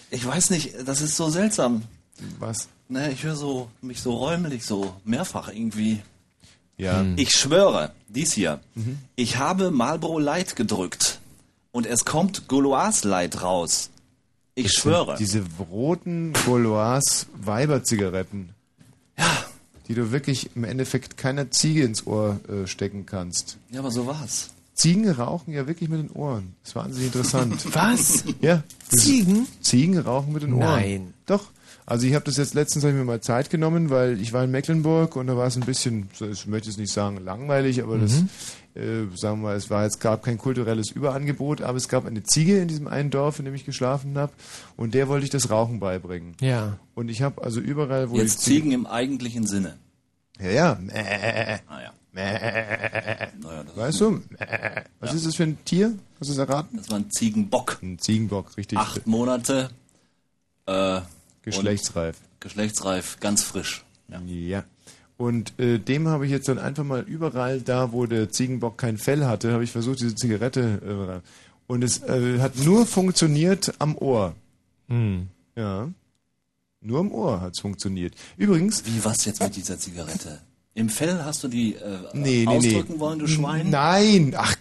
Ich weiß nicht, das ist so seltsam. Was? Ne, ich höre so, mich so räumlich, so mehrfach irgendwie. Ja. Ich schwöre, dies hier. Ich habe Marlboro Light gedrückt. Und es kommt Gauloise Light raus. Ich Das schwöre. Diese roten Gauloise Weiberzigaretten. Ja. Die du wirklich im Endeffekt keiner Ziege ins Ohr äh, stecken kannst. Ja, aber so war's. Ziegen rauchen ja wirklich mit den Ohren. Das ist wahnsinnig interessant. Was? Ja. Ziegen? Ziegen rauchen mit den Ohren. Nein. Doch. Also ich habe das jetzt letztens hab ich mir mal Zeit genommen, weil ich war in Mecklenburg und da war es ein bisschen, ich möchte es nicht sagen langweilig, aber das, Mhm. Äh, sagen wir mal, es war jetzt gab kein kulturelles Überangebot, aber es gab eine Ziege in diesem einen Dorf, in dem ich geschlafen habe und der wollte ich das Rauchen beibringen. Ja. Und ich habe also überall, wo Jetzt die Ziege- Ziegen im eigentlichen Sinne. Ja, ja. Mäh. Ah ja. Mäh. Naja, Weißt du? Mäh. Was ist das für ein Tier? Hast du es erraten? Das war ein Ziegenbock. Ein Ziegenbock, richtig. Acht Monate. Äh, Geschlechtsreif. Geschlechtsreif, ganz frisch. Ja. Ja. Und äh, dem habe ich jetzt dann einfach mal überall da, wo der Ziegenbock kein Fell hatte, habe ich versucht, diese Zigarette. Äh, Und es äh, hat nur funktioniert am Ohr. Hm. Ja. Nur am Ohr hat's funktioniert. Übrigens. Wie was jetzt mit dieser Zigarette? Im Fell hast du die äh, Nee, nee, ausdrücken nee. wollen, du Schwein? Nein, ach,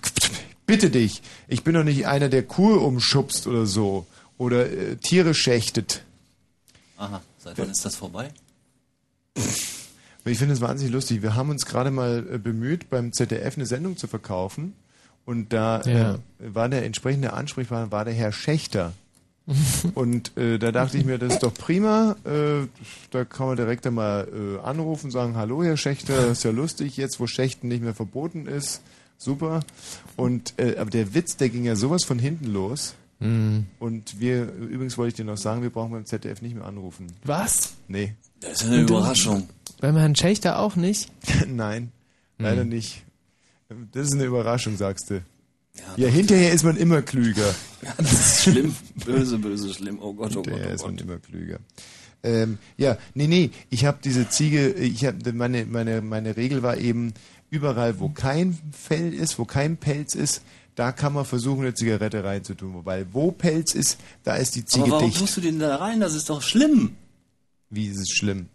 bitte dich. Ich bin doch nicht einer, der Kur umschubst oder so. Oder äh, Tiere schächtet. Aha, seit wann ist das vorbei? Ich finde es wahnsinnig lustig. Wir haben uns gerade mal äh, bemüht, beim ZDF eine Sendung zu verkaufen. Und da Ja. äh, war der entsprechende Ansprechpartner war der Herr Schächter. Und äh, da dachte ich mir, das ist doch prima. Äh, da kann man direkt einmal äh, anrufen, sagen, hallo Herr Schächter, ist ja lustig jetzt, wo Schächten nicht mehr verboten ist. Super. Und äh, aber der Witz, der ging ja sowas von hinten los. Mhm. Und wir, übrigens wollte ich dir noch sagen, wir brauchen beim ZDF nicht mehr anrufen. Was? Nee. Das ist eine Überraschung. Beim Herrn Schächter auch nicht? Nein, leider Hm. nicht. Das ist eine Überraschung, sagst du. Ja, hinterher ist man immer klüger. Ja, das ist schlimm. Böse, böse, schlimm. Oh Gott, oh Gott, Hinterher oh ist man Gott. immer klüger. Ähm, ja, nee, nee, ich habe diese Ziege, ich habe meine, meine, meine Regel war eben, überall wo kein Fell ist, wo kein Pelz ist, da kann man versuchen, eine Zigarette reinzutun. Wobei, wo Pelz ist, da ist die Ziege Aber warum dicht. tust du den da rein? Das ist doch schlimm. Wie ist es schlimm?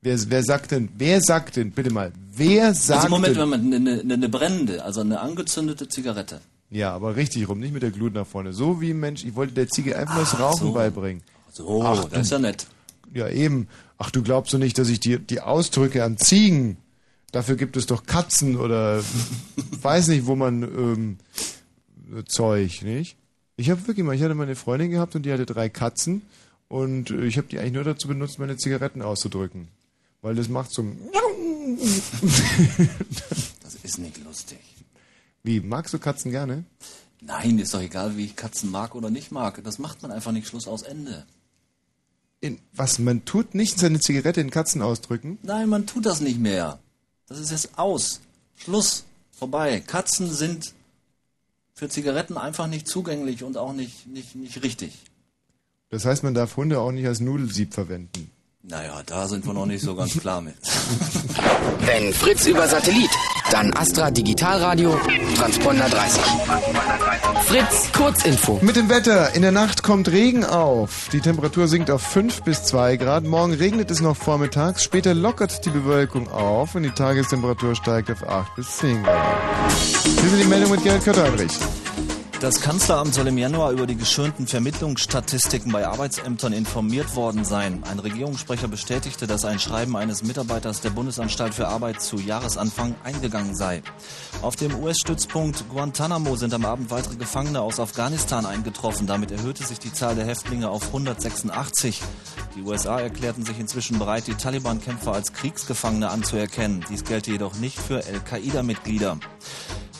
Wer, wer sagt denn, wer sagt denn, bitte mal, wer sagt Also Moment, denn, Moment, eine, eine, eine brennende, also eine angezündete Zigarette. Ja, aber richtig rum, nicht mit der Glut nach vorne. So wie ein Mensch, ich wollte der Ziege einfach das Rauchen so. beibringen. So, Ach, das ist ja nett. Ja, eben. Ach, du glaubst doch nicht, dass ich die, die Ausdrücke an Ziegen, dafür gibt es doch Katzen oder weiß nicht, wo man ähm, Zeug, nicht? Ich habe wirklich mal, ich hatte mal eine Freundin gehabt und die hatte drei Katzen und äh, ich habe die eigentlich nur dazu benutzt, meine Zigaretten auszudrücken. Weil das macht so ein Das ist nicht lustig. Wie, magst du Katzen gerne? Nein, ist doch egal, wie ich Katzen mag oder nicht mag. Das macht man einfach nicht Schluss aus Ende. In, was, man tut nicht seine Zigarette in Katzen ausdrücken? Nein, man tut das nicht mehr. Das ist jetzt aus. Schluss. Vorbei. Katzen sind für Zigaretten einfach nicht zugänglich und auch nicht, nicht, nicht richtig. Das heißt, man darf Hunde auch nicht als Nudelsieb verwenden. Naja, da sind wir noch nicht so ganz klar mit. Wenn Fritz über Satellit, dann Astra Digitalradio, Transponder 30. Fritz, Kurzinfo. Mit dem Wetter. In der Nacht kommt Regen auf. Die Temperatur sinkt auf 5 bis 2 Grad. Morgen regnet es noch vormittags. Später lockert die Bewölkung auf und die Tagestemperatur steigt auf 8 bis 10 Grad. Hier sind die Meldung mit Gerhard Kötter-Heinrich. Das Kanzleramt soll im Januar über die geschönten Vermittlungsstatistiken bei Arbeitsämtern informiert worden sein. Ein Regierungssprecher bestätigte, dass ein Schreiben eines Mitarbeiters der Bundesanstalt für Arbeit zu Jahresanfang eingegangen sei. Auf dem US-Stützpunkt Guantanamo sind am Abend weitere Gefangene aus Afghanistan eingetroffen. Damit erhöhte sich die Zahl der Häftlinge auf 186. Die USA erklärten sich inzwischen bereit, die Taliban-Kämpfer als Kriegsgefangene anzuerkennen. Dies gelte jedoch nicht für Al-Qaida-Mitglieder.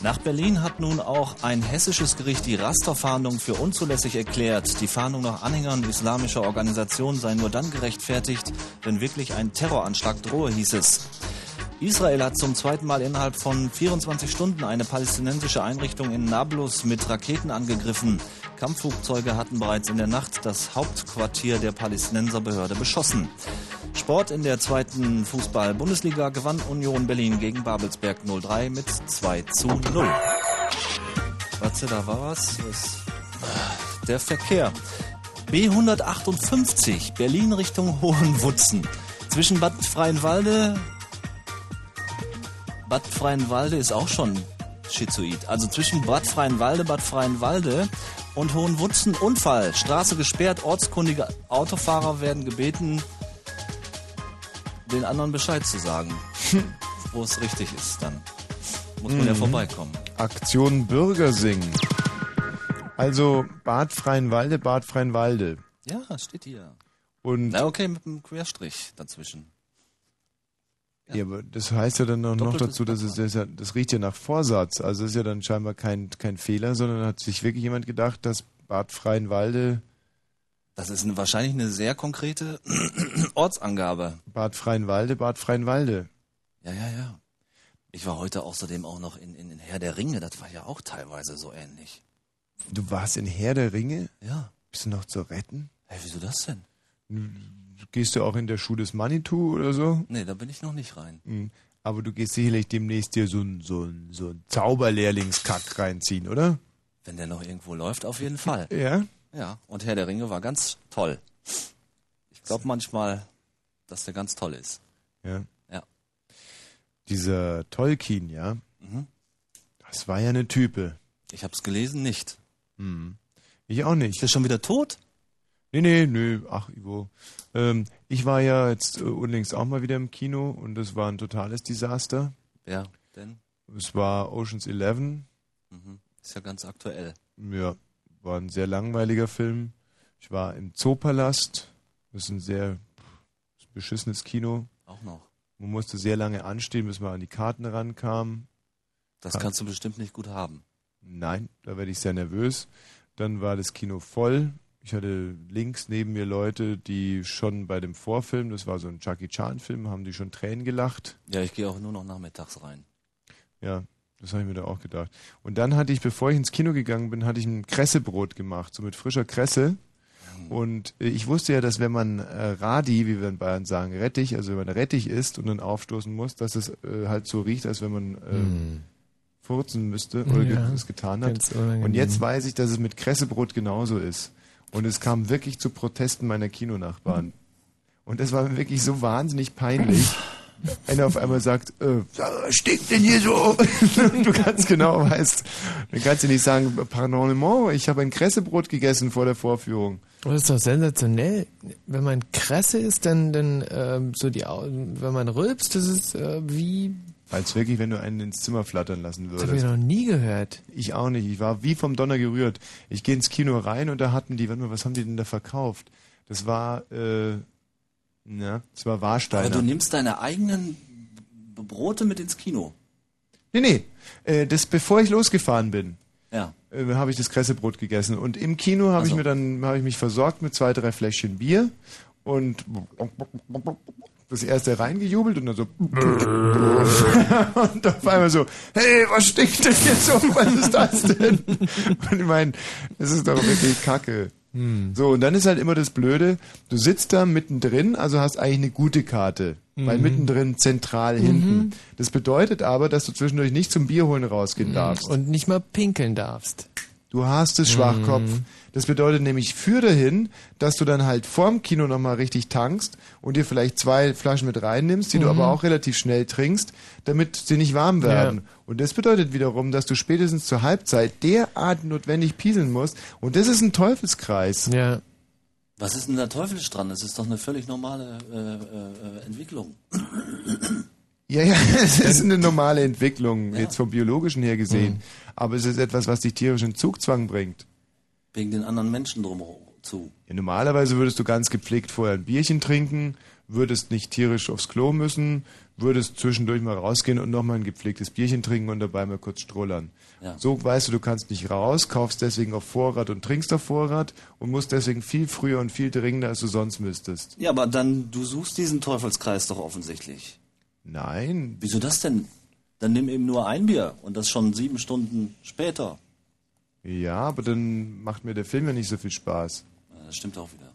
Nach Berlin hat nun auch ein hessisches Gericht die Rasterfahndung für unzulässig erklärt. Die Fahndung nach Anhängern islamischer Organisationen sei nur dann gerechtfertigt, wenn wirklich ein Terroranschlag drohe, hieß es. Israel hat zum zweiten Mal innerhalb von 24 Stunden eine palästinensische Einrichtung in Nablus mit Raketen angegriffen. Kampfflugzeuge hatten bereits in der Nacht das Hauptquartier der Palästinenserbehörde beschossen. Sport in der zweiten Fußball-Bundesliga gewann Union Berlin gegen Babelsberg 03 mit 2 zu 0. Warte, da war was. der Verkehr. B158, Berlin Richtung Hohenwutzen. Zwischen Bad Freienwalde. Bad Freienwalde ist auch schon schizoid. Also zwischen Bad Freienwalde, Bad Freienwalde und Hohenwutzen Unfall. Straße gesperrt, ortskundige Autofahrer werden gebeten, den anderen Bescheid zu sagen, wo es richtig ist dann. Muss man ja Mhm. vorbeikommen. Aktion Bürgersing. Also Bad Freienwalde, Bad Freienwalde. Ja, steht hier. Und Na okay, mit einem Querstrich dazwischen. Ja, aber das heißt ja dann auch noch dazu, dass es das, ja, das riecht ja nach Vorsatz. Also es ist ja dann scheinbar kein, kein Fehler, sondern hat sich wirklich jemand gedacht, dass Bad Freienwalde, Das ist eine, wahrscheinlich eine sehr konkrete Ortsangabe. Bad Freienwalde, Bad Freienwalde. Ja, ja, ja. Ich war heute außerdem auch noch in, in, in Herr der Ringe, das war ja auch teilweise so ähnlich. Du warst in Herr der Ringe? Ja. Bist du noch zu retten? Hey, wieso das denn? Gehst du auch in der Schuh des Manitou oder so? Nee, da bin ich noch nicht rein. Mhm. Aber du gehst sicherlich demnächst dir so ein, so so ein Zauberlehrlingskack reinziehen, oder? Wenn der noch irgendwo läuft, auf jeden Fall. Ja? Ja, und Herr der Ringe war ganz toll. Ich glaube manchmal, dass der ganz toll ist. Ja. Ja. Dieser Tolkien, ja. Mhm. Das war ja eine Type. Ich habe es gelesen, nicht. Hm. Ich auch nicht. Ist der schon wieder tot? Nee, nee, nee, ach, Ivo. Ähm, ich war ja jetzt äh, unlängst auch mal wieder im Kino und das war ein totales Desaster. Wer denn? Es war Oceans 11. Mhm. Ist ja ganz aktuell. Ja, war ein sehr langweiliger Film. Ich war im Zoopalast. Das ist ein sehr beschissenes Kino. Auch noch. Man musste sehr lange anstehen, bis man an die Karten rankam. Das kannst du bestimmt nicht gut haben. Nein, da werde ich sehr nervös. Dann war das Kino voll. Ich hatte links neben mir Leute, die schon bei dem Vorfilm, das war so ein Jackie Chan-Film, haben die schon Tränen gelacht. Ja, ich gehe auch nur noch nachmittags rein. Ja, das habe ich mir da auch gedacht. Und dann hatte ich, bevor ich ins Kino gegangen bin, hatte ich ein Kressebrot gemacht, so mit frischer Kresse. Und äh, ich wusste ja, dass wenn man äh, Radi, wie wir in Bayern sagen, Rettich, also wenn man Rettich isst und dann aufstoßen muss, dass es äh, halt so riecht, als wenn man äh, Hm. furzen müsste oder Ja, es getan hat. Und jetzt weiß ich, dass es mit Kressebrot genauso ist. Und es kam wirklich zu Protesten meiner Kinonachbarn. Und das war wirklich so wahnsinnig peinlich. Einer auf einmal sagt, äh, was stinkt denn hier so? du ganz genau weißt, dann kannst du nicht sagen, pardon, ich habe ein Kressebrot gegessen vor der Vorführung. Das ist doch sensationell. Wenn man Kresse isst, dann, dann ähm, so die Au wenn man rülpst, das ist äh, wie. Als wirklich, wenn du einen ins Zimmer flattern lassen Das habe ich würdest. noch nie gehört. Ich auch nicht. Ich war wie vom Donner gerührt. Ich gehe ins Kino rein und da hatten die, warte mal, was haben die denn da verkauft? Das war, äh, na, das war Warsteiner. Aber du nimmst deine eigenen Brote mit ins Kino. Nee, nee. Äh, das bevor ich losgefahren bin, Ja. äh, habe ich das Kressebrot gegessen. Und im Kino habe ich Also. mir dann habe ich mich versorgt mit zwei, drei Fläschchen Bier und das erste reingejubelt und dann so und auf einmal so, hey, was stinkt denn hier so? Was ist das denn? Und ich meine, das ist doch wirklich Kacke. So, und dann ist halt immer das Blöde, du sitzt da mittendrin, also hast eigentlich eine gute Karte. Weil Mhm. mittendrin zentral hinten. Das bedeutet aber, dass du zwischendurch nicht zum Bier holen rausgehen darfst. Und nicht mal pinkeln darfst. Du hast es, Schwachkopf. Mhm. Das bedeutet nämlich für dahin, dass du dann halt vorm Kino nochmal richtig tankst und dir vielleicht zwei Flaschen mit reinnimmst, die du Mhm. aber auch relativ schnell trinkst, damit sie nicht warm werden. Ja. Und das bedeutet wiederum, dass du spätestens zur Halbzeit derart notwendig pieseln musst. Und das ist ein Teufelskreis. Ja. Was ist denn da teuflisch dran? Das ist doch eine völlig normale äh, äh, äh, Entwicklung. Ja, ja, es ist eine normale Entwicklung, jetzt vom biologischen her gesehen. Mhm. Aber es ist etwas, was dich tierisch in Zugzwang bringt. Wegen den anderen Menschen drumherum zu. Ja, normalerweise würdest du ganz gepflegt vorher ein Bierchen trinken, würdest nicht tierisch aufs Klo müssen, würdest zwischendurch mal rausgehen und nochmal ein gepflegtes Bierchen trinken und dabei mal kurz strollern. Ja. So weißt du, du kannst nicht raus, kaufst deswegen auf Vorrat und trinkst auf Vorrat und musst deswegen viel früher und viel dringender, als du sonst müsstest. Ja, aber dann, du suchst diesen Teufelskreis doch offensichtlich. Nein. Wieso das denn? Dann nimm eben nur ein Bier und das schon sieben Stunden später. Ja, aber dann macht mir der Film ja nicht so viel Spaß. Ja, Das stimmt auch wieder.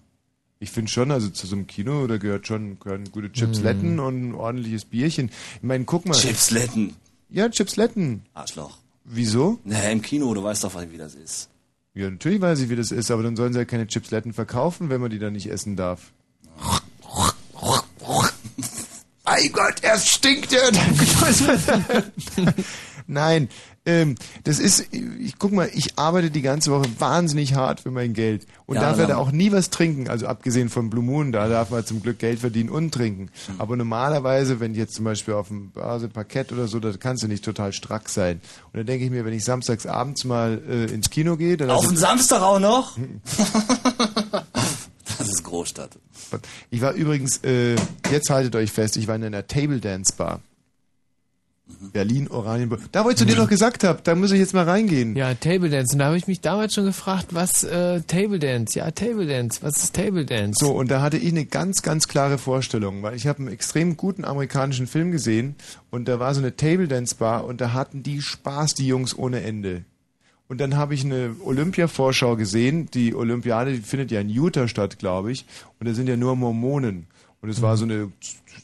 Ich finde schon, also zu so einem Kino, da gehört schon gehören gute Chipsletten und ein ordentliches Bierchen. Ich meine, guck mal. Chipsletten. Ja, Chipsletten. Arschloch. Wieso? Naja, im Kino, du weißt doch, wie das ist. Ja, natürlich weiß ich, wie das ist, aber dann sollen sie ja keine Chipsletten verkaufen, wenn man die dann nicht essen darf. Mein Gott, erst stinkt er. Nein, ähm, das ist, ich guck mal, ich arbeite die ganze Woche wahnsinnig hart für mein Geld und Ja, darf ja da auch nie was trinken, also abgesehen von Blue Moon, da darf man zum Glück Geld verdienen und trinken. Hm. Aber normalerweise, wenn jetzt zum Beispiel auf dem Börse Parkett oder so, da kannst du nicht total strack sein. Und dann denke ich mir, wenn ich samstags abends mal äh, ins Kino gehe, dann Auf den Samstag auch noch? Großstadt. Ich war übrigens, äh, jetzt haltet euch fest, ich war in einer Table Dance Bar. Berlin, Oranienburg. Da, wo ich zu dir noch gesagt habe, da muss ich jetzt mal reingehen. Ja, Table Dance. Und da habe ich mich damals schon gefragt, was äh, Table Dance? Ja, Table Dance. Was ist Table Dance? So, und da hatte ich eine ganz, ganz klare Vorstellung, weil ich habe einen extrem guten amerikanischen Film gesehen und da war so eine Table Dance Bar und da hatten die Spaß, die Jungs ohne Ende. Und dann habe ich eine Olympia-Vorschau gesehen. Die Olympiade die findet ja in Utah statt, glaube ich. Und da sind ja nur Mormonen. Und es war so eine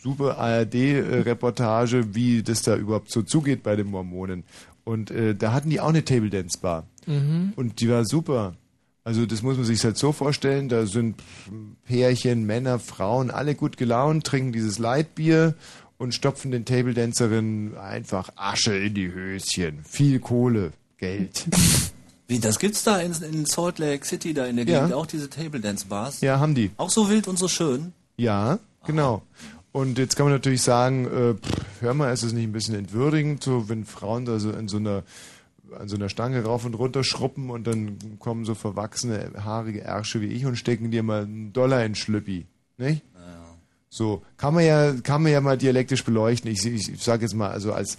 super ARD-Reportage, wie das da überhaupt so zugeht bei den Mormonen. Und äh, da hatten die auch eine Table Dance Bar. Mhm. Und die war super. Also das muss man sich halt so vorstellen, da sind Pärchen, Männer, Frauen, alle gut gelaunt, trinken dieses Lightbier und stopfen den Table Dancerinnen einfach Asche in die Höschen. Viel Kohle, Geld. Wie, das gibt's da in, in Salt Lake City, da in der Ja. Gegend auch diese Table Dance Bars? Ja, haben die. Auch so wild und so schön? Ja, genau. Und jetzt kann man natürlich sagen, äh, pff, hör mal, ist es nicht ein bisschen entwürdigend, so wenn Frauen da so in so einer an so einer Stange rauf und runter schruppen und dann kommen so verwachsene, haarige Ärsche wie ich und stecken dir mal einen Dollar in Schlüppi. Nicht? So, kann man ja, kann man ja mal dialektisch beleuchten. Ich, ich, ich sage jetzt mal, also als,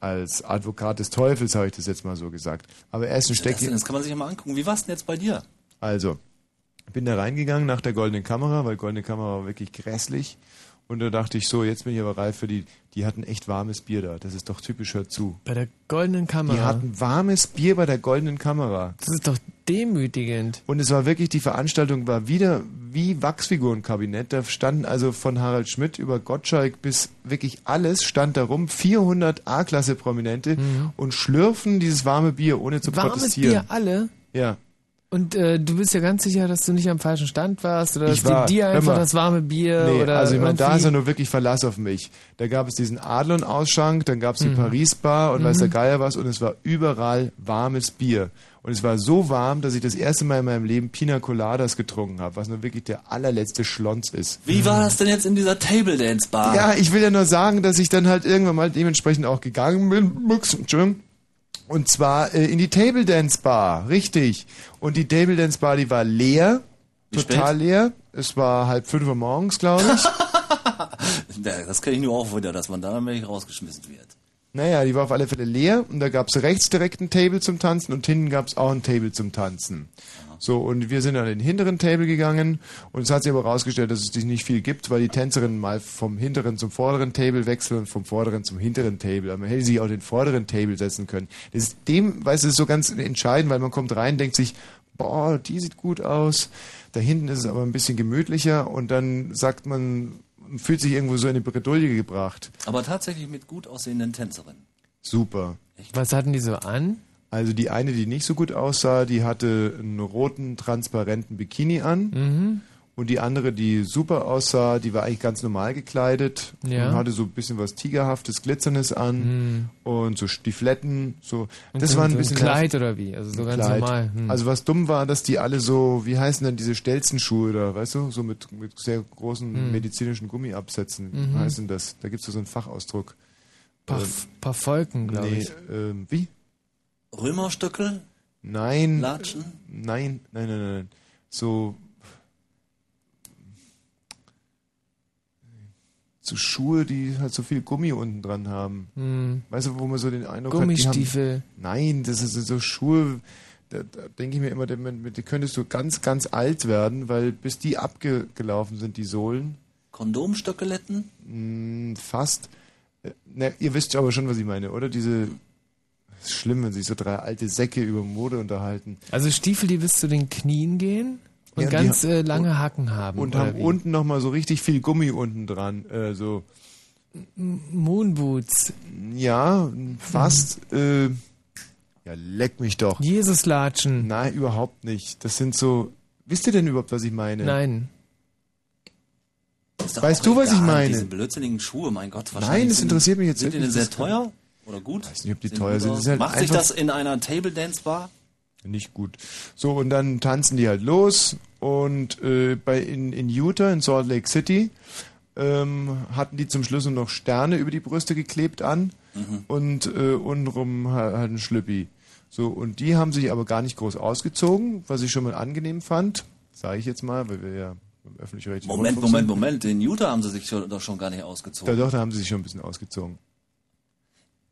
als Advokat des Teufels habe ich das jetzt mal so gesagt. Aber erst ein Das, Steckchen. das kann man sich ja mal angucken. Wie war's denn jetzt bei dir? Also, bin da reingegangen nach der goldenen Kamera, weil goldene Kamera war wirklich grässlich. Und da dachte ich so, jetzt bin ich aber reif für die, die hatten echt warmes Bier da. Das ist doch typisch, hört zu. Bei der goldenen Kamera. Die hatten warmes Bier bei der goldenen Kamera. Das ist doch demütigend. Und es war wirklich, die Veranstaltung war wieder wie Wachsfigurenkabinett. Da standen also von Harald Schmidt über Gottschalk bis wirklich alles stand da rum. 400 A-Klasse-Prominente und schlürfen dieses warme Bier, ohne zu Mhm. Warmes protestieren. Bier, alle. Ja. Und äh, du bist ja ganz sicher, dass du nicht am falschen Stand warst oder Ich dass war, die dir einfach mal. das warme Bier Nee, oder also ich meine, da ist er nur wirklich Verlass auf mich. Da gab es diesen Adlon-Ausschank, dann gab es die Mhm. Paris-Bar und weiß Mhm. der Geier was und es war überall warmes Bier. Und es war so warm, dass ich das erste Mal in meinem Leben Pina Coladas getrunken habe, was nur wirklich der allerletzte Schlons ist. Wie war das denn jetzt in dieser Table Dance Bar? Ja, ich will ja nur sagen, dass ich dann halt irgendwann mal dementsprechend auch gegangen bin. Ups, Entschuldigung. Und zwar äh, in die Table Dance Bar, richtig. Und die Table Dance Bar, die war leer, Wie total spät? leer. Es war halb fünf Uhr morgens, glaube ich. Das kenne ich nur auch wieder, dass man da nämlich rausgeschmissen wird. Naja, die war auf alle Fälle leer und da gab es rechts direkt ein Table zum Tanzen und hinten gab es auch ein Table zum Tanzen. So, und wir sind an den hinteren Table gegangen und es hat sich aber herausgestellt, dass es sich nicht viel gibt, weil die Tänzerinnen mal vom hinteren zum vorderen Table wechseln und vom vorderen zum hinteren Table. Aber man hätte sich auch den vorderen Table setzen können. Das ist dem, weißt du, ist so ganz entscheidend, weil man kommt rein, denkt sich, boah, die sieht gut aus. Da hinten ist es aber ein bisschen gemütlicher und dann sagt man, fühlt sich irgendwo so in eine Bredouille gebracht. Aber tatsächlich mit gut aussehenden Tänzerinnen. Super. Was hatten die so an? Also die eine, die nicht so gut aussah, die hatte einen roten, transparenten Bikini an. Mhm. Und die andere, die super aussah, die war eigentlich ganz normal gekleidet Ja. und hatte so ein bisschen was Tigerhaftes, Glitzerndes an und so Stiefletten. So. Und das so- war ein so ein bisschen Kleid oder wie? Also so ein ganz Kleid. normal. Hm. Also was dumm war, dass die alle so, wie heißen denn diese Stelzenschuhe da, weißt du, so mit, mit sehr großen Hm. medizinischen Gummiabsätzen. Mhm. Wie heißt denn das? Da gibt es so einen Fachausdruck. Paar, Ähm, paar glaube nee, ich. ähm, wie? Römerstöckel? Nein. Latschen? Nein, nein, nein, nein. So. So Schuhe, die halt so viel Gummi unten dran haben. Hm. Weißt du, wo man so den Eindruck hat, Gummistiefel. die haben. Nein, das ist so Schuhe, da, da denke ich mir immer, die könntest du ganz, ganz alt werden, weil bis die abgelaufen sind, die Sohlen. Kondomstöckeletten? Mm, fast. Äh, Na, ihr wisst aber schon, was ich meine, oder? Diese. Ist schlimm, wenn sich so drei alte Säcke über Mode unterhalten. Also Stiefel, die bis zu den Knien gehen und Ja, ganz äh, lange Hacken haben. Und haben wie? unten nochmal so richtig viel Gummi unten dran. Äh, so. Moonboots. Ja, fast. Äh, ja, leck mich doch. Jesuslatschen. Nein, überhaupt nicht. Das sind so. Wisst ihr denn überhaupt, was ich meine? Nein. Weißt du, was ich egal, meine? Diese blödsinnigen Schuhe, mein Gott. Nein, das interessiert mich jetzt Sind die denn sehr teuer oder gut? Ich weiß nicht, ob die teuer sind. ist halt Macht sich das in einer Table Dance Bar? Nicht gut. So, und dann tanzen die halt los und äh, bei in, in Utah, in Salt Lake City, ähm, hatten die zum Schluss nur noch Sterne über die Brüste geklebt an Mhm. und äh, untenrum ha- halt ein Schlüppi. So, und die haben sich aber gar nicht groß ausgezogen, was ich schon mal angenehm fand, sage ich jetzt mal, weil wir ja im öffentlich-rechtlichen Moment, Moment, sind. Moment. In Utah haben sie sich schon, doch schon gar nicht ausgezogen. Da doch, da haben sie sich schon ein bisschen ausgezogen.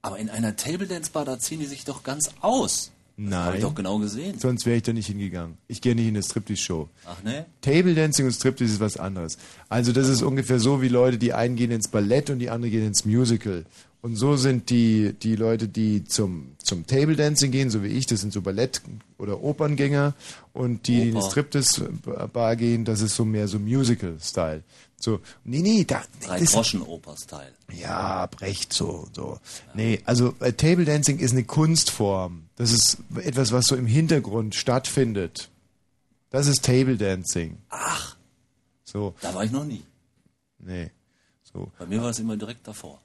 Aber in einer Table Dance Bar, da ziehen die sich doch ganz aus. Nein. Habe ich doch genau gesehen. Sonst wäre ich da nicht hingegangen. Ich gehe nicht in eine Striptease-Show. Ach ne? Table Dancing und Striptease ist was anderes. Also das ist ungefähr so wie Leute, die einen gehen ins Ballett und die anderen gehen ins Musical. Und so sind die, die Leute, die zum, zum Table Dancing gehen, so wie ich, das sind so Ballett- oder Operngänger. Und die, die in die. Striptease-Bar gehen, das ist so mehr so Musical-Style. So, nee, nee, da, Drei Groschen Oper-Style. ja, Brecht so, so. Nee, also äh, Table Dancing ist eine Kunstform. Das ist etwas, was so im Hintergrund stattfindet. Das ist Table Dancing. Ach. So. Da war ich noch nie. Nee. So. Bei mir war es immer direkt davor.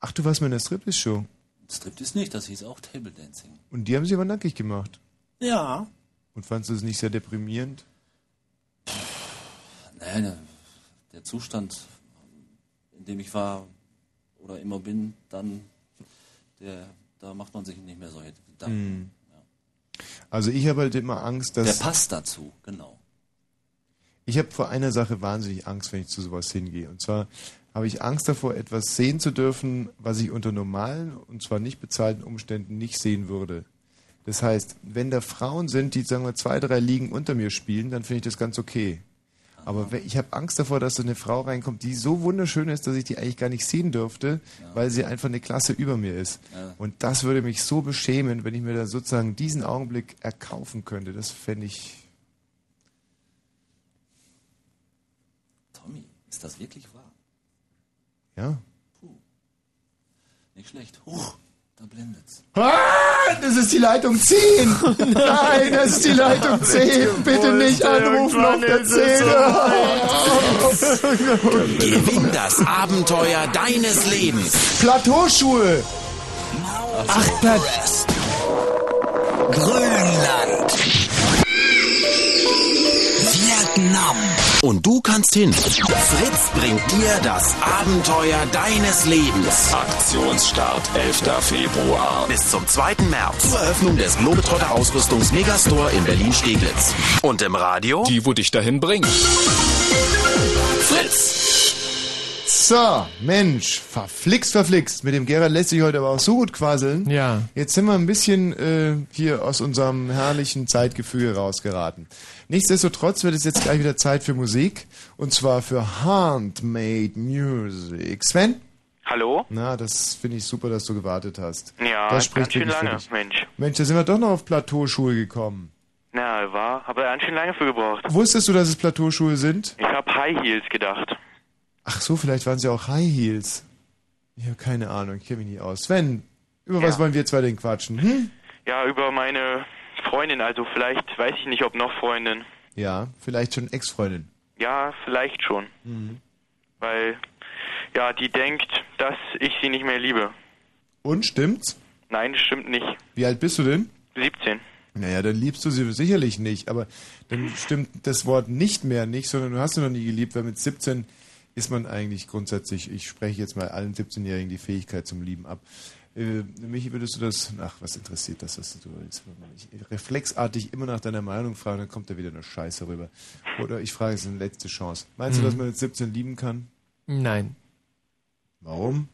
Ach, du warst mal in der Striptease-Show. Striptease nicht, das hieß auch Table Dancing. Und die haben sie aber nackig gemacht. Ja. Und fandst du es nicht sehr deprimierend? Naja, der, Zustand, in dem ich war oder immer bin, dann, der, da macht man sich nicht mehr solche Gedanken. Hm. Also ich habe halt immer Angst, dass... Der passt dazu, genau. Ich habe vor einer Sache wahnsinnig Angst, wenn ich zu sowas hingehe. Und zwar habe ich Angst davor, etwas sehen zu dürfen, was ich unter normalen und zwar nicht bezahlten Umständen nicht sehen würde. Das heißt, wenn da Frauen sind, die, sagen wir, zwei, drei Ligen unter mir spielen, dann finde ich das ganz okay. Aber ich habe Angst davor, dass da eine Frau reinkommt, die so wunderschön ist, dass ich die eigentlich gar nicht sehen dürfte, weil sie einfach eine Klasse über mir ist. Ja. Und das würde mich so beschämen, wenn ich mir da sozusagen diesen Augenblick erkaufen könnte. Das fände ich. Tommy, ist das wirklich wahr? Ja. Nicht schlecht. Huch, da blendet's. Ah, das ist die Leitung 10. Nein, das ist die Leitung 10. Bitte nicht anrufen auf der 10. Gewinn das Abenteuer deines Lebens. Plateauschuhe. Ach, Platz. Grönland. Vietnam. Und du kannst hin. Fritz bringt dir das Abenteuer deines Lebens. Aktionsstart 11. Februar. Bis zum 2. März. Zur Eröffnung des Globetrotter Ausrüstungs Megastore in Berlin-Steglitz. Und im Radio? Die, wo dich dahin bringt. Fritz. So, Mensch, verflixt, verflixt. Mit dem Gerald lässt sich heute aber auch so gut quasseln. Ja. Jetzt sind wir ein bisschen äh, hier aus unserem herrlichen Zeitgefühl rausgeraten. Nichtsdestotrotz wird es jetzt gleich wieder Zeit für Musik. Und zwar für Handmade Music. Sven? Hallo? Na, das finde ich super, dass du gewartet hast. Ja, das ganz schön lange. Mensch. Mensch, da sind wir doch noch auf Plateauschuhe gekommen. Na, war, habe ganz schön lange für gebraucht. Wusstest du, dass es Plateauschuhe sind? Ich habe High Heels gedacht. Ach so, vielleicht waren sie auch High Heels. Ich habe keine Ahnung, ich kenne mich nicht aus. Sven, über was Ja. wollen wir zwei denn quatschen? Hm? Ja, über meine Freundin, also vielleicht, weiß ich nicht, ob noch Freundin. Ja, vielleicht schon Ex-Freundin. Ja, vielleicht schon. Mhm. Weil, ja, die denkt, dass ich sie nicht mehr liebe. Und stimmt's? Nein, stimmt nicht. Wie alt bist du denn? 17. Naja, dann liebst du sie sicherlich nicht, aber dann stimmt das Wort nicht mehr nicht, sondern du hast sie noch nie geliebt, weil mit 17 ist man eigentlich grundsätzlich, ich spreche jetzt mal allen 17-Jährigen die Fähigkeit zum Lieben ab. Äh, Michi, würdest du das, ach, was interessiert das, was du willst? Ich reflexartig immer nach deiner Meinung fragen, dann kommt da wieder eine Scheiße rüber. Oder ich frage, es ist eine letzte Chance. Meinst du, Mhm. dass man mit 17 lieben kann? Nein. Warum?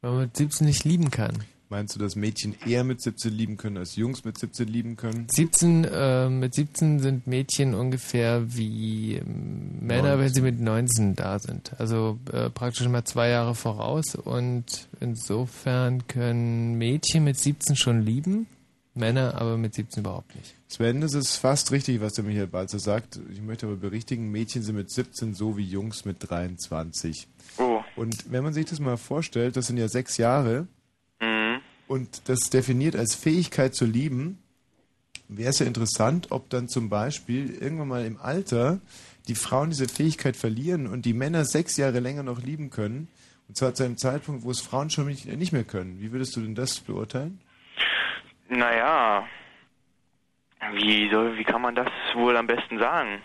Weil man mit 17 nicht lieben kann. Meinst du, dass Mädchen eher mit 17 lieben können, als Jungs mit 17 lieben können? 17, äh, mit 17 sind Mädchen ungefähr wie ähm, Männer, wenn sie mit 19 da sind. Also äh, praktisch mal zwei Jahre voraus und insofern können Mädchen mit 17 schon lieben, Männer aber mit 17 überhaupt nicht. Sven, das ist fast richtig, was der Michael Balzer sagt. Ich möchte aber berichtigen, Mädchen sind mit 17 so wie Jungs mit 23. Oh. Und wenn man sich das mal vorstellt, das sind ja sechs Jahre. Und das definiert als Fähigkeit zu lieben, wäre es ja interessant, ob dann zum Beispiel irgendwann mal im Alter die Frauen diese Fähigkeit verlieren und die Männer sechs Jahre länger noch lieben können. Und zwar zu einem Zeitpunkt, wo es Frauen schon nicht, mehr können. Wie würdest du denn das beurteilen? Naja, wie, soll, wie kann man das wohl am besten sagen?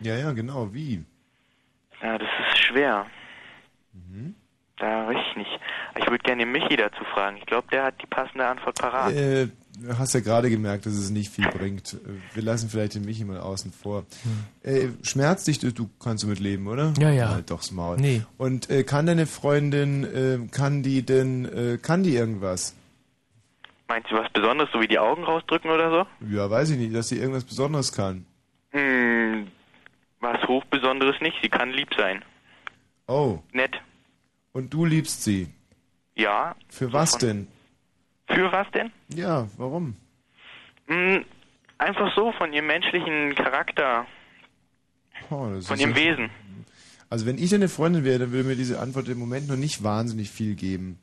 Ja, ja, genau. Wie? Ja, das ist schwer. Da weiß ich nicht. Ich würde gerne den Michi dazu fragen. Ich glaube, der hat die passende Antwort parat. Äh, du hast ja gerade gemerkt, dass es nicht viel bringt. Wir lassen vielleicht den Michi mal außen vor. Äh, schmerzt dich, du- du kannst damit leben, oder? Ja, ja. Halt doch's Maul. Nee. Und äh, kann deine Freundin, äh, kann die denn, äh, kann die irgendwas? Meinst du was Besonderes, so wie die Augen rausdrücken oder so? Ja, weiß ich nicht, dass sie irgendwas Besonderes kann. Hm, was Hochbesonderes nicht. Sie kann lieb sein. Oh. Nett. Und du liebst sie. Ja. Für was denn? Für was denn? Ja, warum? Hm, einfach so von ihrem menschlichen Charakter, Oh, von ihrem ja- Wesen. Also wenn ich deine Freundin wäre, dann würde mir diese Antwort im Moment noch nicht wahnsinnig viel geben.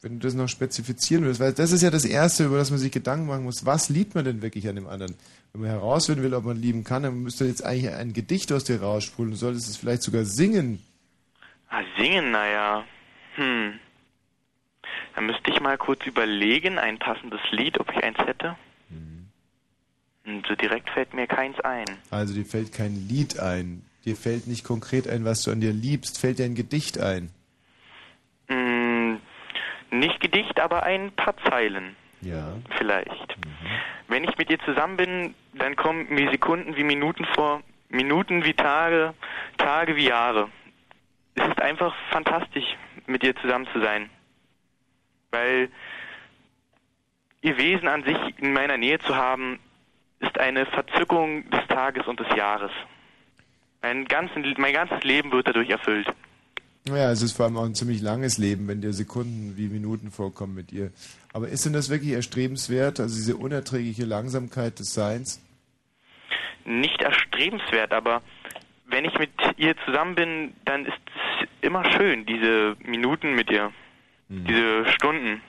Wenn du das noch spezifizieren würdest, weil das ist ja das Erste, über das man sich Gedanken machen muss. Was liebt man denn wirklich an dem anderen? Wenn man herausfinden will, ob man lieben kann, dann müsste jetzt eigentlich ein Gedicht aus dir rausspulen. Du solltest es vielleicht sogar singen. Ah, singen, naja. Hm. Da müsste ich mal kurz überlegen, ein passendes Lied, ob ich eins hätte. Und so direkt fällt mir keins ein. Also dir fällt kein Lied ein. Dir fällt nicht konkret ein, was du an dir liebst. Fällt dir ein Gedicht ein? Hm, nicht Gedicht, aber ein paar Zeilen. Ja. Vielleicht. Wenn ich mit ihr zusammen bin, dann kommen mir Sekunden wie Minuten vor, Minuten wie Tage, Tage wie Jahre. Es ist einfach fantastisch, mit ihr zusammen zu sein. Weil ihr Wesen an sich in meiner Nähe zu haben, ist eine Verzückung des Tages und des Jahres. Mein, ganzen, mein ganzes Leben wird dadurch erfüllt. Ja, es ist vor allem auch ein ziemlich langes Leben, wenn dir Sekunden wie Minuten vorkommen mit ihr. Aber ist denn das wirklich erstrebenswert, also diese unerträgliche Langsamkeit des Seins? nicht erstrebenswert, aber wenn ich mit ihr zusammen bin, dann ist es immer schön, diese Minuten mit ihr, diese Stunden.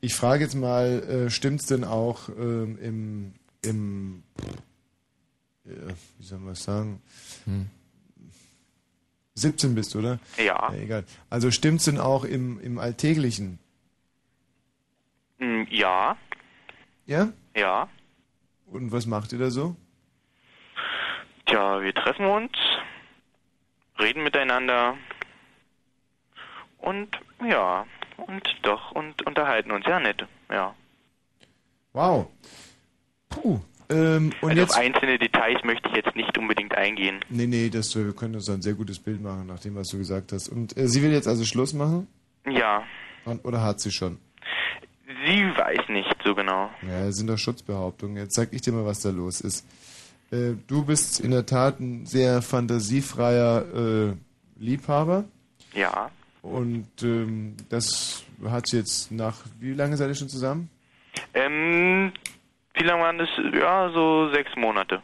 Ich frage jetzt mal, äh, stimmt's denn auch ähm, im, im äh, wie soll man das sagen? 17 bist du, oder? Ja. egal. Also stimmt's denn auch im, im Alltäglichen? Hm, Ja, Ja? ja. Und was macht ihr da so? Tja, wir treffen uns, reden miteinander und ja, und doch, und unterhalten uns. Ja, nett, ja. Wow. Puh. Ähm, und also jetzt. auf einzelne Details möchte ich jetzt nicht unbedingt eingehen. Nee, nee, das, wir können uns ein sehr gutes Bild machen, nach dem, was du gesagt hast. Und äh, sie will jetzt also Schluss machen? Ja, Und- Oder hat sie schon? sie weiß nicht so genau. Ja, das sind doch Schutzbehauptungen. Jetzt sag ich dir mal, was da los ist. Äh, du bist in der Tat ein sehr fantasiefreier äh, Liebhaber. Ja, Und ähm, das hat sie jetzt nach, wie lange seid ihr schon zusammen? ähm, wie lange waren das? Ja, so sechs Monate.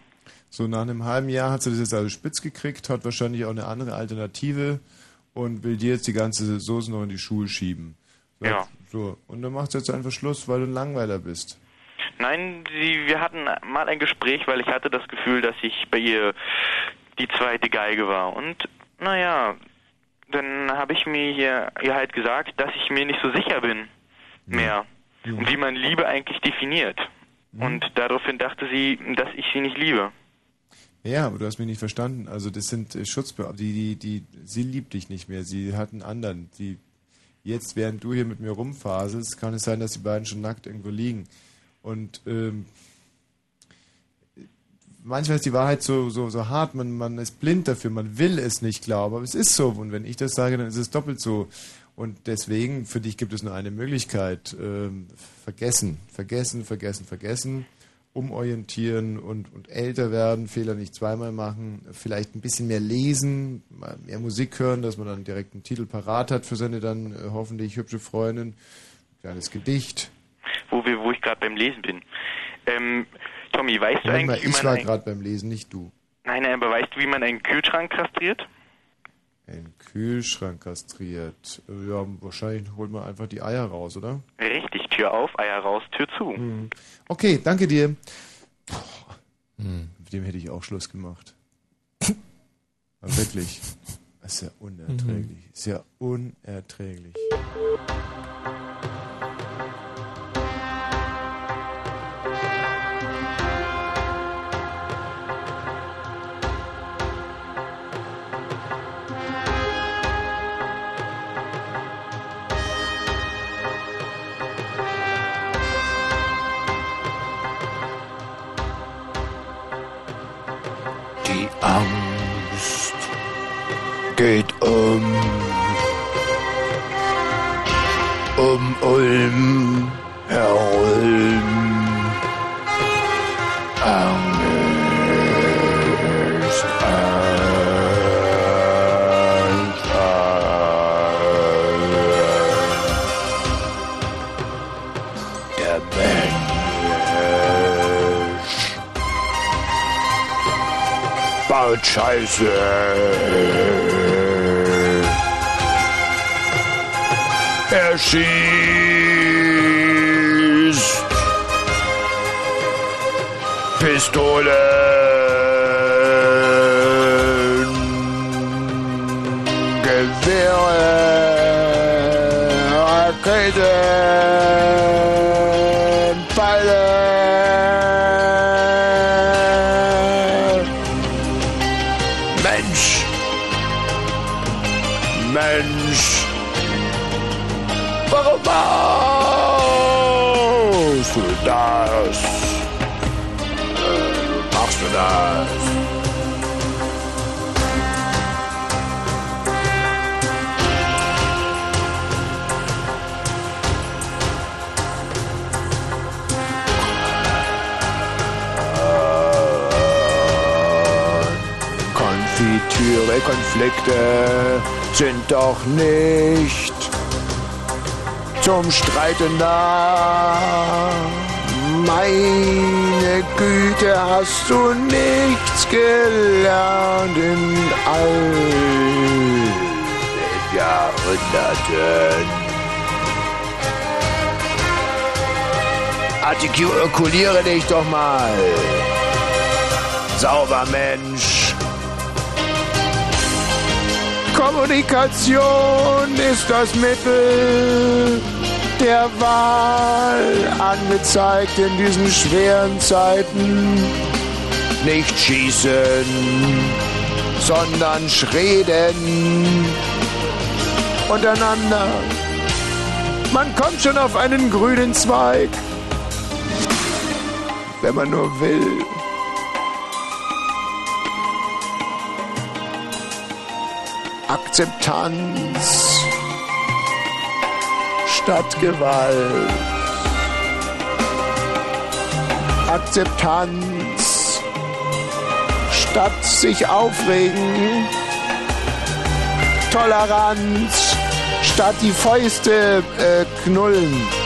So nach einem halben Jahr hat sie das jetzt also spitz gekriegt, hat wahrscheinlich auch eine andere Alternative und will dir jetzt die ganze Soße noch in die Schuhe schieben. So, Ja. So. Und dann macht sie jetzt einfach Schluss, weil du ein Langweiler bist. Nein, sie, wir hatten mal ein Gespräch, weil ich hatte das Gefühl, dass ich bei ihr die zweite Geige war. Und naja, dann habe ich mir hier, ihr halt gesagt, dass ich mir nicht so sicher bin mehr. Und wie man Liebe eigentlich definiert. Und daraufhin dachte sie, dass ich sie nicht liebe. Ja, aber du hast mich nicht verstanden. Also das sind äh, Schutzbeamte, die, die, die, sie liebt dich nicht mehr. Sie hat einen anderen. Die, jetzt, während du hier mit mir rumfaselst, kann es sein, dass die beiden schon nackt irgendwo liegen. Und ähm, manchmal ist die Wahrheit so, so, so hart, man, man ist blind dafür, man will es nicht glauben, aber es ist so. Und wenn ich das sage, dann ist es doppelt so. Und deswegen, für dich gibt es nur eine Möglichkeit. Ähm, vergessen, vergessen, vergessen, vergessen. Umorientieren und, und älter werden, Fehler nicht zweimal machen, vielleicht ein bisschen mehr lesen, mehr Musik hören, dass man dann direkt einen Titel parat hat für seine dann äh, hoffentlich hübsche Freundin. Kleines Gedicht. Wo, wir, wo ich gerade beim Lesen bin. Ähm, Tommy, weißt du Moment mal, eigentlich, wie ich man war ein, gerade beim Lesen, nicht du. Nein, nein, aber weißt du, wie man einen Kühlschrank kastriert? Ein Kühlschrank kastriert. Ja, wahrscheinlich holt man einfach die Eier raus, oder? Richtig, Tür auf, Eier raus, Tür zu. Okay, danke dir. Boah, Mit dem hätte ich auch Schluss gemacht. Aber wirklich. Das ist ja unerträglich. Ist ja unerträglich. geht um. Um Ulm herum. Angst, Angst, Angst. Der Mensch baut Scheiße. Er schießt. Pistolen. Gewehre. Raketen. Konflikte sind doch nicht zum Streiten da. Meine Güte, hast du nichts gelernt in all den Jahrhunderten? Artikuliere dich doch mal. Sauber Mensch. Kommunikation ist das Mittel der Wahl angezeigt in diesen schweren Zeiten. Nicht schießen, sondern schreden untereinander. Man kommt schon auf einen grünen Zweig, wenn man nur will. Akzeptanz statt Gewalt. Akzeptanz statt sich aufregen. Toleranz statt die Fäuste äh, knullen.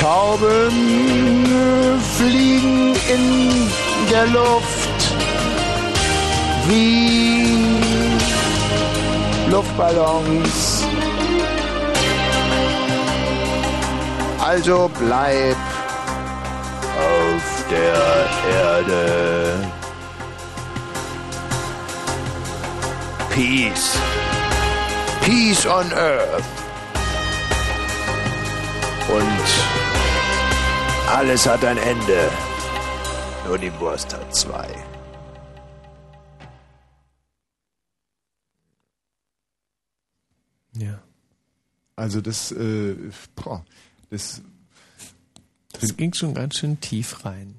Tauben fliegen in der Luft wie Luftballons. Also bleib auf der Erde. Peace. Peace on Earth. Und alles hat ein Ende. Nur die Wurst hat zwei. Ja. Also das, äh, boah, das, Das ging schon ganz schön tief rein.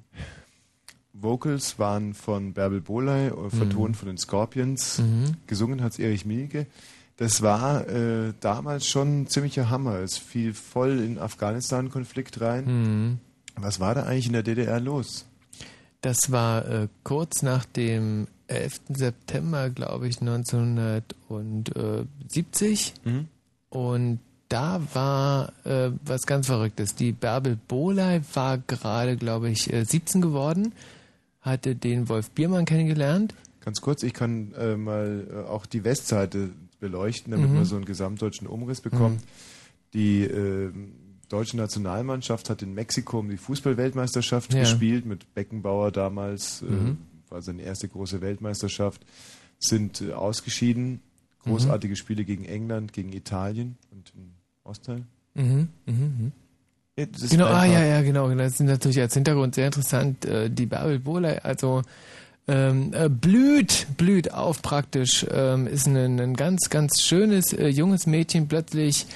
Vocals waren von Bärbel Boley, äh, vertont von den Scorpions. Mhm. Gesungen hat's Erich Mielke. Das war äh, damals schon ein ziemlicher Hammer. Es fiel voll in den Afghanistan-Konflikt rein. Mhm. Was war da eigentlich in der DDR los? Das war äh, kurz nach dem 11. September, glaube ich, 1970. Mhm. Und da war äh, was ganz Verrücktes. Die Bärbel Bohley war gerade, glaube ich, äh, 17 geworden, hatte den Wolf Biermann kennengelernt. Ganz kurz, ich kann äh, mal äh, auch die Westseite beleuchten, damit Mhm. man so einen gesamtdeutschen Umriss bekommt. Mhm. Die äh, deutsche Nationalmannschaft hat in Mexiko um die Fußballweltmeisterschaft Ja. gespielt, mit Beckenbauer damals, äh, Mhm. war seine erste große Weltmeisterschaft, sind äh, ausgeschieden. Großartige Spiele gegen England, gegen Italien und im Ostteil. Mhm, mhm, mhm. Ja, Genau, ah, ja, ja, genau. Das ist natürlich als Hintergrund sehr interessant. Äh, die Bärbel Bohley, also ähm, äh, blüht, blüht auf praktisch, ähm, ist ein, ein ganz, ganz schönes äh, junges Mädchen. Plötzlich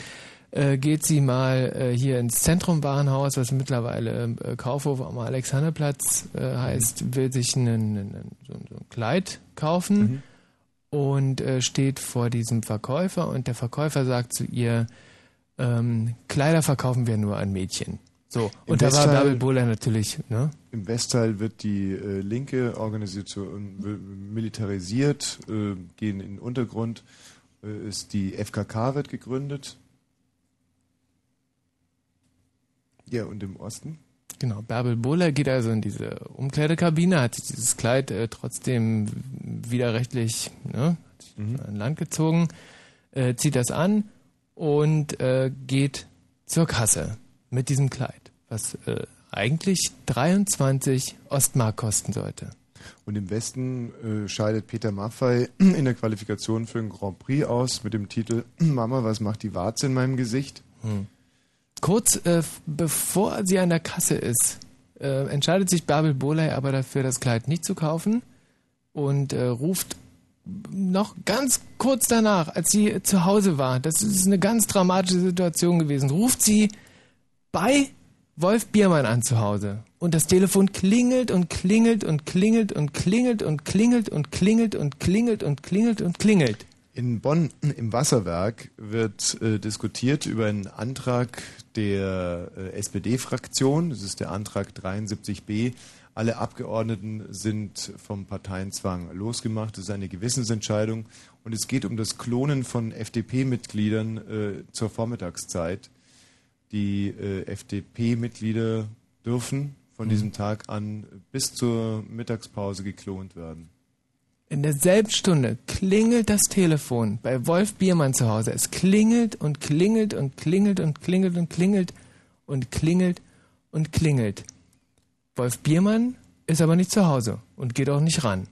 äh, geht sie mal äh, hier ins Zentrumwarenhaus, was mittlerweile äh, Kaufhof am Alexanderplatz äh, heißt, will sich einen, einen, so, so ein Kleid kaufen und äh, steht vor diesem Verkäufer und der Verkäufer sagt zu ihr, ähm, Kleider verkaufen wir nur an Mädchen. So, Im und da war Westteil- Bärbel Bohler natürlich, ne? Im Westteil wird die äh, linke Organisation militarisiert, äh, gehen in den Untergrund, äh, ist die FKK wird gegründet. Ja, und im Osten? Genau, Bärbel Bohler geht also in diese Umkleidekabine, hat sich dieses Kleid äh, trotzdem widerrechtlich ne, sich an Land gezogen, äh, zieht das an und äh, geht zur Kasse mit diesem Kleid, was äh, eigentlich 23 Ostmark kosten sollte. Und im Westen äh, scheidet Peter Maffei in der Qualifikation für den Grand Prix aus mit dem Titel Mama, was macht die Warze in meinem Gesicht? Hm. Kurz äh, bevor sie an der Kasse ist, äh, entscheidet sich Bärbel Bohley aber dafür, das Kleid nicht zu kaufen und äh, ruft noch ganz kurz danach, als sie zu Hause war, das ist eine ganz dramatische Situation gewesen, ruft sie bei Wolf Biermann an zu Hause. Und das Telefon klingelt und klingelt und klingelt und klingelt und klingelt und klingelt und klingelt und klingelt und klingelt. In Bonn im Wasserwerk wird äh, diskutiert über einen Antrag der äh, SPD-Fraktion. Das ist der Antrag 73b. Alle Abgeordneten sind vom Parteienzwang losgemacht. Das ist eine Gewissensentscheidung. Und es geht um das Klonen von FDP-Mitgliedern äh, zur Vormittagszeit. Die äh, FDP-Mitglieder dürfen von diesem Tag an bis zur Mittagspause geklont werden. In derselben Stunde klingelt das Telefon bei Wolf Biermann zu Hause. Es klingelt und klingelt und klingelt und klingelt und klingelt und klingelt und klingelt. Wolf Biermann ist aber nicht zu Hause und geht auch nicht ran.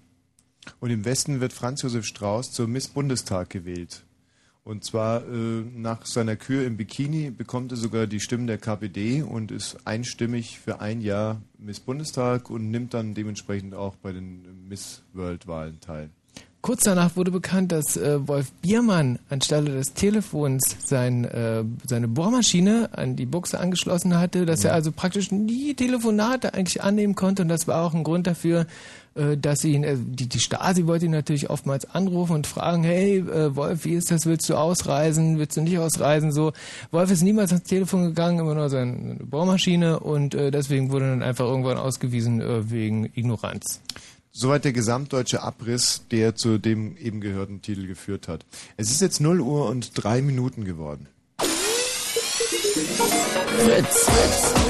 Und im Westen wird Franz Josef Strauß zur Miss Bundestag gewählt. Und zwar äh, nach seiner Kür im Bikini bekommt er sogar die Stimmen der KPD und ist einstimmig für ein Jahr Miss Bundestag und nimmt dann dementsprechend auch bei den Miss World-Wahlen teil. Kurz danach wurde bekannt, dass äh, Wolf Biermann anstelle des Telefons sein, äh, seine Bohrmaschine an die Buchse angeschlossen hatte, dass er also praktisch nie Telefonate eigentlich annehmen konnte und das war auch ein Grund dafür, dass ihn, äh, die, die Stasi wollte ihn natürlich oftmals anrufen und fragen, hey äh, Wolf, wie ist das, willst du ausreisen, willst du nicht ausreisen, so. Wolf ist niemals ans Telefon gegangen, immer nur seine Bohrmaschine und äh, deswegen wurde er dann einfach irgendwann ausgewiesen äh, wegen Ignoranz. Soweit der gesamtdeutsche Abriss, der zu dem eben gehörten Titel geführt hat. Es ist jetzt 0 Uhr und 3 Minuten geworden. Fritz.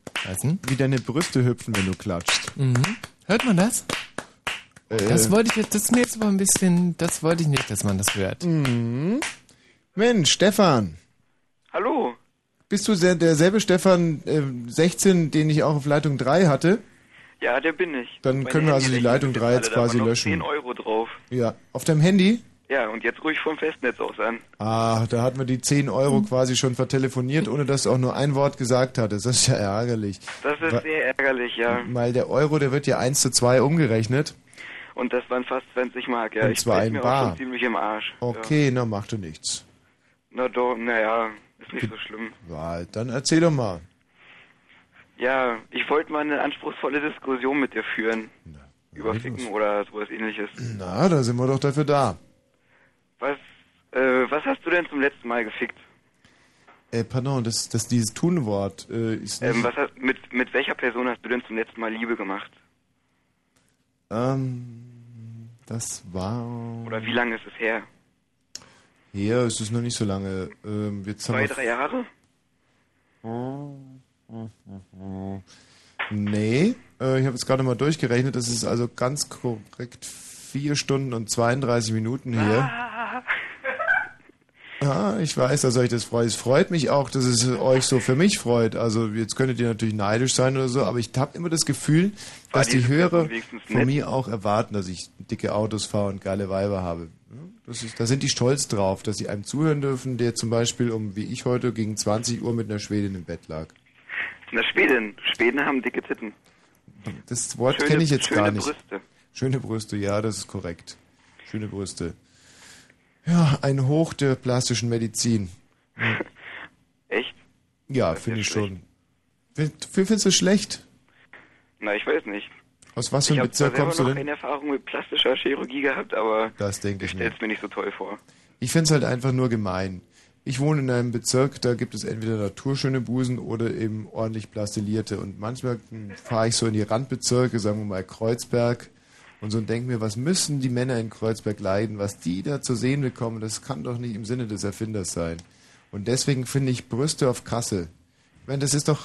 Was denn? Wie deine Brüste hüpfen, wenn du klatschst. Mhm. Hört man das? Äh, Das wollte ich jetzt, das ist mir jetzt aber ein bisschen, das wollte ich nicht, dass man das hört. Mhm. Mensch, Stefan. Hallo. Bist du der, derselbe Stefan äh, 16, den ich auch auf Leitung 3 hatte? Ja, der bin ich. Dann Meine können wir also die Leitung ist 3 jetzt quasi löschen. 10 Euro drauf. Ja, auf deinem Handy? Ja, und jetzt ruhig vom Festnetz aus an. Ah, da hatten wir die 10 Euro quasi schon vertelefoniert, ohne dass du auch nur ein Wort gesagt hattest. Das ist ja ärgerlich. Das ist Wa- sehr ärgerlich, ja. Weil der Euro, der wird ja 1 zu 2 umgerechnet. Und das waren fast 20 Mark, ja. Und ich zwar bin in mir bar. auch schon ziemlich im Arsch. Okay, na macht du nichts. Na doch, naja, ist nicht so schlimm. Ja, dann erzähl doch mal. Ja, ich wollte mal eine anspruchsvolle Diskussion mit dir führen. über Ficken oder sowas ähnliches. Na, da sind wir doch dafür da. Was, äh, was hast du denn zum letzten Mal gefickt? Äh, pardon, das, das dieses Tunwort äh, ist nicht... Ähm, was hast, mit, mit welcher Person hast du denn zum letzten Mal Liebe gemacht? Ähm, das war... Oder wie lange ist es her? Ist es noch nicht so lange. Ähm, jetzt Zwei, drei Jahre? Nee, äh, ich habe jetzt gerade mal durchgerechnet. Das ist also ganz korrekt 4 Stunden und 32 Minuten hier. Ah, Ja, ich weiß, dass euch das freut. Es freut mich auch, dass es euch so für mich freut. Also jetzt könntet ihr natürlich neidisch sein oder so, aber ich habe immer das Gefühl, dass die Hörer von mir auch erwarten, dass ich dicke Autos fahre und geile Weiber habe. Ist, da sind die stolz drauf, dass sie einem zuhören dürfen, der zum Beispiel um, wie ich heute, gegen 20 Uhr mit einer Schwedin im Bett lag. Na, Schweden. Schweden haben dicke Titten. Das Wort Schöne- kenne ich jetzt gar schöne nicht. Brüste. Schöne Brüste, ja, das ist korrekt. Schöne Brüste. Ja, ein Hoch der plastischen Medizin. Echt? Ja, finde ich schon. Find- Findest du es schlecht? Na, ich weiß nicht. Aus was für ich einem habe Bezirk kommst du denn? keine Erfahrung mit plastischer Chirurgie gehabt, aber Das denke ich ich stell's mir nicht so toll vor. Ich finde es halt einfach nur gemein. Ich wohne in einem Bezirk, da gibt es entweder naturschöne Busen oder eben ordentlich plastilierte. Und manchmal hm, fahre ich so in die Randbezirke, sagen wir mal Kreuzberg, und so und denke mir, was müssen die Männer in Kreuzberg leiden, was die da zu sehen bekommen, das kann doch nicht im Sinne des Erfinders sein. Und deswegen finde ich Brüste auf Kassel. Ich meine, das ist doch,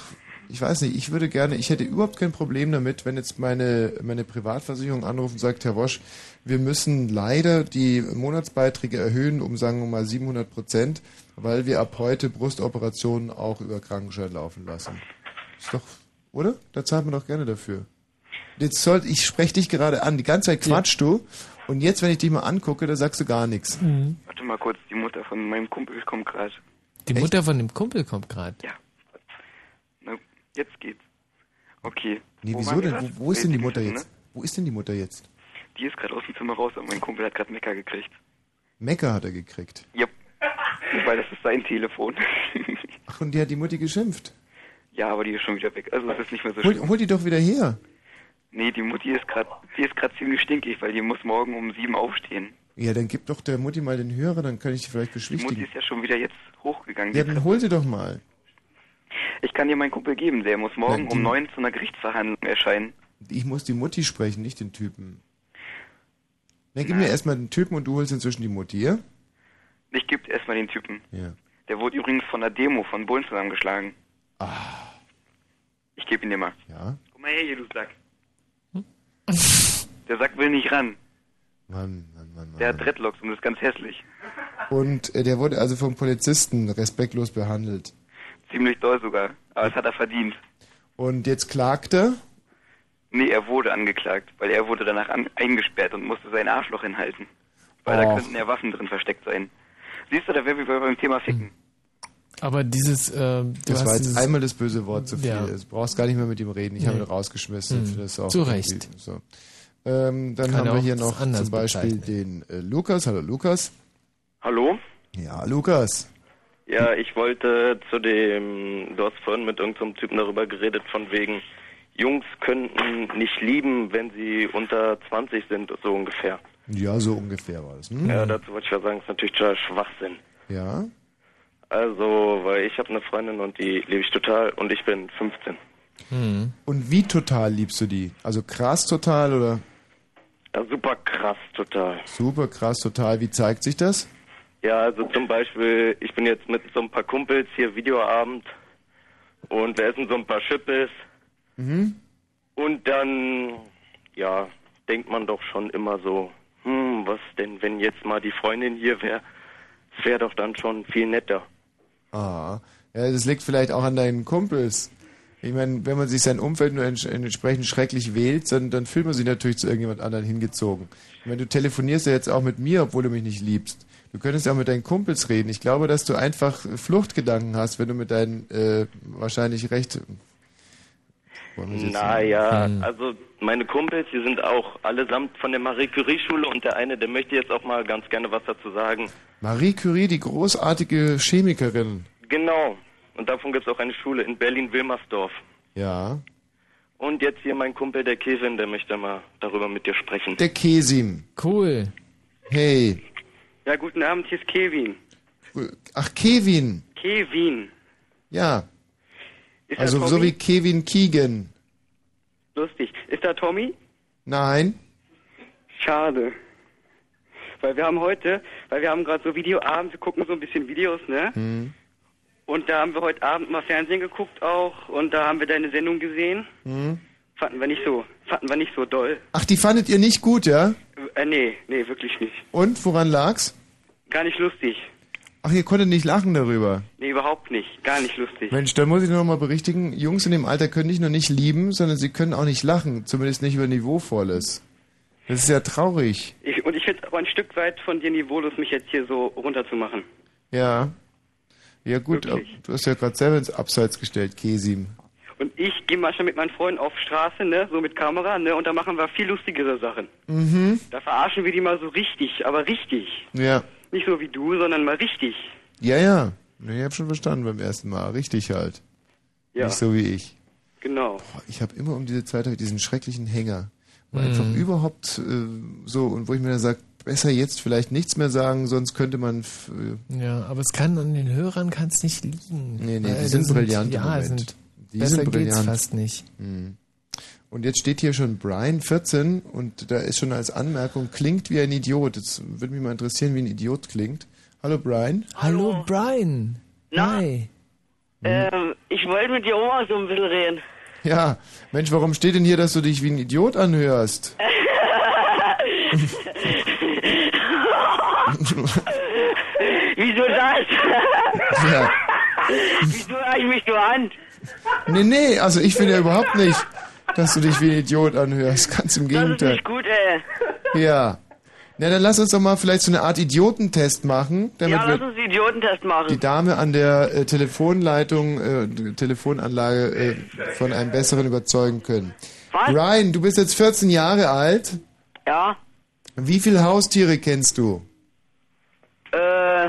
ich weiß nicht, ich würde gerne, ich hätte überhaupt kein Problem damit, wenn jetzt meine, meine Privatversicherung anruft und sagt, Herr Wosch, wir müssen leider die Monatsbeiträge erhöhen um, sagen wir mal, 700 Prozent, weil wir ab heute Brustoperationen auch über Krankenschein laufen lassen. Ist doch, oder? Da zahlt man doch gerne dafür. Jetzt soll, ich spreche dich gerade an, die ganze Zeit quatschst du und jetzt, wenn ich dich mal angucke, da sagst du gar nichts. Warte mal kurz, die Mutter von meinem Kumpel kommt gerade. Die Mutter von dem Kumpel kommt gerade. Ja. Na, jetzt geht's. Okay. Nee, Wo wieso denn? Wo, wo ist denn die Mutter jetzt? Wo ist denn die Mutter jetzt? Ne? Die ist gerade aus dem Zimmer raus und mein Kumpel hat gerade Mecker gekriegt. Mecker hat er gekriegt. Jupp. Weil das ist sein Telefon. Ach, und die hat die Mutti geschimpft. ja, aber die ist schon wieder weg. Also es ist nicht mehr so Hol, schlimm. hol die doch wieder her. Nee, die Mutti ist gerade, die ist gerade ziemlich stinkig, weil die muss morgen um sieben aufstehen. Ja, dann gib doch der Mutti mal den Hörer, dann kann ich die vielleicht Die Mutti beschwichtigen. ist ja schon wieder jetzt hochgegangen. Ja, dann hol sie doch mal. Ich kann dir meinen Kumpel geben, der muss morgen Nein, um neun zu einer Gerichtsverhandlung erscheinen. Ich muss die Mutti sprechen, nicht den Typen. Dann gib mir erstmal den Typen und du holst inzwischen die Mutti, ja? Ich gebe erstmal den Typen. Ja. Der wurde übrigens von der Demo von Bullen zusammengeschlagen. Ah. Ich gebe ihn dir mal. Ja? Komm mal her hier, du Sack. Der Sack will nicht ran. Mann, Mann, Mann, Mann. Der hat Dreadlocks und ist ganz hässlich. Und äh, der wurde also vom Polizisten respektlos behandelt. Ziemlich doll sogar. Aber das hat er verdient. Und jetzt klagt er. Nee, er wurde angeklagt, weil er wurde danach an eingesperrt und musste sein Arschloch hinhalten. Weil da Och. könnten ja Waffen drin versteckt sein. Siehst du, da wäre wir beim Thema Ficken. Aber dieses, äh, du Das hast war jetzt dieses, einmal das böse Wort zu viel. Ja. Du brauchst gar nicht mehr mit ihm reden. Ich Nee. habe ihn rausgeschmissen. Hm. Das auch Zu Recht. So. Ähm, dann Kann haben wir hier noch zum Beispiel den äh, Lukas. Hallo Lukas. Hallo? Ja, Lukas. Ja, ich wollte zu dem, du hast vorhin mit irgendeinem Typen darüber geredet, von wegen, Jungs könnten nicht lieben, wenn sie unter 20 sind, so ungefähr. Ja, so ungefähr war das. Hm? Ja, dazu wollte ich ja sagen, ist natürlich total Schwachsinn. Ja. Also, weil ich habe eine Freundin und die liebe ich total und ich bin 15. Hm. Und wie total liebst du die? Also krass total oder Ja, super krass, total. super krass total? Wie zeigt sich das? Ja, also zum Beispiel, ich bin jetzt mit so ein paar Kumpels hier Videoabend und wir essen so ein paar Chippes Mhm. und dann, ja, denkt man doch schon immer so, hm, was denn, wenn jetzt mal die Freundin hier wäre? Das wäre doch dann schon viel netter. Ah, ja, das liegt vielleicht auch an deinen Kumpels. Ich meine, wenn man sich sein Umfeld nur ents entsprechend schrecklich wählt, dann, dann fühlt man sich natürlich zu irgendjemand anderen hingezogen. Ich meine, du telefonierst ja jetzt auch mit mir, obwohl du mich nicht liebst. Du könntest ja auch mit deinen Kumpels reden. Ich glaube, dass du einfach Fluchtgedanken hast, wenn du mit deinen äh, wahrscheinlich recht. Wollen wir es jetzt Naja, sagen? also meine Kumpels, die sind auch allesamt von der Marie Curie Schule und der eine, der möchte jetzt auch mal ganz gerne was dazu sagen. Marie Curie, die großartige Chemikerin. Genau. Und davon gibt es auch eine Schule in Berlin-Wilmersdorf. Ja. Und jetzt hier mein Kumpel, der Kevin, der möchte mal darüber mit dir sprechen. Der Kesim. Cool. Hey. Ja, guten Abend, hier ist Kevin. Ach, Kevin. Kevin. Ja. Ist Also so wie Kevin Keegan. Lustig. Ist da Tommy? Nein. Schade. Weil wir haben heute, weil wir haben gerade so Videoabend, wir gucken so ein bisschen Videos, ne? Hm. Und da haben wir heute Abend mal Fernsehen geguckt auch und da haben wir deine Sendung gesehen. Hm. Fanden wir nicht so, fanden wir nicht so doll. Ach, die fandet ihr nicht gut, ja? Äh, nee, nee, wirklich nicht. Und woran lag's? Gar nicht lustig. Ach, ihr konntet nicht lachen darüber. Nee, überhaupt nicht. Gar nicht lustig. Mensch, dann muss ich nur noch mal berichtigen, Jungs in dem Alter können nicht nur nicht lieben, sondern sie können auch nicht lachen. Zumindest nicht über Niveauvolles. Das ist ja traurig. Ich, und ich finde es aber ein Stück weit von dir niveaulos, mich jetzt hier so runterzumachen. Ja. Ja gut, aber du hast ja gerade selber ins Abseits gestellt, Kesim. Und ich gehe manchmal mit meinen Freunden auf Straße, ne, so mit Kamera, ne, und da machen wir viel lustigere Sachen. Mhm. Da verarschen wir die mal so richtig, aber richtig. Ja. Nicht so wie du, sondern mal richtig. Ja, ja. Ich hab schon verstanden beim ersten Mal. Richtig halt. Ja. Nicht so wie ich. Genau. Boah, ich habe immer um diese Zeit diesen schrecklichen Hänger. Wo Mhm. einfach überhaupt äh, so, und wo ich mir dann sage, besser jetzt vielleicht nichts mehr sagen, sonst könnte man... Äh, Ja, aber es kann an den Hörern kann es nicht liegen. nee, nee, die das sind brillant im Ja, Moment. sind Die besser sind brillant. geht's fast nicht. Mhm. Und jetzt steht hier schon Brian 14 und da ist schon als Anmerkung, klingt wie ein Idiot. Jetzt würde mich mal interessieren, wie ein Idiot klingt. Hallo Brian. Hallo, Brian. Hi. Ähm, ich wollte mit dir auch mal so ein bisschen reden. Ja, Mensch, warum steht denn hier, dass du dich wie ein Idiot anhörst? Wieso das? Ja. Wieso höre ich mich so an? Nee, nee, also ich finde ja überhaupt nicht, dass du dich wie ein Idiot anhörst. Ganz im Das ist Gegenteil. nicht gut, ey. Ja. Na, dann lass uns doch mal vielleicht so eine Art Idiotentest machen, damit Ja, lass wir uns einen Idiotentest machen. die Dame an der äh, Telefonleitung, äh, Telefonanlage äh, von einem Besseren überzeugen können. Was? Brian, du bist jetzt 14 Jahre alt. Ja. Wie viele Haustiere kennst du? Äh,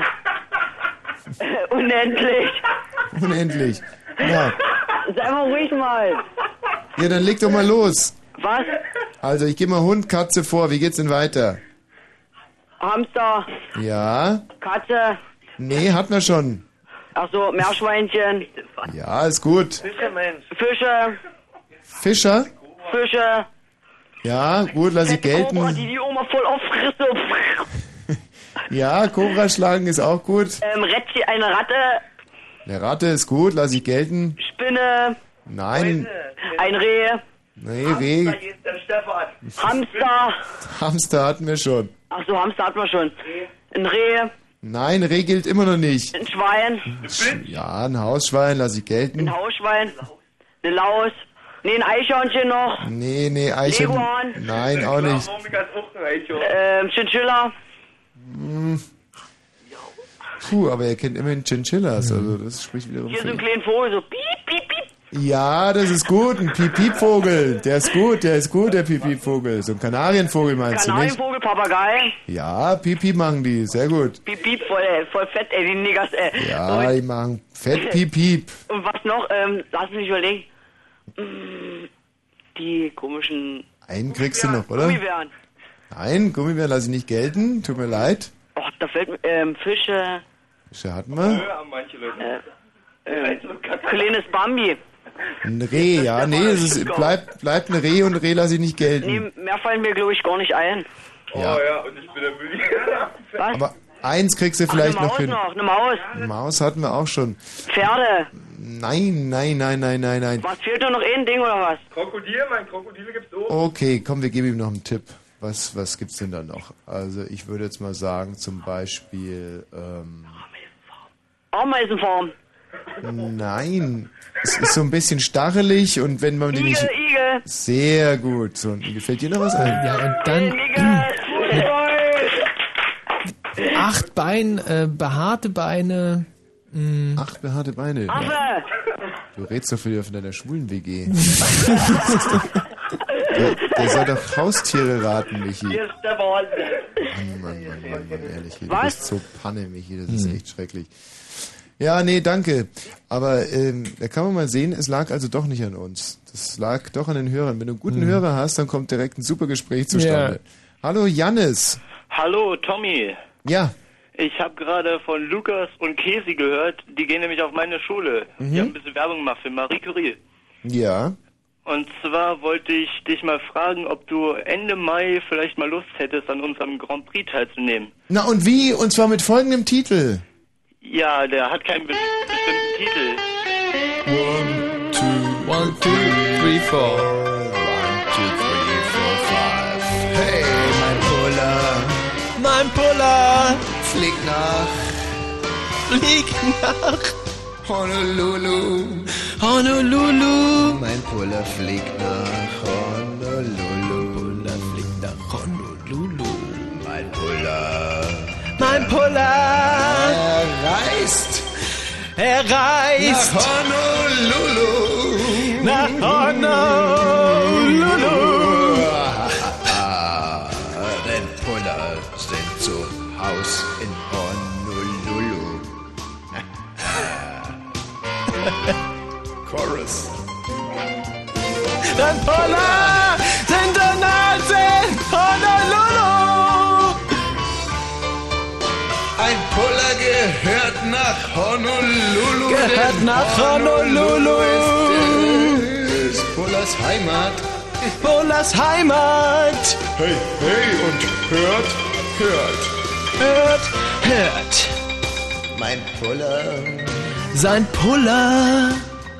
unendlich. Unendlich. Ja. Sei mal ruhig mal. ja, dann leg doch mal los. Was? Also, ich gebe mal Hund, Katze vor. Wie geht's denn weiter? Hamster, Ja? Katze, Nee, hatten wir schon. ach so, Meerschweinchen, Ja, ist gut. Fische, Fischer? Fische, Ja, gut, lass ich Cobra, die gelten. die Oma voll auffrisst. Ja, Cobra schlagen ist auch gut. Ähm, Rädchen, eine Ratte, Eine Ratte ist gut, lass ich gelten. Spinne, Nein, ein Reh, nee, Reh, Hamster, Hamster hatten wir schon. ach so, Hamster hatten wir schon. Ein Reh, Nein, Reh gilt immer noch nicht. ein Schwein, Ja, ein Hausschwein lass ich gelten. ein Hausschwein, eine Laus, nee, ein Eichhörnchen noch, Nee, nee, Eichhörnchen. Leguan. Nein, auch nicht. ähm, Chinchilla, Hm. Puh, aber er kennt immerhin Chinchillas, also das spricht wiederum hier so für ein kleiner Vogel, so piep, piep, piep. Ja, das ist gut, ein Piep-Piep-Vogel. Der ist gut, der ist gut, der Piep-Piep-Vogel. So ein Kanarienvogel meinst du nicht? Kanarienvogel, Papagei, Ja, Piep-Piep machen die, sehr gut. piep, piep, voll, äh, voll fett, ey, die Niggers, ey. Ja, die machen fett Piep-Piep. Und was noch? Ähm, lass mich überlegen. Mm, Die komischen Einen kriegst du noch, oder? Gummibären. Nein, Gummibär lasse ich nicht gelten, tut mir leid. Oh, da fällt mir, ähm, Fische, Fische hatten wir. äh, äh, kleines Bambi. Ein Reh, ja, nee, es ist, bleibt, bleibt ein Reh und Reh lasse ich nicht Nee, gelten. mehr fallen mir, glaube ich, gar nicht ein. Ja. ja, und ich bin der. Was? Aber eins kriegst du Ach, vielleicht eine noch Maus hin. noch, eine Maus. Eine Maus hatten wir auch schon. Pferde. Nein, nein, nein, nein, nein, nein. Was fehlt da noch ein Ding oder was? Krokodil, mein Krokodile gibt's auch. Okay, komm, wir geben ihm noch einen Tipp. Was, was gibt's denn da noch? Also ich würde jetzt mal sagen, zum Beispiel, ähm, Ameisenfarm. nein, es ist so ein bisschen stachelig und wenn man die nicht... Igel. Sehr gut. So, und gefällt dir noch was ein? Ja, und dann acht Beine, äh, behaarte Beine. mh. Acht behaarte Beine. Ja. Affe. Du redst doch wieder von deiner schwulen WG. der, der soll doch Haustiere raten, Michi. Hier ist der Ball. Mann, Mann, Mann, Mann, Mann, ehrlich. Du Was? bist so Panne, Michi. Das ist echt schrecklich. Ja, nee, danke. Aber ähm, da kann man mal sehen, es lag also doch nicht an uns. Das lag doch an den Hörern. Wenn du einen guten Hörer hast, dann kommt direkt ein super Gespräch zustande. Hallo, Jannis. Hallo, Tommy. Ja. Ich habe gerade von Lukas und Kesi gehört. Die gehen nämlich auf meine Schule. Mhm. Die haben ein bisschen Werbung gemacht für Marie Curie. Ja. Und zwar wollte ich dich mal fragen, ob du Ende Mai vielleicht mal Lust hättest, an unserem Grand Prix teilzunehmen. Na und wie? Und zwar mit folgendem Titel. Ja, der hat keinen be bestimmten Titel. One, two, one, two, three, four. One, two, three, four, five. Hey, mein Puller. Mein Puller. Flieg nach flieg nach Honolulu. Honolulu. Mein Puller fliegt nach Honolulu. Puller fliegt nach Honolulu. Mein Puller. Mein Puller. Er reist. Er reist. Nach Honolulu. Nach Honolulu. Den Puller sind zu Haus in Honolulu. Chorus. Dein Polar nach Honolulu. Gehört nach Honolulu. Ist, ist Pullers Heimat. Polas Heimat. Hey, hey, und hört, hört. Hört, hört. Mein Puller, Sein Puller.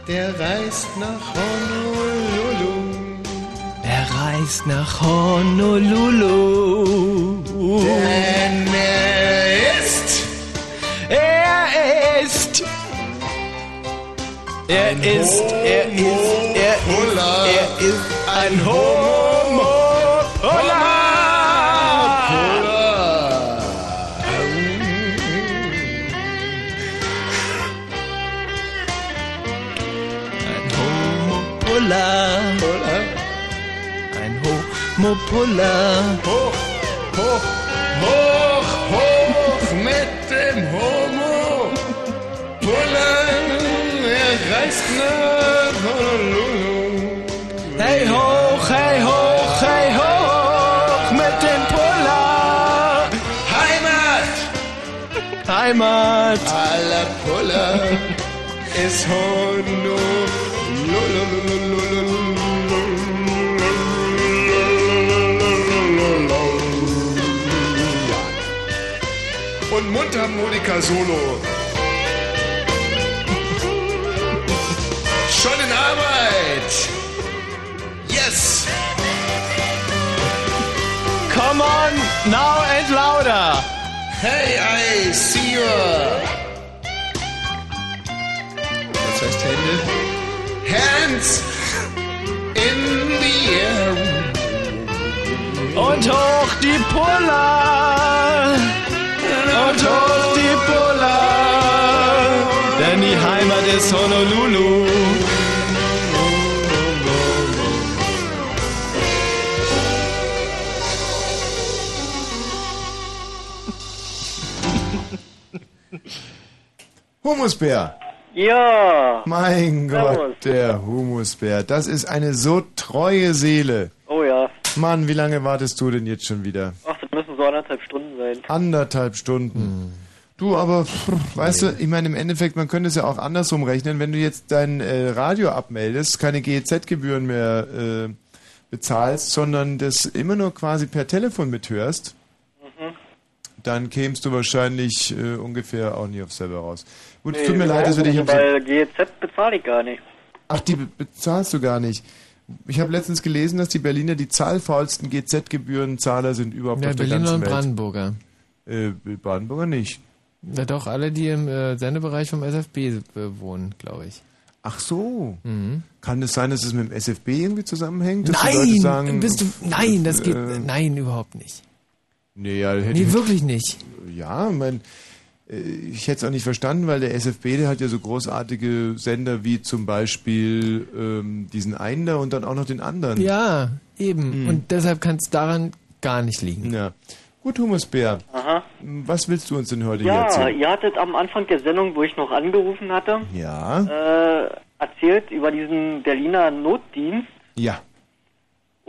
der reist nach Honolulu. Er reist nach Honolulu. Denn er ist Er ist. Er Ein ist, er ist, er ist, er ist ein Homo-Puller. Ein Homo-Puller. Ein Homo-Puller. hoch, hoch, hoch, hoch er reist nach Honolulu. Hey hoch, hey hoch, hey hoch mit dem Puller. Heimat Heimat. aller Puller ist Honolulu. Und Mundharmonika-Solo. Come on, now and louder. Hey, I see you. Was heißt Hände? Hands in the air. Und hoch die Puller. Und hoch Humusbär. Ja. Mein Servus. Gott, der Humusbär. Das ist eine so treue Seele. Oh ja. Mann, wie lange wartest du denn jetzt schon wieder? Ach, das müssen so anderthalb Stunden sein. Anderthalb Stunden. Du, aber, pff, weißt du, ich meine, im Endeffekt, man könnte es ja auch andersrum rechnen. Wenn du jetzt dein äh, Radio abmeldest, keine GEZ-Gebühren mehr äh, bezahlst, sondern das immer nur quasi per Telefon mithörst, Mhm. dann kämst du wahrscheinlich äh, ungefähr auch nie auf selber raus. Gut, Nee, tut mir leid, dass wir dich Bei GEZ bezahle ich gar nicht. Ach, die be- bezahlst du gar nicht. Ich habe letztens gelesen, dass die Berliner die zahlfaulsten GZ-Gebührenzahler sind überhaupt Ja, auf der Berliner ganzen und Welt. Brandenburger. Äh, Brandenburger nicht. Ja, doch, alle, die im äh, Sendebereich vom SFB äh, wohnen, glaube ich. Ach so. Mhm. Kann es sein, dass es mit dem SFB irgendwie zusammenhängt? Nein, Leute sagen, bist du, nein, das geht, äh, nein, überhaupt nicht. Nee, ja, hätte Nee, ich- wirklich nicht. Ja, mein, ich hätte es auch nicht verstanden, weil der SFB, der hat ja so großartige Sender wie zum Beispiel ähm, diesen einen da und dann auch noch den anderen. Ja, eben. Mhm. Und deshalb kann es daran gar nicht liegen. Ja. Gut, Humusbär. Aha. Was willst du uns denn heute hier Ja, erzählen? ihr hattet am Anfang der Sendung, wo ich noch angerufen hatte, Ja. äh, erzählt über diesen Berliner Notdienst. Ja.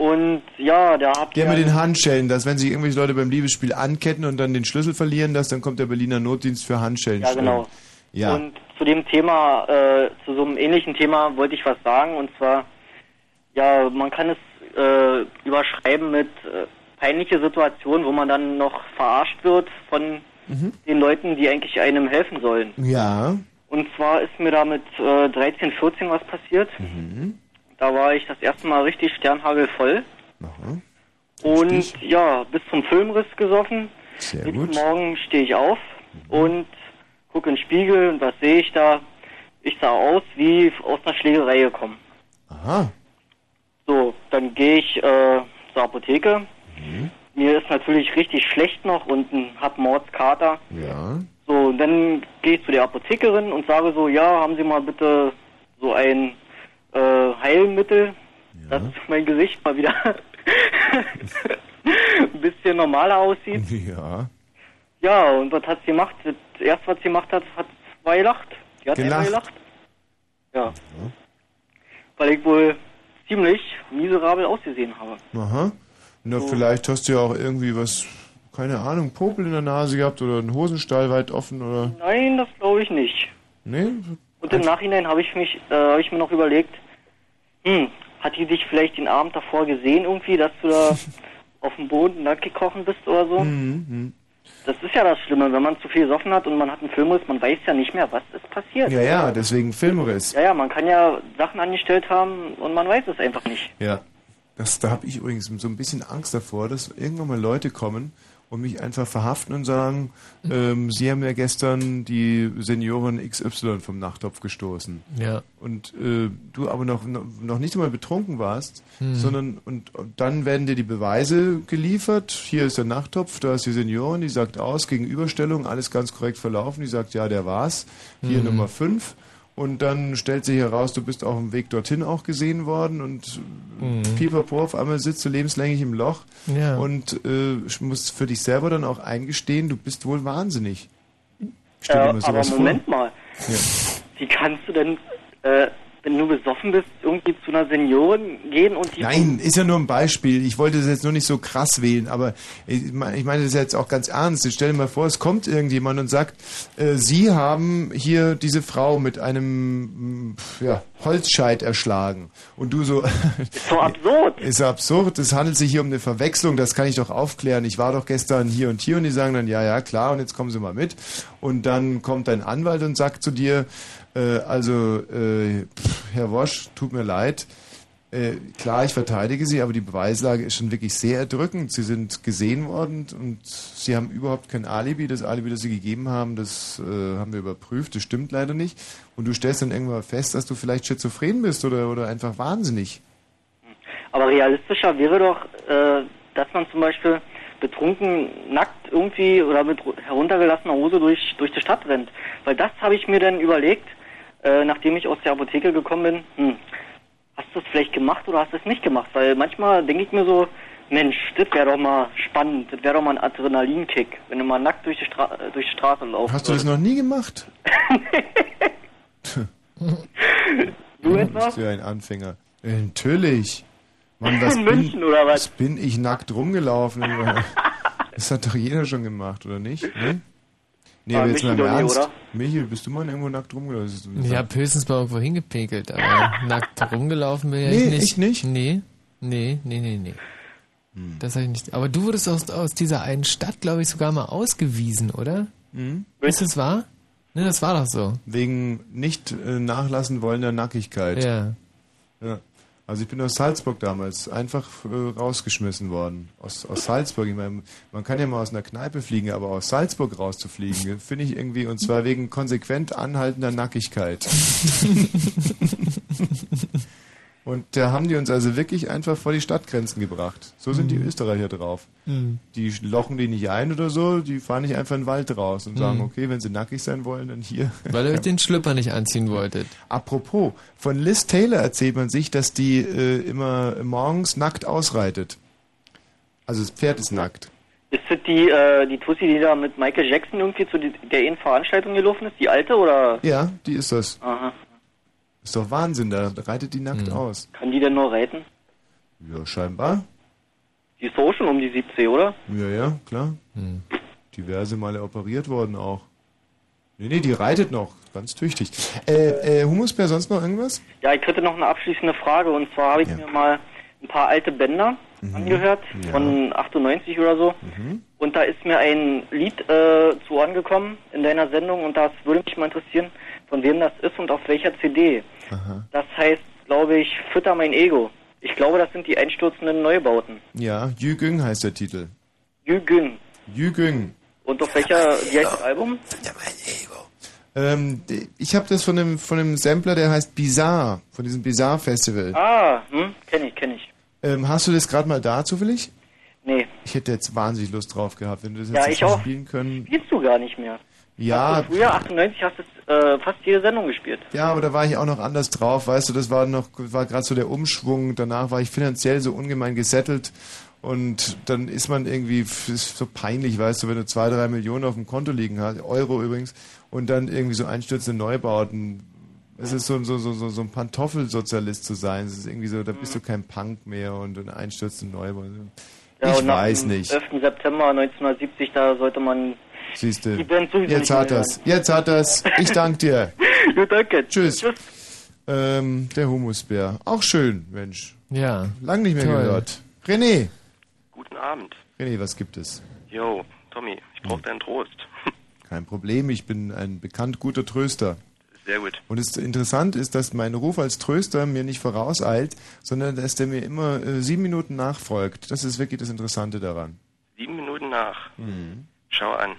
Und ja, da habt Der ihr... mit den Handschellen, dass wenn sich irgendwelche Leute beim Liebesspiel anketten und dann den Schlüssel verlieren, dass dann kommt der Berliner Notdienst für Handschellen. Ja, genau. Ja. Und zu dem Thema, äh, zu so einem ähnlichen Thema wollte ich was sagen. Und zwar, ja, man kann es äh, überschreiben mit äh, peinliche Situationen, wo man dann noch verarscht wird von Mhm. den Leuten, die eigentlich einem helfen sollen. Ja. Und zwar ist mir da mit äh, 13, 14 was passiert. Mhm. Da war ich das erste Mal richtig sternhagelvoll. Und ja, bis zum Filmriss gesoffen. Sehr Nächsten gut. Morgen stehe ich auf und gucke in den Spiegel und was sehe ich da? Ich sah aus wie aus einer Schlägerei gekommen. Aha. So, dann gehe ich äh, zur Apotheke. Mhm. Mir ist natürlich richtig schlecht noch und ein- hab Mordskater. Ja. So, und dann gehe ich zu der Apothekerin und sage so, ja, haben Sie mal bitte so ein äh, Heilmittel, dass mein Gesicht mal wieder ein bisschen normaler aussieht. Ja. Ja, und was hat sie gemacht? Das erste, was sie gemacht hat, hat war gelacht. Die hat Gelacht? gelacht. Ja. Weil ich wohl ziemlich miserabel ausgesehen habe. Aha. Na, So. vielleicht hast du ja auch irgendwie was, keine Ahnung, Popel in der Nase gehabt oder einen Hosenstall weit offen oder. Nein, das glaube ich nicht. Nee? Und im Nachhinein habe ich mich, äh, habe ich mir noch überlegt, hm, hat die dich vielleicht den Abend davor gesehen irgendwie, dass du da auf dem Boden nackt gekrochen bist oder so? Mhm. Das ist ja das Schlimme, wenn man zu viel gesoffen hat und man hat einen Filmriss, man weiß ja nicht mehr, was ist passiert. Ja, ja, deswegen Filmriss. Ja, ja, man kann ja Sachen angestellt haben und man weiß es einfach nicht. Ja. Das, da habe ich übrigens so ein bisschen Angst davor, dass irgendwann mal Leute kommen und mich einfach verhaften und sagen, ähm, Sie haben ja gestern die Seniorin XY vom Nachttopf gestoßen. Ja. Und äh, du aber noch, noch nicht einmal betrunken warst, Hm. sondern und, und dann werden dir die Beweise geliefert. Hier ist der Nachttopf, da ist die Seniorin, die sagt aus, Gegenüberstellung, alles ganz korrekt verlaufen. Die sagt, ja, der war's. Hier Mhm. Nummer 5. Und dann stellt sich heraus, du bist auf dem Weg dorthin auch gesehen worden und Mhm. pipapo, auf einmal sitzt du lebenslänglich im Loch Ja. und äh, musst für dich selber dann auch eingestehen, du bist wohl wahnsinnig. Stell dir Äh, mal aber sowas Moment vor. mal, Ja. wie kannst du denn, äh, wenn du besoffen bist, irgendwie zu einer Seniorin gehen und die... Nein, ist ja nur ein Beispiel. Ich wollte das jetzt nur nicht so krass wählen, aber ich meine ich meine das jetzt auch ganz ernst. Stell dir mal vor, es kommt irgendjemand und sagt, äh, Sie haben hier diese Frau mit einem mm, ja, Holzscheit erschlagen. Und du so... Ist so absurd. Ist absurd. Es handelt sich hier um eine Verwechslung. Das kann ich doch aufklären. Ich war doch gestern hier und hier und die sagen dann, ja, ja, klar, und jetzt kommen Sie mal mit. Und dann kommt dein Anwalt und sagt zu dir, äh, also, äh, Herr Wosch, tut mir leid. Äh, klar, ich verteidige Sie, aber die Beweislage ist schon wirklich sehr erdrückend. Sie sind gesehen worden und Sie haben überhaupt kein Alibi. Das Alibi, das Sie gegeben haben, das äh, haben wir überprüft. Das stimmt leider nicht. Und du stellst dann irgendwann fest, dass du vielleicht schizophren bist oder, oder einfach wahnsinnig. Aber realistischer wäre doch, äh, dass man zum Beispiel betrunken, nackt irgendwie oder mit ru- heruntergelassener Hose durch, durch die Stadt rennt. Weil das habe ich mir dann überlegt, äh, nachdem ich aus der Apotheke gekommen bin, hm, hast du es vielleicht gemacht oder hast du es nicht gemacht? Weil manchmal denke ich mir so, Mensch, das wäre doch mal spannend, das wäre doch mal ein Adrenalinkick, wenn du mal nackt durch die, Stra äh, durch die Straße laufst. Hast du das noch nie gemacht? Du etwa? Bist du ja ein Anfänger. Äh, natürlich. Mann, was In bin, München oder was? bin ich nackt rumgelaufen? Das hat doch jeder schon gemacht, oder nicht? Nee? Nee, Ah, aber jetzt Michi mal im Ernst. oder? Michi, bist du mal irgendwo nackt rumgelaufen? Ich habe höchstens mal irgendwo hingepinkelt, aber nackt rumgelaufen bin Nee, ich nicht. ich nicht? Nee, nee, nee, nee, nee. Hm. Das habe ich nicht. Aber du wurdest aus, aus dieser einen Stadt, glaube ich, sogar mal ausgewiesen, oder? Mhm. Ist das wahr? Ne, das war doch so. Wegen nicht äh, nachlassen wollender Nackigkeit. Ja. ja. Also ich bin aus Salzburg damals einfach äh, rausgeschmissen worden. Aus, aus Salzburg. Ich meine, man kann ja mal aus einer Kneipe fliegen, aber aus Salzburg rauszufliegen, finde ich irgendwie, und zwar wegen konsequent anhaltender Nackigkeit. Und da haben die uns also wirklich einfach vor die Stadtgrenzen gebracht. So sind die Mhm. Österreicher drauf. Mhm. Die lochen die nicht ein oder so, die fahren nicht einfach in den Wald raus und sagen, Mhm. okay, wenn sie nackig sein wollen, dann hier. Weil ihr euch den Schlüpper nicht anziehen wolltet. Apropos, von Liz Taylor erzählt man sich, dass die äh, immer morgens nackt ausreitet. Also das Pferd ist nackt. Ist das die, äh, die Tussi, die da mit Michael Jackson irgendwie zu die, der einen Veranstaltung gelaufen ist? Die alte oder? Ja, die ist das. Aha. Ist doch Wahnsinn, da reitet die nackt aus. Kann die denn nur reiten? Ja, scheinbar. Die ist auch schon um die 70, oder? Ja, ja, klar. Diverse Male operiert worden auch. Nee, nee, die reitet noch. Ganz tüchtig. Äh, äh, Humusbär, sonst noch irgendwas? Ja, ich hätte noch eine abschließende Frage und zwar habe ich mir mal ein paar alte Bänder angehört Ja. von 98 oder so und da ist mir ein Lied äh, zu Ohren gekommen in deiner Sendung und das würde mich mal interessieren, von wem das ist und auf welcher CD. Aha. Das heißt, glaube ich, Fütter mein Ego. Ich glaube, das sind die einstürzenden Neubauten. Ja, Jügüng heißt der Titel. Jügün. Jügüng. Und auf welcher, wie heißt das Album? Ähm, die- ich habe das von einem, von einem Sampler, der heißt Bizarre, von diesem Bizarre Festival. Ah, hm, kenn ich, kenn ich. Ähm, hast du das gerade mal da zufällig? Nee, Ich hätte jetzt wahnsinnig Lust drauf gehabt, wenn du das jetzt Ja, hättest ich auch. spielen können. spielst du gar nicht mehr. Ja, Hast früher, 98, hast du äh, fast jede Sendung gespielt. Ja, aber da war ich auch noch anders drauf, weißt du, das war noch, war gerade so der Umschwung, danach war ich finanziell so ungemein gesettelt und dann ist man irgendwie, ist so peinlich, weißt du, wenn du zwei, drei Millionen auf dem Konto liegen hast, Euro übrigens, und dann irgendwie so einstürzende Neubauten, es ist so, so, so, so, so ein Pantoffelsozialist zu sein, es ist irgendwie so, da bist du kein Punk mehr und ein einstürzende Neubauten. Ja, ich weiß nicht. 11. September 1970, da sollte man Siehst du. Jetzt hat das. Jetzt hat das. Ich danke dir. ja, danke. Tschüss. Ähm, der Humusbär. Auch schön, Mensch. Ja. Lang nicht mehr Toll. gehört. René. Guten Abend. René, was gibt es? Yo, Tommy, ich brauche deinen Trost. Kein Problem, ich bin ein bekannt guter Tröster. Sehr gut. Und es interessant ist, dass mein Ruf als Tröster mir nicht vorauseilt, sondern dass der mir immer äh, sieben Minuten nachfolgt. Das ist wirklich das Interessante daran. Sieben Minuten nach. Mhm. Schau an.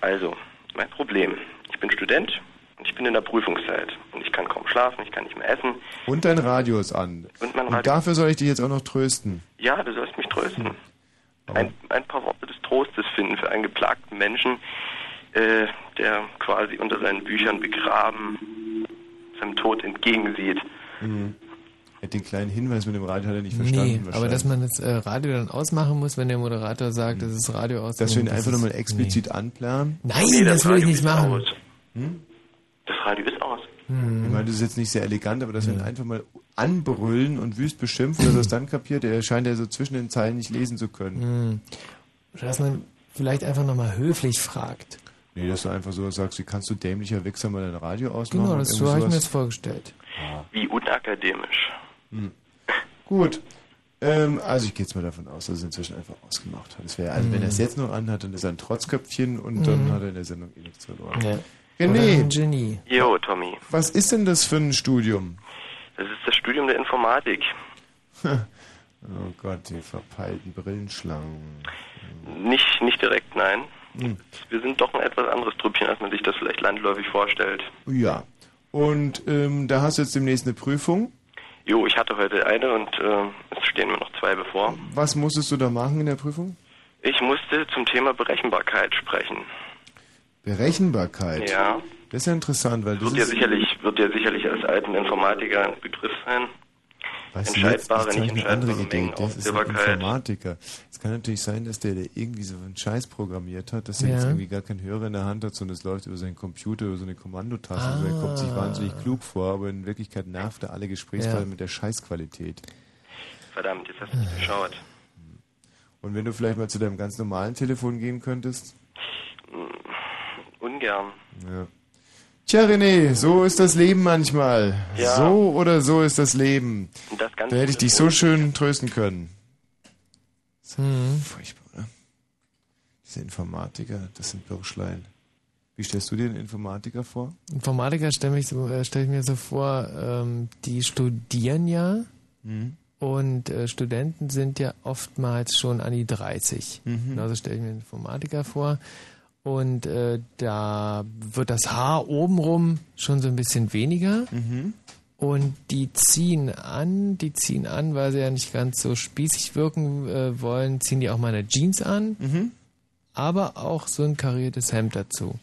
Also, mein Problem. Ich bin Student und ich bin in der Prüfungszeit. Und ich kann kaum schlafen, ich kann nicht mehr essen. Und dein Radio ist an. Und mein Und Radio. dafür soll ich dich jetzt auch noch trösten. Ja, du sollst mich trösten. Hm. Ein, ein paar Worte des Trostes finden für einen geplagten Menschen, äh, der quasi unter seinen Büchern begraben seinem Tod entgegensieht. Mhm. Hat den kleinen Hinweis mit dem Radio hat er nicht Nee, verstanden. aber dass man das äh, Radio dann ausmachen muss, wenn der Moderator sagt, das ist Radio aus. Dass wir ihn das einfach nochmal explizit anplanen? Nein, Nee, das das will ich Radio nicht machen. Hm? Das Radio ist aus. Hm. Ich meine, das ist jetzt nicht sehr elegant, aber dass wir ihn einfach mal anbrüllen und wüst beschimpfen, dass er es dann kapiert, er scheint ja so zwischen den Zeilen nicht lesen zu können. Hm. Oder dass man vielleicht einfach nochmal höflich fragt. Nee, dass du einfach so sagst, wie kannst du dämlicher Wichser mal dein Radio ausmachen? Genau, das so habe ich mir das vorgestellt. Wie unakademisch. Hm. Gut. Ähm, also ich gehe jetzt mal davon aus, dass er es inzwischen einfach ausgemacht hat. Das wäre, also wenn Mhm. er es jetzt noch anhat, dann ist er ein Trotzköpfchen und dann Mhm. hat er in der Sendung eh nichts verloren. Ja. René, Genie. Jo, Tommy. was ist denn das für ein Studium? Das ist das Studium der Informatik. oh Gott, die verpeilten Brillenschlangen. Nicht, nicht direkt, nein. Hm. Wir sind doch ein etwas anderes Trüppchen, als man sich das vielleicht landläufig vorstellt. Ja. Und ähm, da hast du jetzt demnächst eine Prüfung. Jo, ich hatte heute eine und äh, es stehen mir noch zwei bevor. Was musstest du da machen in der Prüfung? Ich musste zum Thema Berechenbarkeit sprechen. Berechenbarkeit. Ja. Das ist ja interessant, weil das Wird ja sicherlich, wird ja sicherlich als alten Informatiker ein Begriff sein. Weißt du, jetzt, Entscheidbare, jetzt habe nicht andere entscheidbare Idee. Mengen, Das ist ein. Informatiker. Es kann natürlich sein, dass der, der irgendwie so einen Scheiß programmiert hat, dass er Ja. jetzt irgendwie gar keinen Hörer in der Hand hat, sondern es läuft über seinen Computer, über so eine Kommandotaste. Also er kommt sich Ah. wahnsinnig klug vor, aber in Wirklichkeit nervt er alle Gesprächspartner Ja. mit der Scheißqualität. Verdammt, jetzt hast du mich geschaut. Und wenn du vielleicht mal zu deinem ganz normalen Telefon gehen könntest? Ungern. Ja. Tja, René, so ist das Leben manchmal. Ja. So oder so ist das Leben. Und das Ganze Da hätte ich dich so schön trösten können. Mhm. Furchtbar, oder? Diese Informatiker, das sind Birschlein. Wie stellst du dir einen Informatiker vor? Informatiker stelle ich, so, äh, stell ich mir so vor, ähm, die studieren ja Mhm. und äh, Studenten sind ja oftmals schon an die 30. Mhm. Genauso stelle ich mir einen Informatiker vor. Und äh, da wird das Haar obenrum schon so ein bisschen weniger. Mhm. Und die ziehen an, die ziehen an, weil sie ja nicht ganz so spießig wirken äh, wollen, ziehen die auch mal eine Jeans an, Mhm. aber auch so ein kariertes Hemd dazu.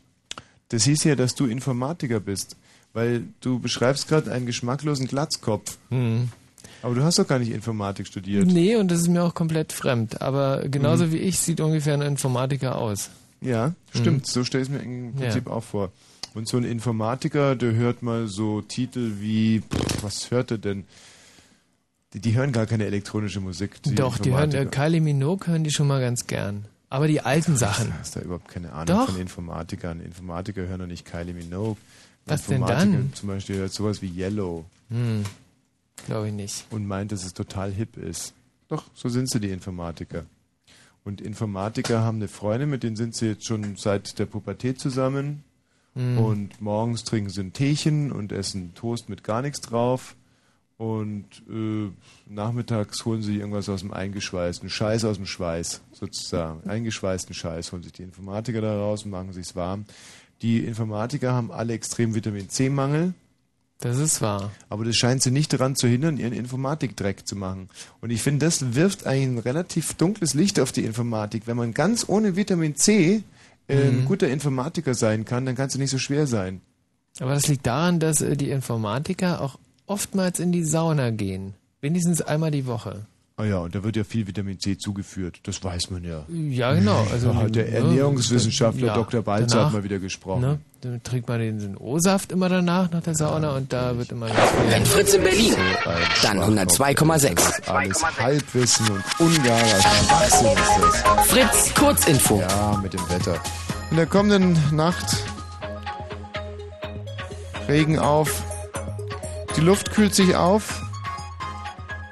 Das hieß ja, dass du Informatiker bist, weil du beschreibst gerade einen geschmacklosen Glatzkopf. Mhm. Aber du hast doch gar nicht Informatik studiert. Nee, und das ist mir auch komplett fremd. Aber genauso Mhm. wie ich sieht ungefähr ein Informatiker aus. Ja, Mhm. stimmt. So stelle ich es mir im Prinzip auch vor. Und so ein Informatiker, der hört mal so Titel wie, pff, was hört er denn? Die, die hören gar keine elektronische Musik. Die Doch, die hören, äh. Kylie Minogue hören die schon mal ganz gern. Aber die alten Sachen. Du hast da überhaupt keine Ahnung Doch. von Informatikern. Informatiker hören doch nicht Kylie Minogue. Was denn Informatiker dann? Zum Beispiel hört sowas wie Yellow. Hm, glaube ich nicht. Und meint, dass es total hip ist. Doch, so sind sie, die Informatiker. Und Informatiker haben eine Freundin, mit denen sind sie jetzt schon seit der Pubertät zusammen. Hm. Und morgens trinken sie ein Teechen und essen Toast mit gar nichts drauf. Und äh, nachmittags holen sie irgendwas aus dem eingeschweißten Scheiß aus dem Schweiß, sozusagen. Eingeschweißten Scheiß holen sich die Informatiker da raus und machen sich's warm. Die Informatiker haben alle extrem Vitamin C-Mangel. Das ist wahr. Aber das scheint sie nicht daran zu hindern, ihren Informatikdreck zu machen. Und ich finde, das wirft ein relativ dunkles Licht auf die Informatik. Wenn man ganz ohne Vitamin C äh, ein Mhm. guter Informatiker sein kann, dann kann es nicht so schwer sein. Aber das liegt daran, dass äh, die Informatiker auch oftmals in die Sauna gehen. Wenigstens einmal die Woche. Ah ja, und da wird ja viel Vitamin C zugeführt. Das weiß man ja. Ja, genau. Also, Da hat der ne, Ernährungswissenschaftler ja, Dr. Balzer danach, hat mal wieder gesprochen. Ne, dann trinkt man den, O-Saft immer danach, nach der Sauna, und da wird immer Wenn Fritz in Berlin, dann Schwachkopf. 102,6. Das ist alles Halbwissen und ungarer Schwachsinn ist das. Fritz, Kurzinfo. Ja, mit dem Wetter. In der kommenden Nacht Regen auf. Die Luft kühlt sich auf.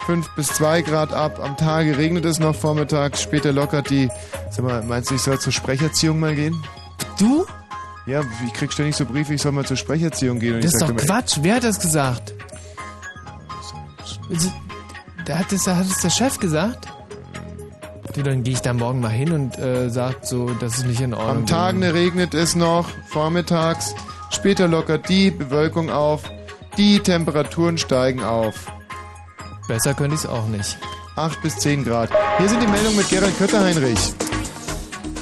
5 bis 2 Grad ab. Am Tage regnet es noch vormittags. Später lockert die. Sag mal, meinst du, ich soll zur Sprecherziehung mal gehen? Du? Ja, ich krieg ständig so Briefe, ich soll mal zur Sprecherziehung gehen. Und Das ist doch immer, Quatsch. Wer hat das gesagt? Da hat es, hat es der Chef gesagt? Du, dann gehe ich da morgen mal hin und äh, sag so, das ist nicht in Ordnung. Am Tagen regnet es noch, vormittags. Später lockert die Bewölkung auf. Die Temperaturen steigen auf. Besser könnte ich es auch nicht. 8 bis 10 Grad. Hier sind die Meldungen mit Gerald Kötter-Heinrich.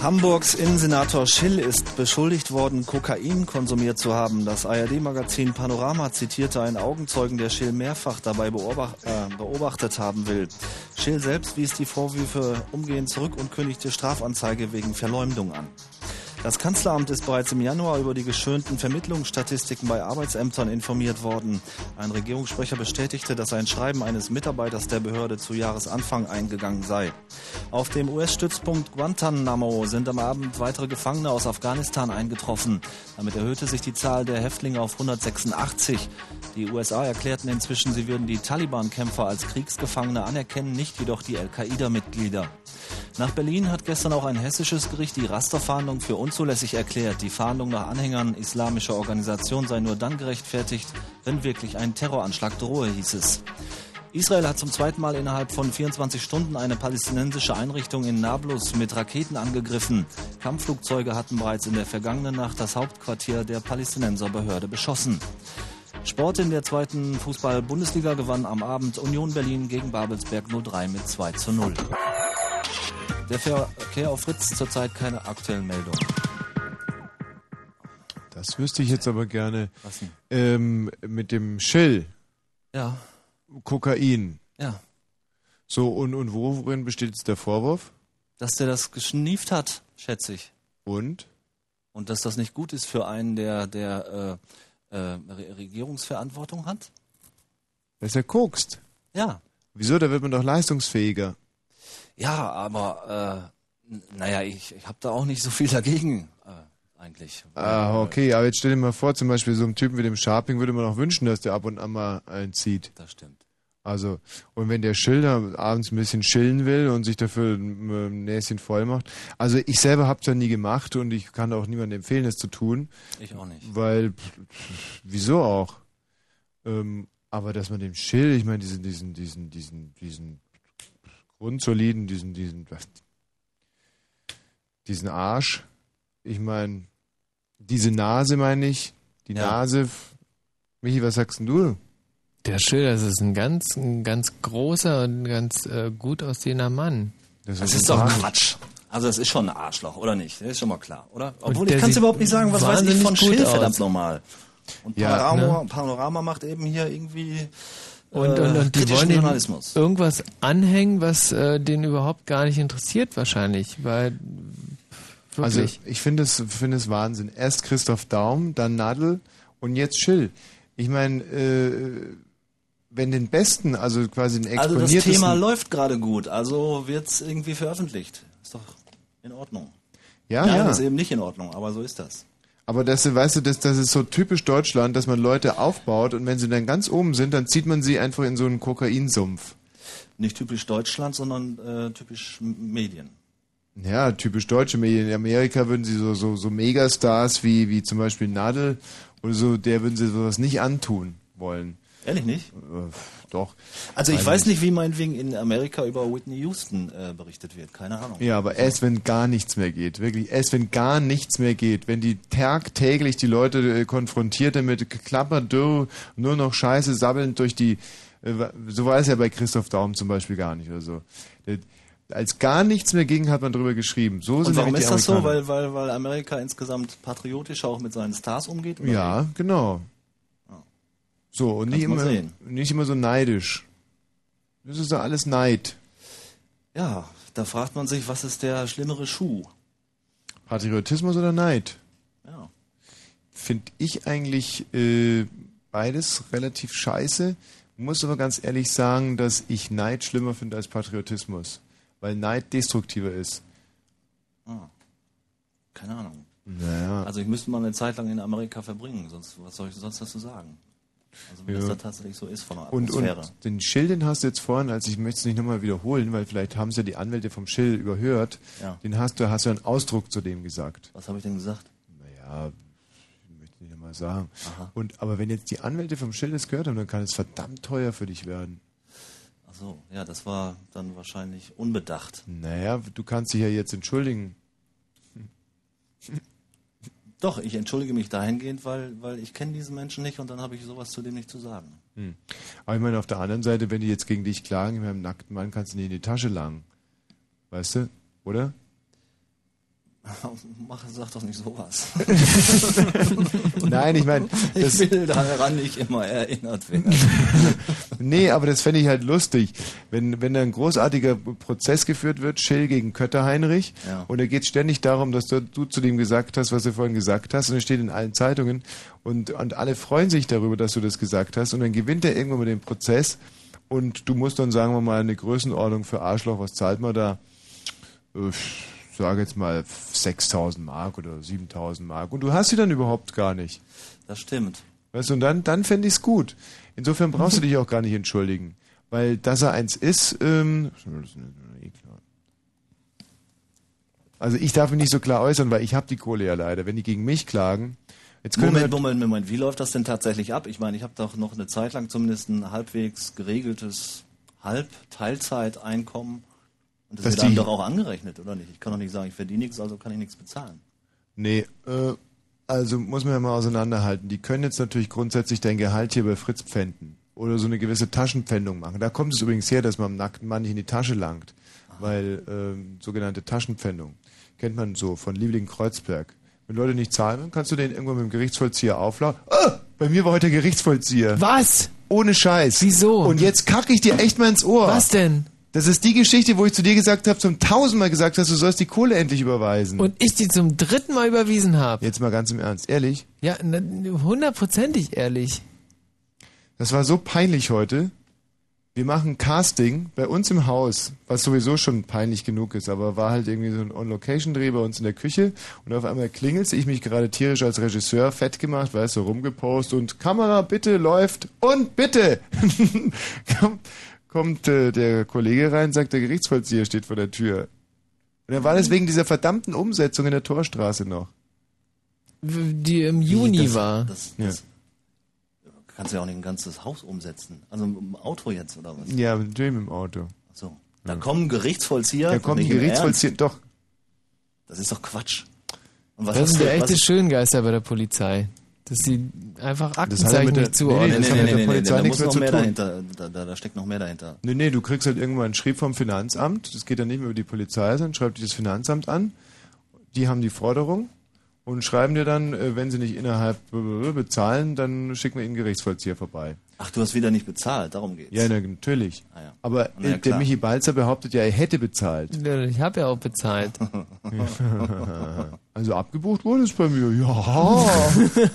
Hamburgs Innensenator Schill ist beschuldigt worden, Kokain konsumiert zu haben. Das ARD-Magazin Panorama zitierte einen Augenzeugen, der Schill mehrfach dabei beobacht, äh, beobachtet haben will. Schill selbst wies die Vorwürfe umgehend zurück und kündigte Strafanzeige wegen Verleumdung an. Das Kanzleramt ist bereits im Januar über die geschönten Vermittlungsstatistiken bei Arbeitsämtern informiert worden. Ein Regierungssprecher bestätigte, dass ein Schreiben eines Mitarbeiters der Behörde zu Jahresanfang eingegangen sei. Auf dem US-Stützpunkt Guantanamo sind am Abend weitere Gefangene aus Afghanistan eingetroffen. Damit erhöhte sich die Zahl der Häftlinge auf 186. Die USA erklärten inzwischen, sie würden die Taliban-Kämpfer als Kriegsgefangene anerkennen, nicht jedoch die Al-Qaida-Mitglieder. Nach Berlin hat gestern auch ein hessisches Gericht die Rasterfahndung für unzulässig erklärt. Die Fahndung nach Anhängern islamischer Organisation sei nur dann gerechtfertigt, wenn wirklich ein Terroranschlag drohe, hieß es. Israel hat zum zweiten Mal innerhalb von 24 Stunden eine palästinensische Einrichtung in Nablus mit Raketen angegriffen. Kampfflugzeuge hatten bereits in der vergangenen Nacht das Hauptquartier der Palästinenserbehörde beschossen. Sport in der zweiten Fußball-Bundesliga gewann am Abend Union Berlin gegen Babelsberg 03 mit 2 zu 0. Der Verkehr auf Fritz zurzeit keine aktuellen Meldungen. Das wüsste ich jetzt aber gerne. Was denn? Ähm, mit dem Schill. Ja. Kokain. Ja. So, und, und worin besteht jetzt der Vorwurf? Dass der das geschnieft hat, schätze ich. Und? Und dass das nicht gut ist für einen, der, der äh, äh, Re Regierungsverantwortung hat? Dass er kokst. Ja. Wieso? Da wird man doch leistungsfähiger. Ja, aber äh, naja, ich, ich habe da auch nicht so viel dagegen äh, eigentlich. Ah, okay, aber jetzt stell dir mal vor, zum Beispiel so einem Typen wie dem Sharping würde man auch wünschen, dass der ab und an mal einen zieht. Das stimmt. Also, und wenn der Schilder abends ein bisschen chillen will und sich dafür ein Näschen voll macht. Also ich selber habe es ja nie gemacht und ich kann auch niemandem empfehlen, es zu tun. Ich auch nicht. Weil, wieso auch? Ähm, aber dass man dem Schill, ich meine, diesen, diesen, diesen, diesen, diesen grundsoliden, diesen, diesen, was, diesen Arsch, ich meine, diese Nase meine ich, die Ja. Nase, Michi, was sagst denn du? Der Schill, das ist ein ganz, ein ganz großer und ganz äh, gut aussehender Mann. Das ist doch Quatsch. Also das ist schon ein Arschloch, oder nicht? Das ist schon mal klar, oder? Obwohl ich kann es überhaupt nicht sagen, was weiß ich von Schill, aus. verdammt normal. Und Ja, Panorama, ne? Panorama macht eben hier irgendwie Und, und, und die wollen Journalismus. irgendwas anhängen, was äh, den überhaupt gar nicht interessiert wahrscheinlich, weil Also wirklich. ich finde es, finde es Wahnsinn. Erst Christoph Daum, dann Nadel und jetzt Schill. Ich meine, äh, wenn den Besten, also quasi den Also das exponiertesten... Thema läuft gerade gut, also wird's irgendwie veröffentlicht. Ist doch in Ordnung. Ja, Nein, ja. ist eben nicht in Ordnung, aber so ist das. Aber das, weißt du, das, das ist so typisch Deutschland, dass man Leute aufbaut und wenn sie dann ganz oben sind, dann zieht man sie einfach in so einen Kokainsumpf. Nicht typisch Deutschland, sondern äh, typisch Medien. Ja, typisch deutsche Medien. In Amerika würden sie so, so, so Megastars wie, wie zum Beispiel Nadel oder so, der würden sie sowas nicht antun wollen. Ehrlich nicht? Doch. Also ich Weiß nicht, wie meinetwegen in Amerika über Whitney Houston äh, berichtet wird. Keine Ahnung. Ja, aber erst wenn gar nichts mehr geht, wirklich, erst wenn gar nichts mehr geht, wenn die tagtäglich die Leute äh, konfrontiert damit, klapperdürr, nur noch Scheiße sabbelnd durch die, äh, so war es ja bei Christoph Daum zum Beispiel gar nicht oder so. Der, als gar nichts mehr ging, hat man drüber geschrieben. So Und sind warum ist das so? Weil, weil, weil Amerika insgesamt patriotischer auch mit seinen Stars umgeht? oder Ja, genau. So, und nicht immer, nicht immer so neidisch. Das ist ja alles Neid. Ja, da fragt man sich, was ist der schlimmere Schuh? Patriotismus oder Neid? Ja. Finde ich eigentlich äh, beides relativ scheiße. Muss aber ganz ehrlich sagen, dass ich Neid schlimmer finde als Patriotismus. Weil Neid destruktiver ist. Ah. Keine Ahnung. Naja. Also ich müsste mal eine Zeit lang in Amerika verbringen, sonst was soll ich sonst dazu sagen? Also wenn Ja. das da tatsächlich so ist von der Und, Atmosphäre. und den Schill, den hast du jetzt vorhin, als ich möchte es nicht nochmal wiederholen, weil vielleicht haben es ja die Anwälte vom Schill überhört. Ja. Den hast du, hast du einen Ausdruck zu dem gesagt. Was habe ich denn gesagt? Naja, ich möchte nicht nochmal sagen. Aha. Und, aber wenn jetzt die Anwälte vom Schill das gehört haben, dann kann es verdammt teuer für dich werden. Ach so, ja, das war dann wahrscheinlich unbedacht. Naja, du kannst dich ja jetzt entschuldigen. Doch, ich entschuldige mich dahingehend, weil, weil ich kenne diesen Menschen nicht und dann habe ich sowas zu dem nicht zu sagen. Hm. Aber ich meine, auf der anderen Seite, wenn die jetzt gegen dich klagen, mit einem nackten Mann kannst du nicht in die Tasche langen. Weißt du? Oder? Mach, sag doch nicht sowas. Nein, ich meine, ich will daran nicht immer erinnert werden. nee, aber das fände ich halt lustig. Wenn, wenn da ein großartiger Prozess geführt wird, Schill gegen Kötter Heinrich, Ja. und da geht ständig darum, dass du, du zu dem gesagt hast, was du vorhin gesagt hast, und es steht in allen Zeitungen, und, und alle freuen sich darüber, dass du das gesagt hast, und dann gewinnt er irgendwann mal den Prozess, und du musst dann, sagen wir mal, eine Größenordnung für Arschloch, was zahlt man da? Ich sage jetzt mal 6000 Mark oder 7000 Mark, und du hast sie dann überhaupt gar nicht. Das stimmt. Weißt du, und dann, dann fände ich es gut. Insofern brauchst du dich auch gar nicht entschuldigen. Weil, dass er eins ist, ähm, also ich darf mich nicht so klar äußern, weil ich habe die Kohle ja leider. Wenn die gegen mich klagen, Moment, Moment, Moment. Wie läuft das denn tatsächlich ab? Ich meine, ich habe doch noch eine Zeit lang zumindest ein halbwegs geregeltes Halb-Teilzeiteinkommen. Und das Dass wird dann die- doch auch angerechnet, oder nicht? Ich kann doch nicht sagen, ich verdiene nichts, also kann ich nichts bezahlen. nee, äh, also muss man ja mal auseinanderhalten. Die können jetzt natürlich grundsätzlich dein Gehalt hier bei Fritz pfänden. Oder so eine gewisse Taschenpfändung machen. Da kommt es übrigens her, dass man am nackten Mann nicht in die Tasche langt. Weil, ähm, sogenannte Taschenpfändung. Kennt man so von Liebling Kreuzberg. Wenn Leute nicht zahlen, dann kannst du den irgendwann mit dem Gerichtsvollzieher aufladen. Ah, bei mir war heute der Gerichtsvollzieher. Was? Ohne Scheiß. Wieso? Und jetzt kacke ich dir echt mal ins Ohr. Was denn? Das ist die Geschichte, wo ich zu dir gesagt habe, zum tausendmal gesagt hast, du sollst die Kohle endlich überweisen. Und ich die zum dritten Mal überwiesen habe. Jetzt mal ganz im Ernst, ehrlich? Ja, na, hundertprozentig ehrlich. Das war so peinlich heute. Wir machen Casting bei uns im Haus, was sowieso schon peinlich genug ist, aber war halt irgendwie so ein On-Location-Dreh bei uns in der Küche und auf einmal klingelt's, ich mich gerade tierisch als Regisseur fett gemacht, weißt du, so rumgepost und Kamera bitte läuft und bitte kommt, äh, der Kollege rein, sagt der Gerichtsvollzieher steht vor der Tür. Und dann war das wegen dieser verdammten Umsetzung in der Torstraße noch. Die im Juni das, war. Das, das kannst du ja auch nicht ein ganzes Haus umsetzen. Also im Auto jetzt, oder was? Ja, natürlich mit dem Auto. So. Da kommen Gerichtsvollzieher. Da kommt ein nicht im Gerichtsvollzieher, doch. Das ist doch Quatsch. Und was Das du- der echte Schöngeister bei der Polizei. Dass sie einfach Das ja Aktenzeichen der- nicht zuordnen. Nee, nee, das hat mit der Polizei da nichts muss mehr noch zu mehr tun. dahinter. Da, da, da steckt noch mehr dahinter. Nee, nee, du kriegst halt irgendwann einen Schrieb vom Finanzamt. Das geht dann nicht mehr über die Polizei, sondern schreibt dich das Finanzamt an. Die haben die Forderung und schreiben dir dann, äh, wenn sie nicht innerhalb bezahlen, dann schicken wir ihnen einen Gerichtsvollzieher vorbei. Ach, du hast wieder nicht bezahlt, darum geht's. Ja, na, natürlich. Ah, ja. Aber Na ja, äh, der. Michi Balzer behauptet ja, er hätte bezahlt. Ja, Ich habe ja auch bezahlt. also abgebucht wurde es bei mir. Ja.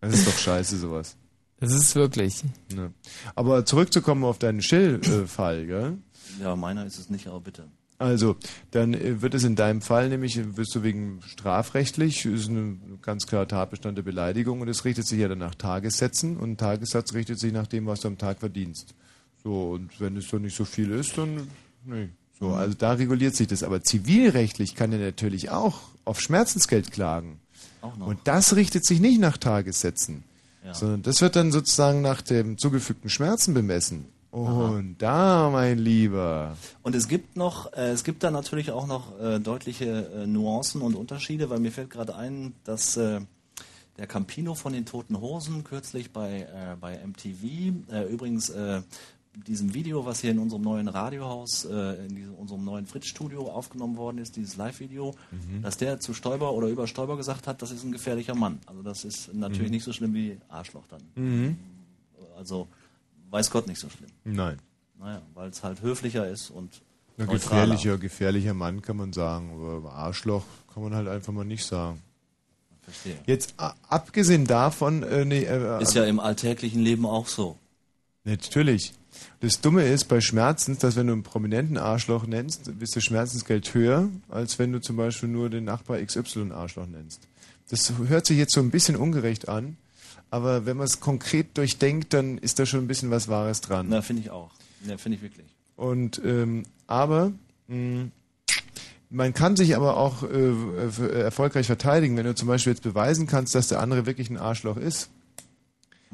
das ist doch scheiße, sowas. Das ist wirklich. Ne. Aber zurückzukommen auf deinen Schill-Fall, gell? Ja, meiner ist es nicht, aber bitte. Also, dann äh, wird es in deinem Fall nämlich, äh, wirst du wegen strafrechtlich, ist ein ganz klarer Tatbestand der Beleidigung und es richtet sich ja dann nach Tagessätzen und ein Tagessatz richtet sich nach dem, was du am Tag verdienst. So, und wenn es dann nicht so viel ist, dann, nee. So, also da reguliert sich das. Aber zivilrechtlich kann er natürlich auch auf Schmerzensgeld klagen. Und das richtet sich nicht nach Tagessätzen, Ja. sondern das wird dann sozusagen nach dem zugefügten Schmerzen bemessen. Und da, mein Lieber. Und es gibt noch, äh, es gibt da natürlich auch noch äh, deutliche äh, Nuancen und Unterschiede, weil mir fällt gerade ein, dass äh, der Campino von den Toten Hosen kürzlich bei, äh, bei MTV, äh, übrigens diesem Video, was hier in unserem neuen Radiohaus, äh, in diesem, unserem neuen Fritz-Studio aufgenommen worden ist, dieses Live-Video, Mhm. dass der zu Stoiber oder über Stoiber gesagt hat, das ist ein gefährlicher Mann. Also das ist natürlich Mhm. nicht so schlimm wie Arschloch dann. Mhm. Also weiß Gott nicht so schlimm. Nein. Naja, weil es halt höflicher ist und Ein neutraler. gefährlicher, gefährlicher Mann kann man sagen, aber Arschloch kann man halt einfach mal nicht sagen. Verstehe. Jetzt abgesehen davon, äh, nee, äh, Ist ja im alltäglichen Leben auch so. Natürlich. Das Dumme ist bei Schmerzens, dass wenn du einen prominenten Arschloch nennst, ist das Schmerzensgeld höher, als wenn du zum Beispiel nur den Nachbar XY Arschloch nennst. Das hört sich jetzt so ein bisschen ungerecht an, aber wenn man es konkret durchdenkt, dann ist da schon ein bisschen was Wahres dran. Na, finde ich auch. Ja, finde ich wirklich. Und ähm, aber mh, man kann sich aber auch äh, äh, erfolgreich verteidigen, wenn du zum Beispiel jetzt beweisen kannst, dass der andere wirklich ein Arschloch ist.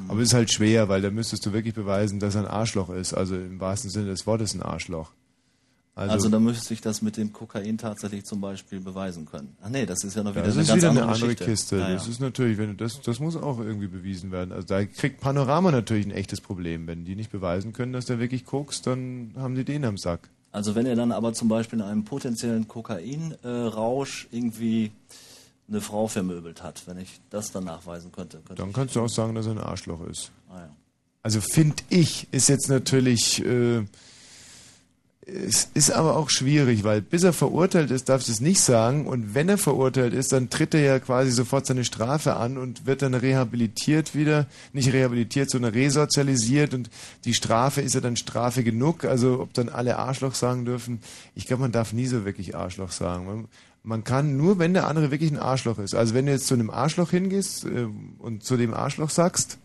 Aber es ist halt schwer, weil da müsstest du wirklich beweisen, dass er ein Arschloch ist. Also im wahrsten Sinne des Wortes ein Arschloch. Also, da müsste ich das mit dem Kokain tatsächlich zum Beispiel beweisen können. Ach nee, das ist ja noch wieder das eine ist ganz wieder andere eine andere Geschichte. Kiste. Ja, Das ja. ist natürlich, wenn du das, das muss auch irgendwie bewiesen werden. Also da kriegt Panorama natürlich ein echtes Problem. Wenn die nicht beweisen können, dass der wirklich kokst, dann haben die den am Sack. Also wenn er dann aber zum Beispiel in einem potenziellen Kokainrausch irgendwie eine Frau vermöbelt hat, wenn ich das dann nachweisen könnte. könnte Dann kannst du auch sagen, dass er ein Arschloch ist. Ah, ja. Also finde ich, ist jetzt natürlich, äh, es ist aber auch schwierig, weil bis er verurteilt ist, darfst du es nicht sagen. Und wenn er verurteilt ist, dann tritt er ja quasi sofort seine Strafe an und wird dann rehabilitiert wieder. Nicht rehabilitiert, sondern resozialisiert. Und die Strafe ist ja dann Strafe genug. Also ob dann alle Arschloch sagen dürfen, ich glaube, man darf nie so wirklich Arschloch sagen. Man, kann nur, wenn der andere wirklich ein Arschloch ist. Also wenn du jetzt zu einem Arschloch hingehst äh, und zu dem Arschloch sagst,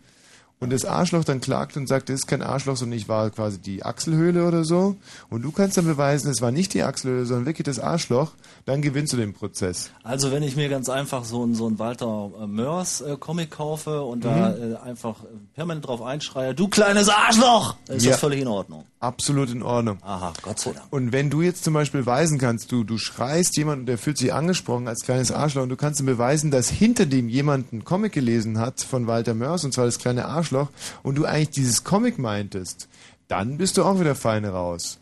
und das Arschloch dann klagt und sagt, das ist kein Arschloch, sondern ich war quasi die Achselhöhle oder so. Und du kannst dann beweisen, es war nicht die Achselhöhle, sondern wirklich das Arschloch. Dann gewinnst du den Prozess. Also wenn ich mir ganz einfach so einen, so einen Walter äh, Mörs äh, Comic kaufe und da Mhm. äh, einfach äh, permanent drauf einschreie, du kleines Arschloch, ist Ja. das völlig in Ordnung. Absolut in Ordnung. Aha, Gott sei Dank. Und wenn du jetzt zum Beispiel beweisen kannst, du, du schreist jemanden, der fühlt sich angesprochen als kleines Arschloch und du kannst ihm beweisen, dass hinter dem jemand einen Comic gelesen hat von Walter Mörs und zwar das kleine Arschloch und du eigentlich dieses Comic meintest, dann bist du auch wieder fein raus.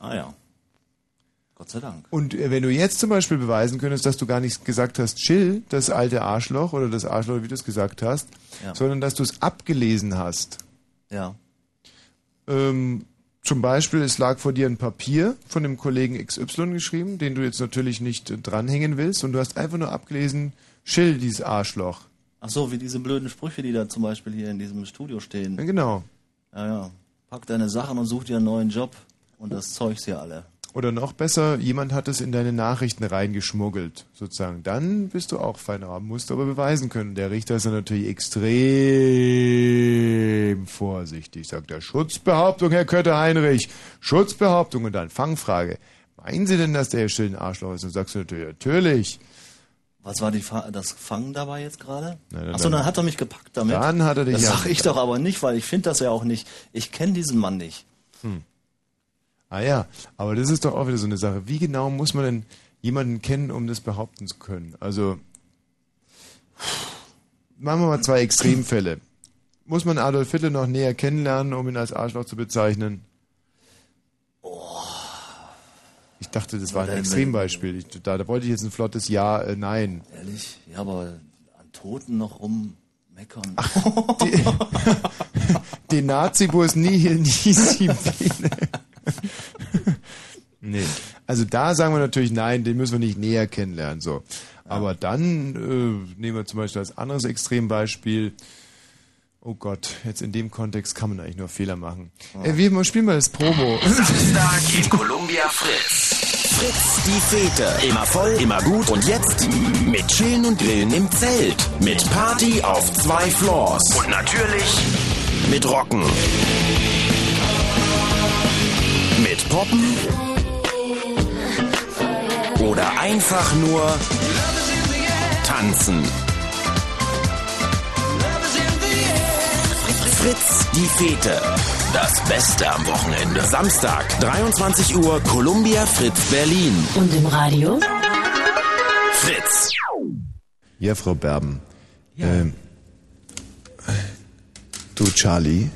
Ah ja. Gott sei Dank. Und äh, wenn du jetzt zum Beispiel beweisen könntest, dass du gar nicht gesagt hast, chill, das alte Arschloch oder das Arschloch, wie du es gesagt hast, Ja. sondern dass du es abgelesen hast. Ja. Ähm, zum Beispiel, es lag vor dir ein Papier von dem Kollegen XY geschrieben, den du jetzt natürlich nicht dranhängen willst und du hast einfach nur abgelesen, chill, dieses Arschloch. Ach so, wie diese blöden Sprüche, die da zum Beispiel hier in diesem Studio stehen. Ja, genau. Ja, ja. Pack deine Sachen und such dir einen neuen Job und das Zeugs hier alle. Oder noch besser, jemand hat es in deine Nachrichten reingeschmuggelt, sozusagen. Dann bist du auch fein raus, musst du aber beweisen können. Der Richter ist dann natürlich extrem vorsichtig, sagt er. Schutzbehauptung, Herr Kötter-Heinrich. Schutzbehauptung und dann Fangfrage. Meinen Sie denn, dass der Herr Schill ein Arschloch ist? Und sagst du natürlich, natürlich. Was war die Fa das Fangen dabei jetzt gerade? Achso, dann hat er mich gepackt damit. Dann hat er dich Das ja- sag ich doch aber nicht, weil ich finde das ja auch nicht. Ich kenne diesen Mann nicht. Hm. Ah ja, aber das ist doch auch wieder so eine Sache. Wie genau muss man denn jemanden kennen, um das behaupten zu können? Also, machen wir mal zwei Extremfälle. Muss man Adolf Hitler noch näher kennenlernen, um ihn als Arschloch zu bezeichnen? Ich dachte, das war ein Extrembeispiel. Ich, da, da wollte ich jetzt ein flottes Ja, äh, Nein. Ehrlich? Ja, aber an Toten noch rummeckern. Den Nazi-Bus nihil nisi bene. nee. Also da sagen wir natürlich nein, den müssen wir nicht näher kennenlernen. So. Aber dann äh, nehmen wir zum Beispiel als anderes Extrembeispiel. Oh Gott, jetzt in dem Kontext kann man eigentlich nur Fehler machen. Äh, wir spielen mal das Promo. Samstag in Columbia Fritz. Fritz, die Fete. Immer voll, immer gut und jetzt mit Chillen und Grillen im Zelt. Mit Party auf zwei Floors. Und natürlich mit Rocken. Poppen. Oder einfach nur tanzen. Fritz, die Fete. Das Beste am Wochenende. Samstag, 23 Uhr, Columbia Fritz Berlin. Und im Radio? Fritz. Ja, Frau Berben. Ähm, du, Charlie,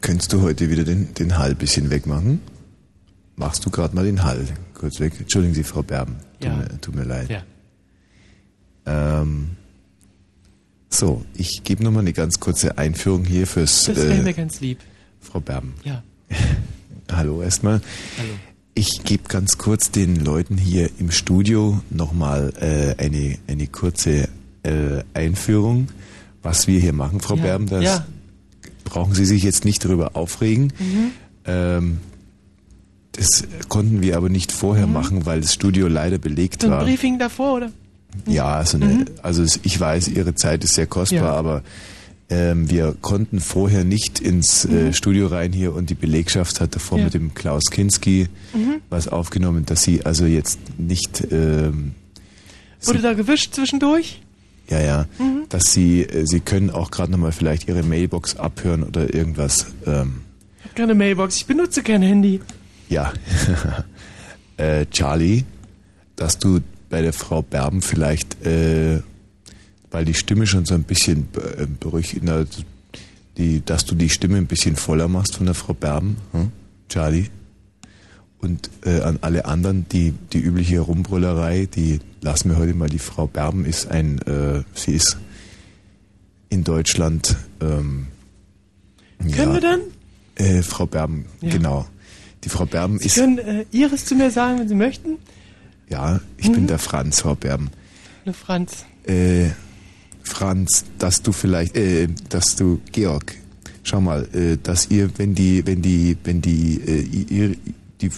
könntest du heute wieder den, den Hall bisschen wegmachen? Machst du gerade mal den Hall kurz weg? Entschuldigen Sie, Frau Berben. Tut, Ja. mir, tut mir leid. Ja. Ähm, so, ich gebe nochmal eine ganz kurze Einführung hier fürs Das wäre äh, mir ganz lieb. Frau Berben. Ja. Hallo erstmal. Hallo. Ich gebe ganz kurz den Leuten hier im Studio nochmal äh, eine, eine kurze äh, Einführung, was wir hier machen, Frau Ja. Berben. Das Ja. brauchen Sie sich jetzt nicht darüber aufregen. Mhm. Ähm, das konnten wir aber nicht vorher machen, weil das Studio leider belegt So ein war. Briefing davor, oder? Ja, so eine, Mhm. also ich weiß, Ihre Zeit ist sehr kostbar, Ja. aber ähm, wir konnten vorher nicht ins äh, Studio rein hier und die Belegschaft hat davor Mhm. Ja. mit dem Klaus Kinski Mhm. was aufgenommen, dass Sie also jetzt nicht, ähm, Wurde da gewischt zwischendurch? ja, ja, Mhm. dass Sie, äh, Sie können auch gerade nochmal vielleicht Ihre Mailbox abhören oder irgendwas. Ähm, Ich habe keine Mailbox, ich benutze kein Handy. Ja. äh, Charlie, dass du bei der Frau Berben vielleicht, äh, weil die Stimme schon so ein bisschen äh, berüchtigt, die, dass du die Stimme ein bisschen voller machst von der Frau Berben, hm? Charlie. Und äh, an alle anderen, die, die übliche Rumbrüllerei, die lassen wir heute mal. Die Frau Berben ist ein, äh, sie ist in Deutschland, ähm, Können wir dann? Äh, Frau Berben, Ja. genau. Die Frau Berben Sie ist, können äh, Iris zu mir sagen, wenn Sie möchten. ja, ich bin der Franz, Frau Berben. Hallo Franz. Äh, Franz, dass du vielleicht, äh, dass du, Georg, schau mal, äh, dass ihr, wenn die, wenn die, wenn die, äh, ihr, die,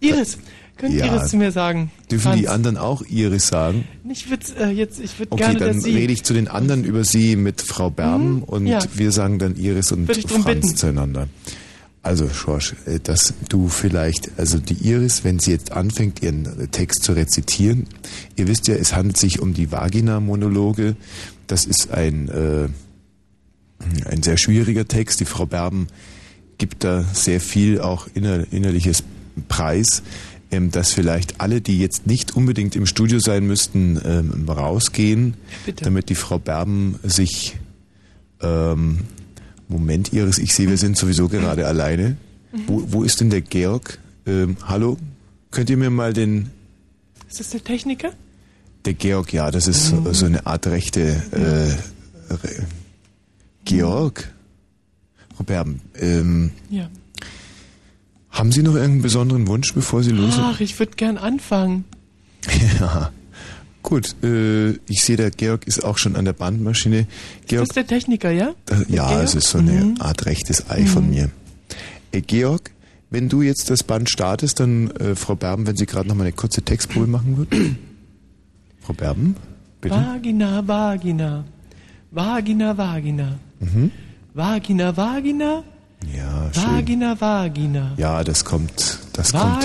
Iris, können Ja. Iris zu mir sagen. dürfen Franz. die anderen auch Iris sagen? Ich würde äh, jetzt, ich würde Okay, gerne, dann dass Sie. rede ich zu den anderen über sie mit Frau Berben Mhm, und ja. wir sagen dann Iris und Franz zueinander. Also, Schorsch, äh, dass du vielleicht, also die Iris, wenn sie jetzt anfängt, ihren Text zu rezitieren, ihr wisst ja, es handelt sich um die Vagina-Monologe. Das ist ein, äh, ein sehr schwieriger Text. Die Frau Berben gibt da sehr viel auch inner, innerliches Preis, ähm, dass vielleicht alle, die jetzt nicht unbedingt im Studio sein müssten, ähm, rausgehen, Bitte. damit die Frau Berben sich ähm, Moment, Iris, ich sehe, wir sind sowieso gerade alleine. Wo, wo ist denn der Georg? Ähm, hallo? Könnt ihr mir mal den, Ist das der Techniker? der Georg, ja, das ist so, so eine Art rechte, äh, Re Georg? Frau Berben, ähm, Ja. haben Sie noch irgendeinen besonderen Wunsch, bevor Sie los Ach, ich würde gern anfangen. Ja. Gut, äh, ich sehe, der Georg ist auch schon an der Bandmaschine. Ist Georg, das der Techniker, ja? Da, ja, Georg? es ist so eine Mhm. Art rechtes Ei von Mhm. mir. Äh, Georg, wenn du jetzt das Band startest, dann äh, Frau Berben, wenn sie gerade noch mal eine kurze Textprobe machen wird. Frau Berben, bitte. Vagina, Vagina. Vagina, Vagina. Mhm. Vagina, Vagina. Ja, schön. Vagina, Vagina. Ja, das kommt, das kommt.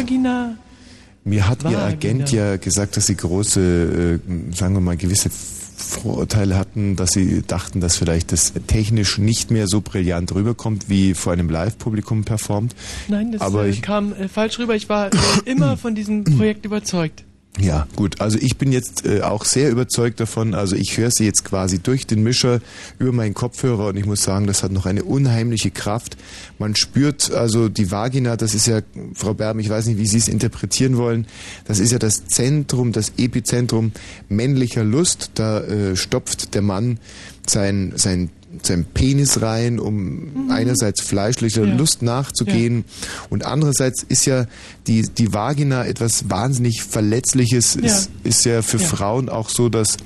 Mir hat Ihr. Agent ja gesagt, dass Sie große, äh, sagen wir mal, gewisse Vorurteile hatten, dass Sie dachten, dass vielleicht das technisch nicht mehr so brillant rüberkommt, wie vor einem Live-Publikum performt. Nein, das Aber äh, ich- kam äh, falsch rüber. Ich war immer von diesem Projekt überzeugt. Ja, gut. Also ich bin jetzt äh, auch sehr überzeugt davon. Also ich höre sie jetzt quasi durch den Mischer über meinen Kopfhörer und ich muss sagen, das hat noch eine unheimliche Kraft. Man spürt also die Vagina, das ist ja, Frau Berben, ich weiß nicht, wie Sie es interpretieren wollen, das ist ja das Zentrum, das Epizentrum männlicher Lust. Da äh, stopft der Mann sein, sein sein Penis rein, um einerseits fleischlicher Ja. Lust nachzugehen und andererseits ist ja die, die Vagina etwas wahnsinnig Verletzliches, Ja. ist, ist ja für Ja. Frauen auch so, dass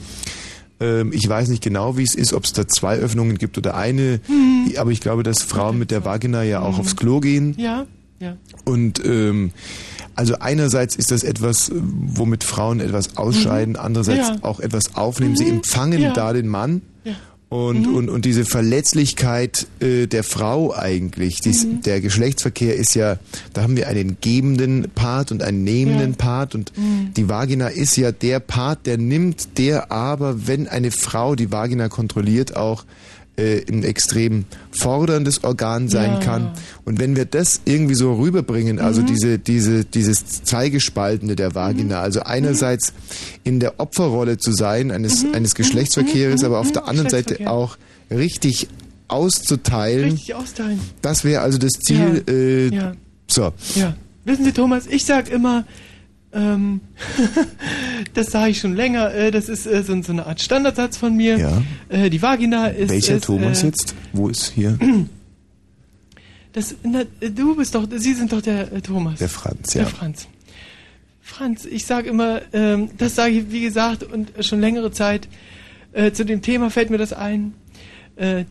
ähm, ich weiß nicht genau, wie es ist, ob es da zwei Öffnungen gibt oder eine, Mhm. aber ich glaube, dass Frauen mit der Vagina ja auch aufs Klo gehen Ja, ja. und ähm, also einerseits ist das etwas, womit Frauen etwas ausscheiden, andererseits Ja. auch etwas aufnehmen. Sie empfangen Ja. da den Mann. Ja. Und, und, und diese Verletzlichkeit äh, der Frau eigentlich, dies, Mhm. der Geschlechtsverkehr ist ja, da haben wir einen gebenden Part und einen nehmenden Ja. Part und Mhm. die Vagina ist ja der Part, der nimmt, der aber, wenn eine Frau die Vagina kontrolliert, auch äh, ein extrem forderndes Organ sein Ja. kann. Und wenn wir das irgendwie so rüberbringen, also Mhm. diese, diese, dieses Zweigespaltene der Vagina, also einerseits in der Opferrolle zu sein eines, eines Geschlechtsverkehrs, aber auf der anderen Seite auch richtig auszuteilen. Richtig austeilen. Das wäre also das Ziel. Ja. Äh, Ja. So. Ja. Wissen Sie, Thomas, ich sag immer, ähm, das sage ich schon länger, äh, das ist äh, so, eine Art Standardsatz von mir. Ja. Äh, die Vagina ist. Welcher ist, Thomas äh, jetzt? Wo ist hier? Das, na, du bist doch, Sie sind doch der äh, Thomas. Der Franz, Der ja. Franz. Franz, ich sage immer, ähm, das sage ich, wie gesagt, und schon längere Zeit. Äh, zu dem Thema fällt mir das ein.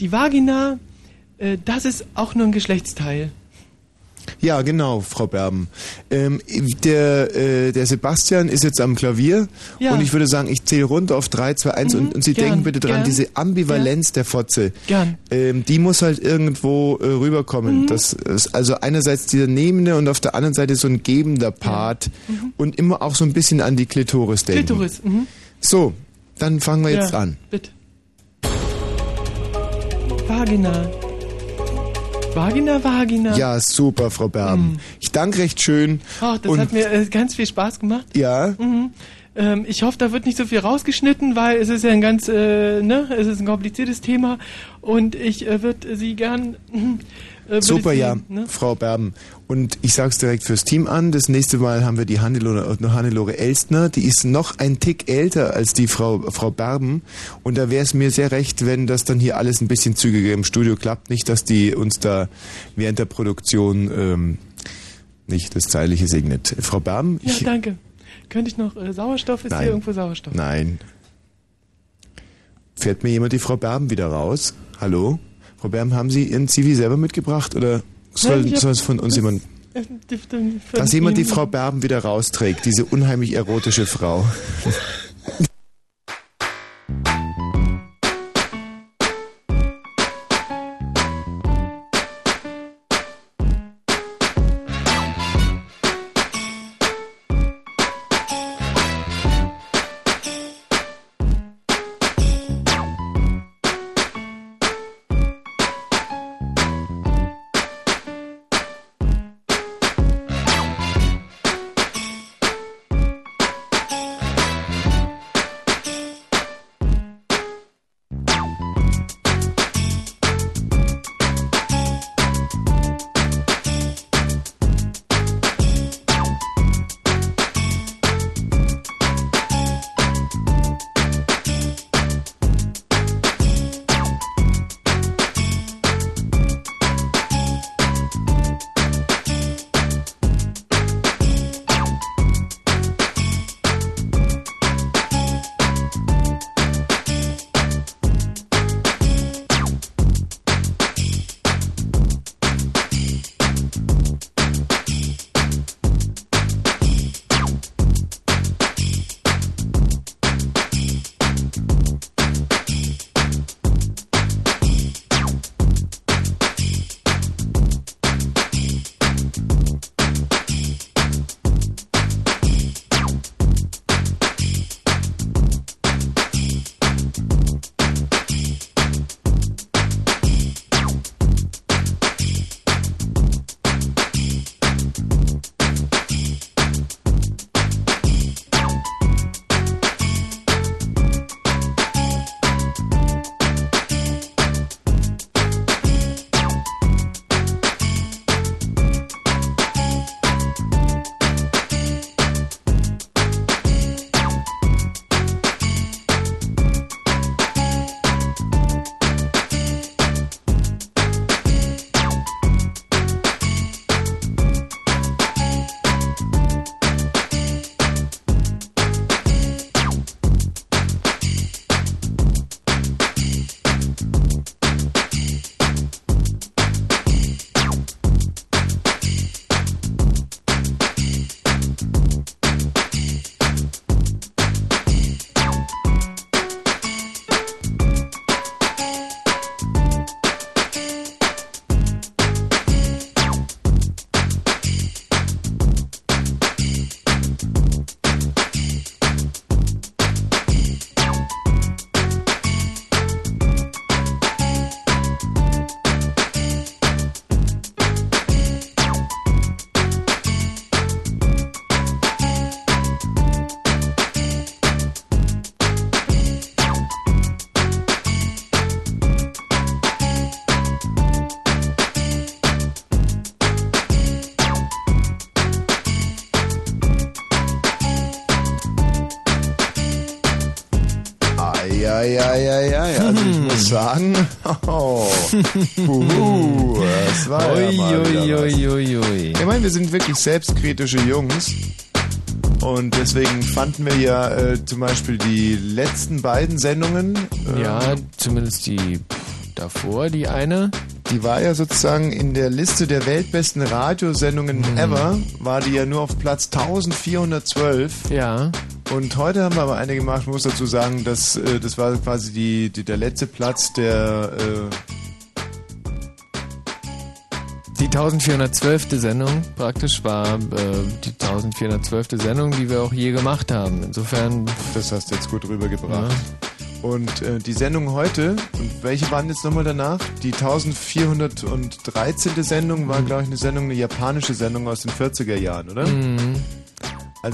Die Vagina, das ist auch nur ein Geschlechtsteil. Ja, genau, Frau Berben. Ähm, der, äh, der Sebastian ist jetzt am Klavier Ja. und ich würde sagen, ich zähle runter auf 3, 2, 1 und, und Sie gern, denken bitte dran, gern. diese Ambivalenz der Fotze, Gern. ähm, die muss halt irgendwo äh, rüberkommen. Mhm. Das ist also einerseits dieser nehmende und auf der anderen Seite so ein gebender Part Mhm. und immer auch so ein bisschen an die Klitoris denken. Klitoris. Mhm. So, dann fangen wir jetzt ja, an. Bitte. Vagina. Vagina, Vagina. Ja, super, Frau Berben. Ich danke recht schön. Ach, das und hat mir äh, ganz viel Spaß gemacht. ja, Mhm. Ähm, ich hoffe, da wird nicht so viel rausgeschnitten, weil es ist ja ein ganz, äh, ne, es ist ein kompliziertes Thema und ich äh, würde Sie gern. Äh, Super, Sie, ja, Ne? Frau Berben. Und ich sag's direkt fürs Team an. Das nächste Mal haben wir die Hannelore, Hannelore Elstner. Die ist noch ein Tick älter als die Frau, Frau Berben. Und da wäre es mir sehr recht, wenn das dann hier alles ein bisschen zügiger im Studio klappt. Nicht, dass die uns da während der Produktion ähm, nicht das Zeitliche segnet. Frau Berben? Ja, ich, danke. Könnte ich noch äh, Sauerstoff? Ist Nein. hier irgendwo Sauerstoff? Nein. Fährt mir jemand die Frau Berben wieder raus? Hallo? Frau Berben, haben Sie Ihren CV selber mitgebracht oder soll, Nein, soll es von uns jemand... Dass jemand die Frau Berben wieder rausträgt, diese unheimlich erotische Frau. sagen, oh, puhu, das war ja mal wieder was. Uiuiuiui. Ich meine, wir sind wirklich selbstkritische Jungs. Und deswegen fanden wir ja äh, zum Beispiel die letzten beiden Sendungen. äh, Ja, zumindest die davor, die eine. Die war ja sozusagen in der Liste der weltbesten Radiosendungen Mhm. ever, war die ja nur auf Platz 1412. Ja. Und heute haben wir aber eine gemacht, ich muss dazu sagen, dass äh, das war quasi die, die, der letzte Platz der äh, Die 1412. Sendung praktisch war äh, die 1412. Sendung, die wir auch je gemacht haben. Insofern. Das hast du jetzt gut rübergebracht. Und äh, die Sendung heute, und welche waren jetzt nochmal danach? Die 1413. Sendung war, glaube ich, eine Sendung, eine japanische Sendung aus den 40er Jahren, oder? Mhm.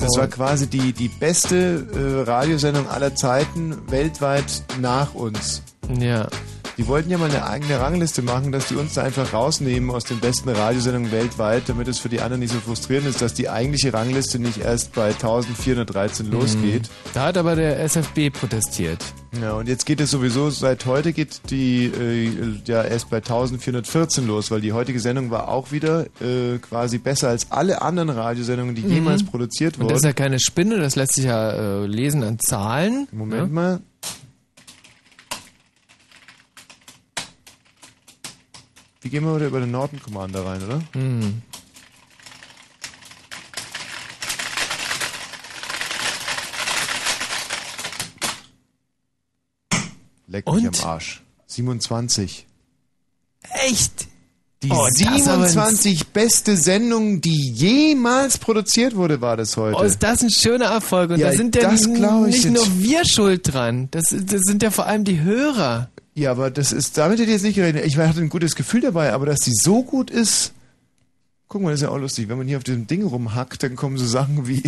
Also es war quasi die, die beste äh, Radiosendung aller Zeiten weltweit nach uns. Ja. Die wollten ja mal eine eigene Rangliste machen, dass die uns da einfach rausnehmen aus den besten Radiosendungen weltweit, damit es für die anderen nicht so frustrierend ist, dass die eigentliche Rangliste nicht erst bei 1413 losgeht. Da hat aber der SFB protestiert. Ja, und jetzt geht es sowieso, seit heute geht die äh, ja erst bei 1414 los, weil die heutige Sendung war auch wieder äh, quasi besser als alle anderen Radiosendungen, die jemals Mhm. produziert Und wurden. das ist ja keine Spinne, das lässt sich ja äh, lesen an Zahlen. Moment ja? mal. Wie gehen wir wieder über den Norton Commander rein, oder? Hm. Leck mich Und? am Arsch. 27. Echt? Die Oh, das aber ein- 27 beste Sendung, die jemals produziert wurde, war das heute. Oh, ist das ein schöner Erfolg. Und Ja, da sind ja nicht nur wir schuld dran. Das, das sind ja vor allem die Hörer. Ja, aber das ist, damit hätte ich jetzt nicht gerechnet. Ich hatte ein gutes Gefühl dabei, aber dass die so gut ist. Guck mal, das ist ja auch lustig. Wenn man hier auf diesem Ding rumhackt, dann kommen so Sachen wie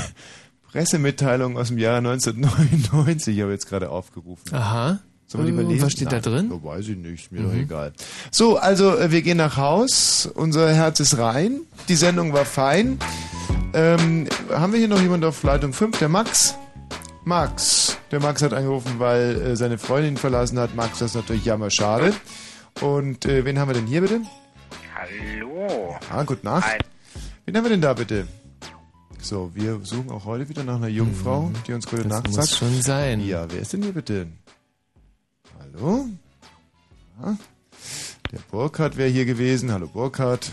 Pressemitteilung aus dem Jahre 1999. Ich habe jetzt gerade aufgerufen. Aha. Sollen wir die mal lesen? was steht da Nein, drin? ja, weiß ich nicht, mir Mhm. doch egal. So, also äh, wir gehen nach Haus, unser Herz ist rein, die Sendung war fein. Ähm, haben wir hier noch jemanden auf Leitung 5? Der Max? Max. Der Max hat angerufen, weil äh, seine Freundin ihn verlassen hat. Max, das ist natürlich jammer schade. Und äh, wen haben wir denn hier bitte? Hallo. Ah, gute Nacht. Wen haben wir denn da bitte? So, wir suchen auch heute wieder nach einer Jungfrau, die uns gute Mhm. Das Nacht muss sagt. schon sein. Ja, wer ist denn hier bitte? Hallo? Ja. Der Burkhardt wäre hier gewesen. Hallo Burkhardt.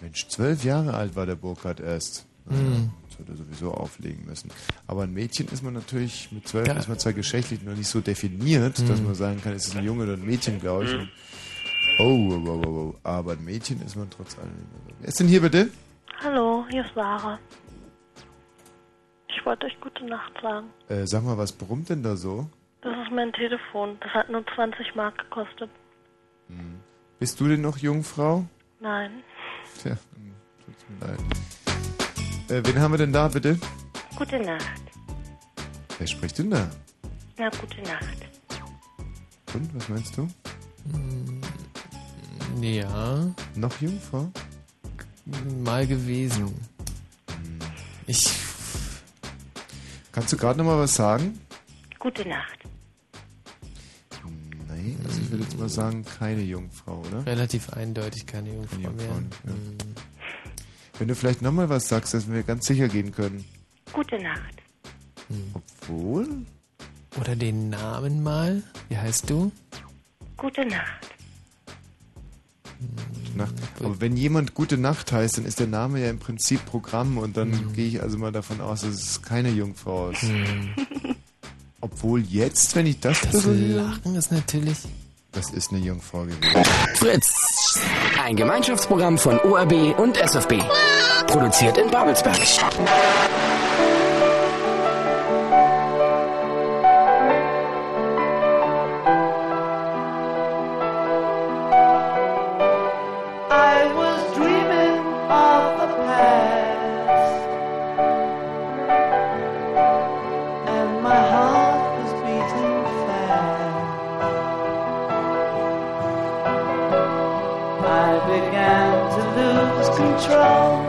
Mensch, zwölf Jahre alt war der Burkhardt erst. Mhm. Das hätte er sowieso auflegen müssen. Aber ein Mädchen ist man natürlich, mit zwölf Ja. ist man zwar geschlechtlich noch nicht so definiert, dass Mhm. man sagen kann, ist es ein Junge oder ein Mädchen, glaube ich. Mhm. Oh, oh, oh, oh, oh. Aber ein Mädchen ist man trotz allem. Wer ist denn hier bitte? Hallo, hier ist Sarah. Ich wollte euch gute Nacht sagen. Äh, sag mal, was brummt denn da so? Das ist mein Telefon. Das hat nur 20 Mark gekostet. Bist du denn noch Jungfrau? Nein. Tja, hm, tut's mir leid. Äh, wen haben wir denn da, bitte? Gute Nacht. Wer spricht denn da? Na, gute Nacht. Und, was meinst du? Ja. Noch Jungfrau? Mal gewesen. Ich. Kannst du gerade noch mal was sagen? Gute Nacht. Nein, also ich würde jetzt mal sagen, keine Jungfrau, oder? Relativ eindeutig keine Jungfrau Keine mehr. Jungfrau, nicht, ja. Wenn du vielleicht noch mal was sagst, dass wir ganz sicher gehen können. Gute Nacht. Obwohl? Oder den Namen mal. Wie heißt du? Gute Nacht. Gute Nacht. Aber wenn jemand Gute Nacht heißt, dann ist der Name ja im Prinzip Programm und dann gehe ich also mal davon aus, dass es keine Jungfrau ist. Obwohl jetzt, wenn ich das, Das Lachen ist natürlich. Das ist eine Jungfrau gewesen. Fritz. Ein Gemeinschaftsprogramm von ORB und SFB. Produziert in Babelsberg. Control.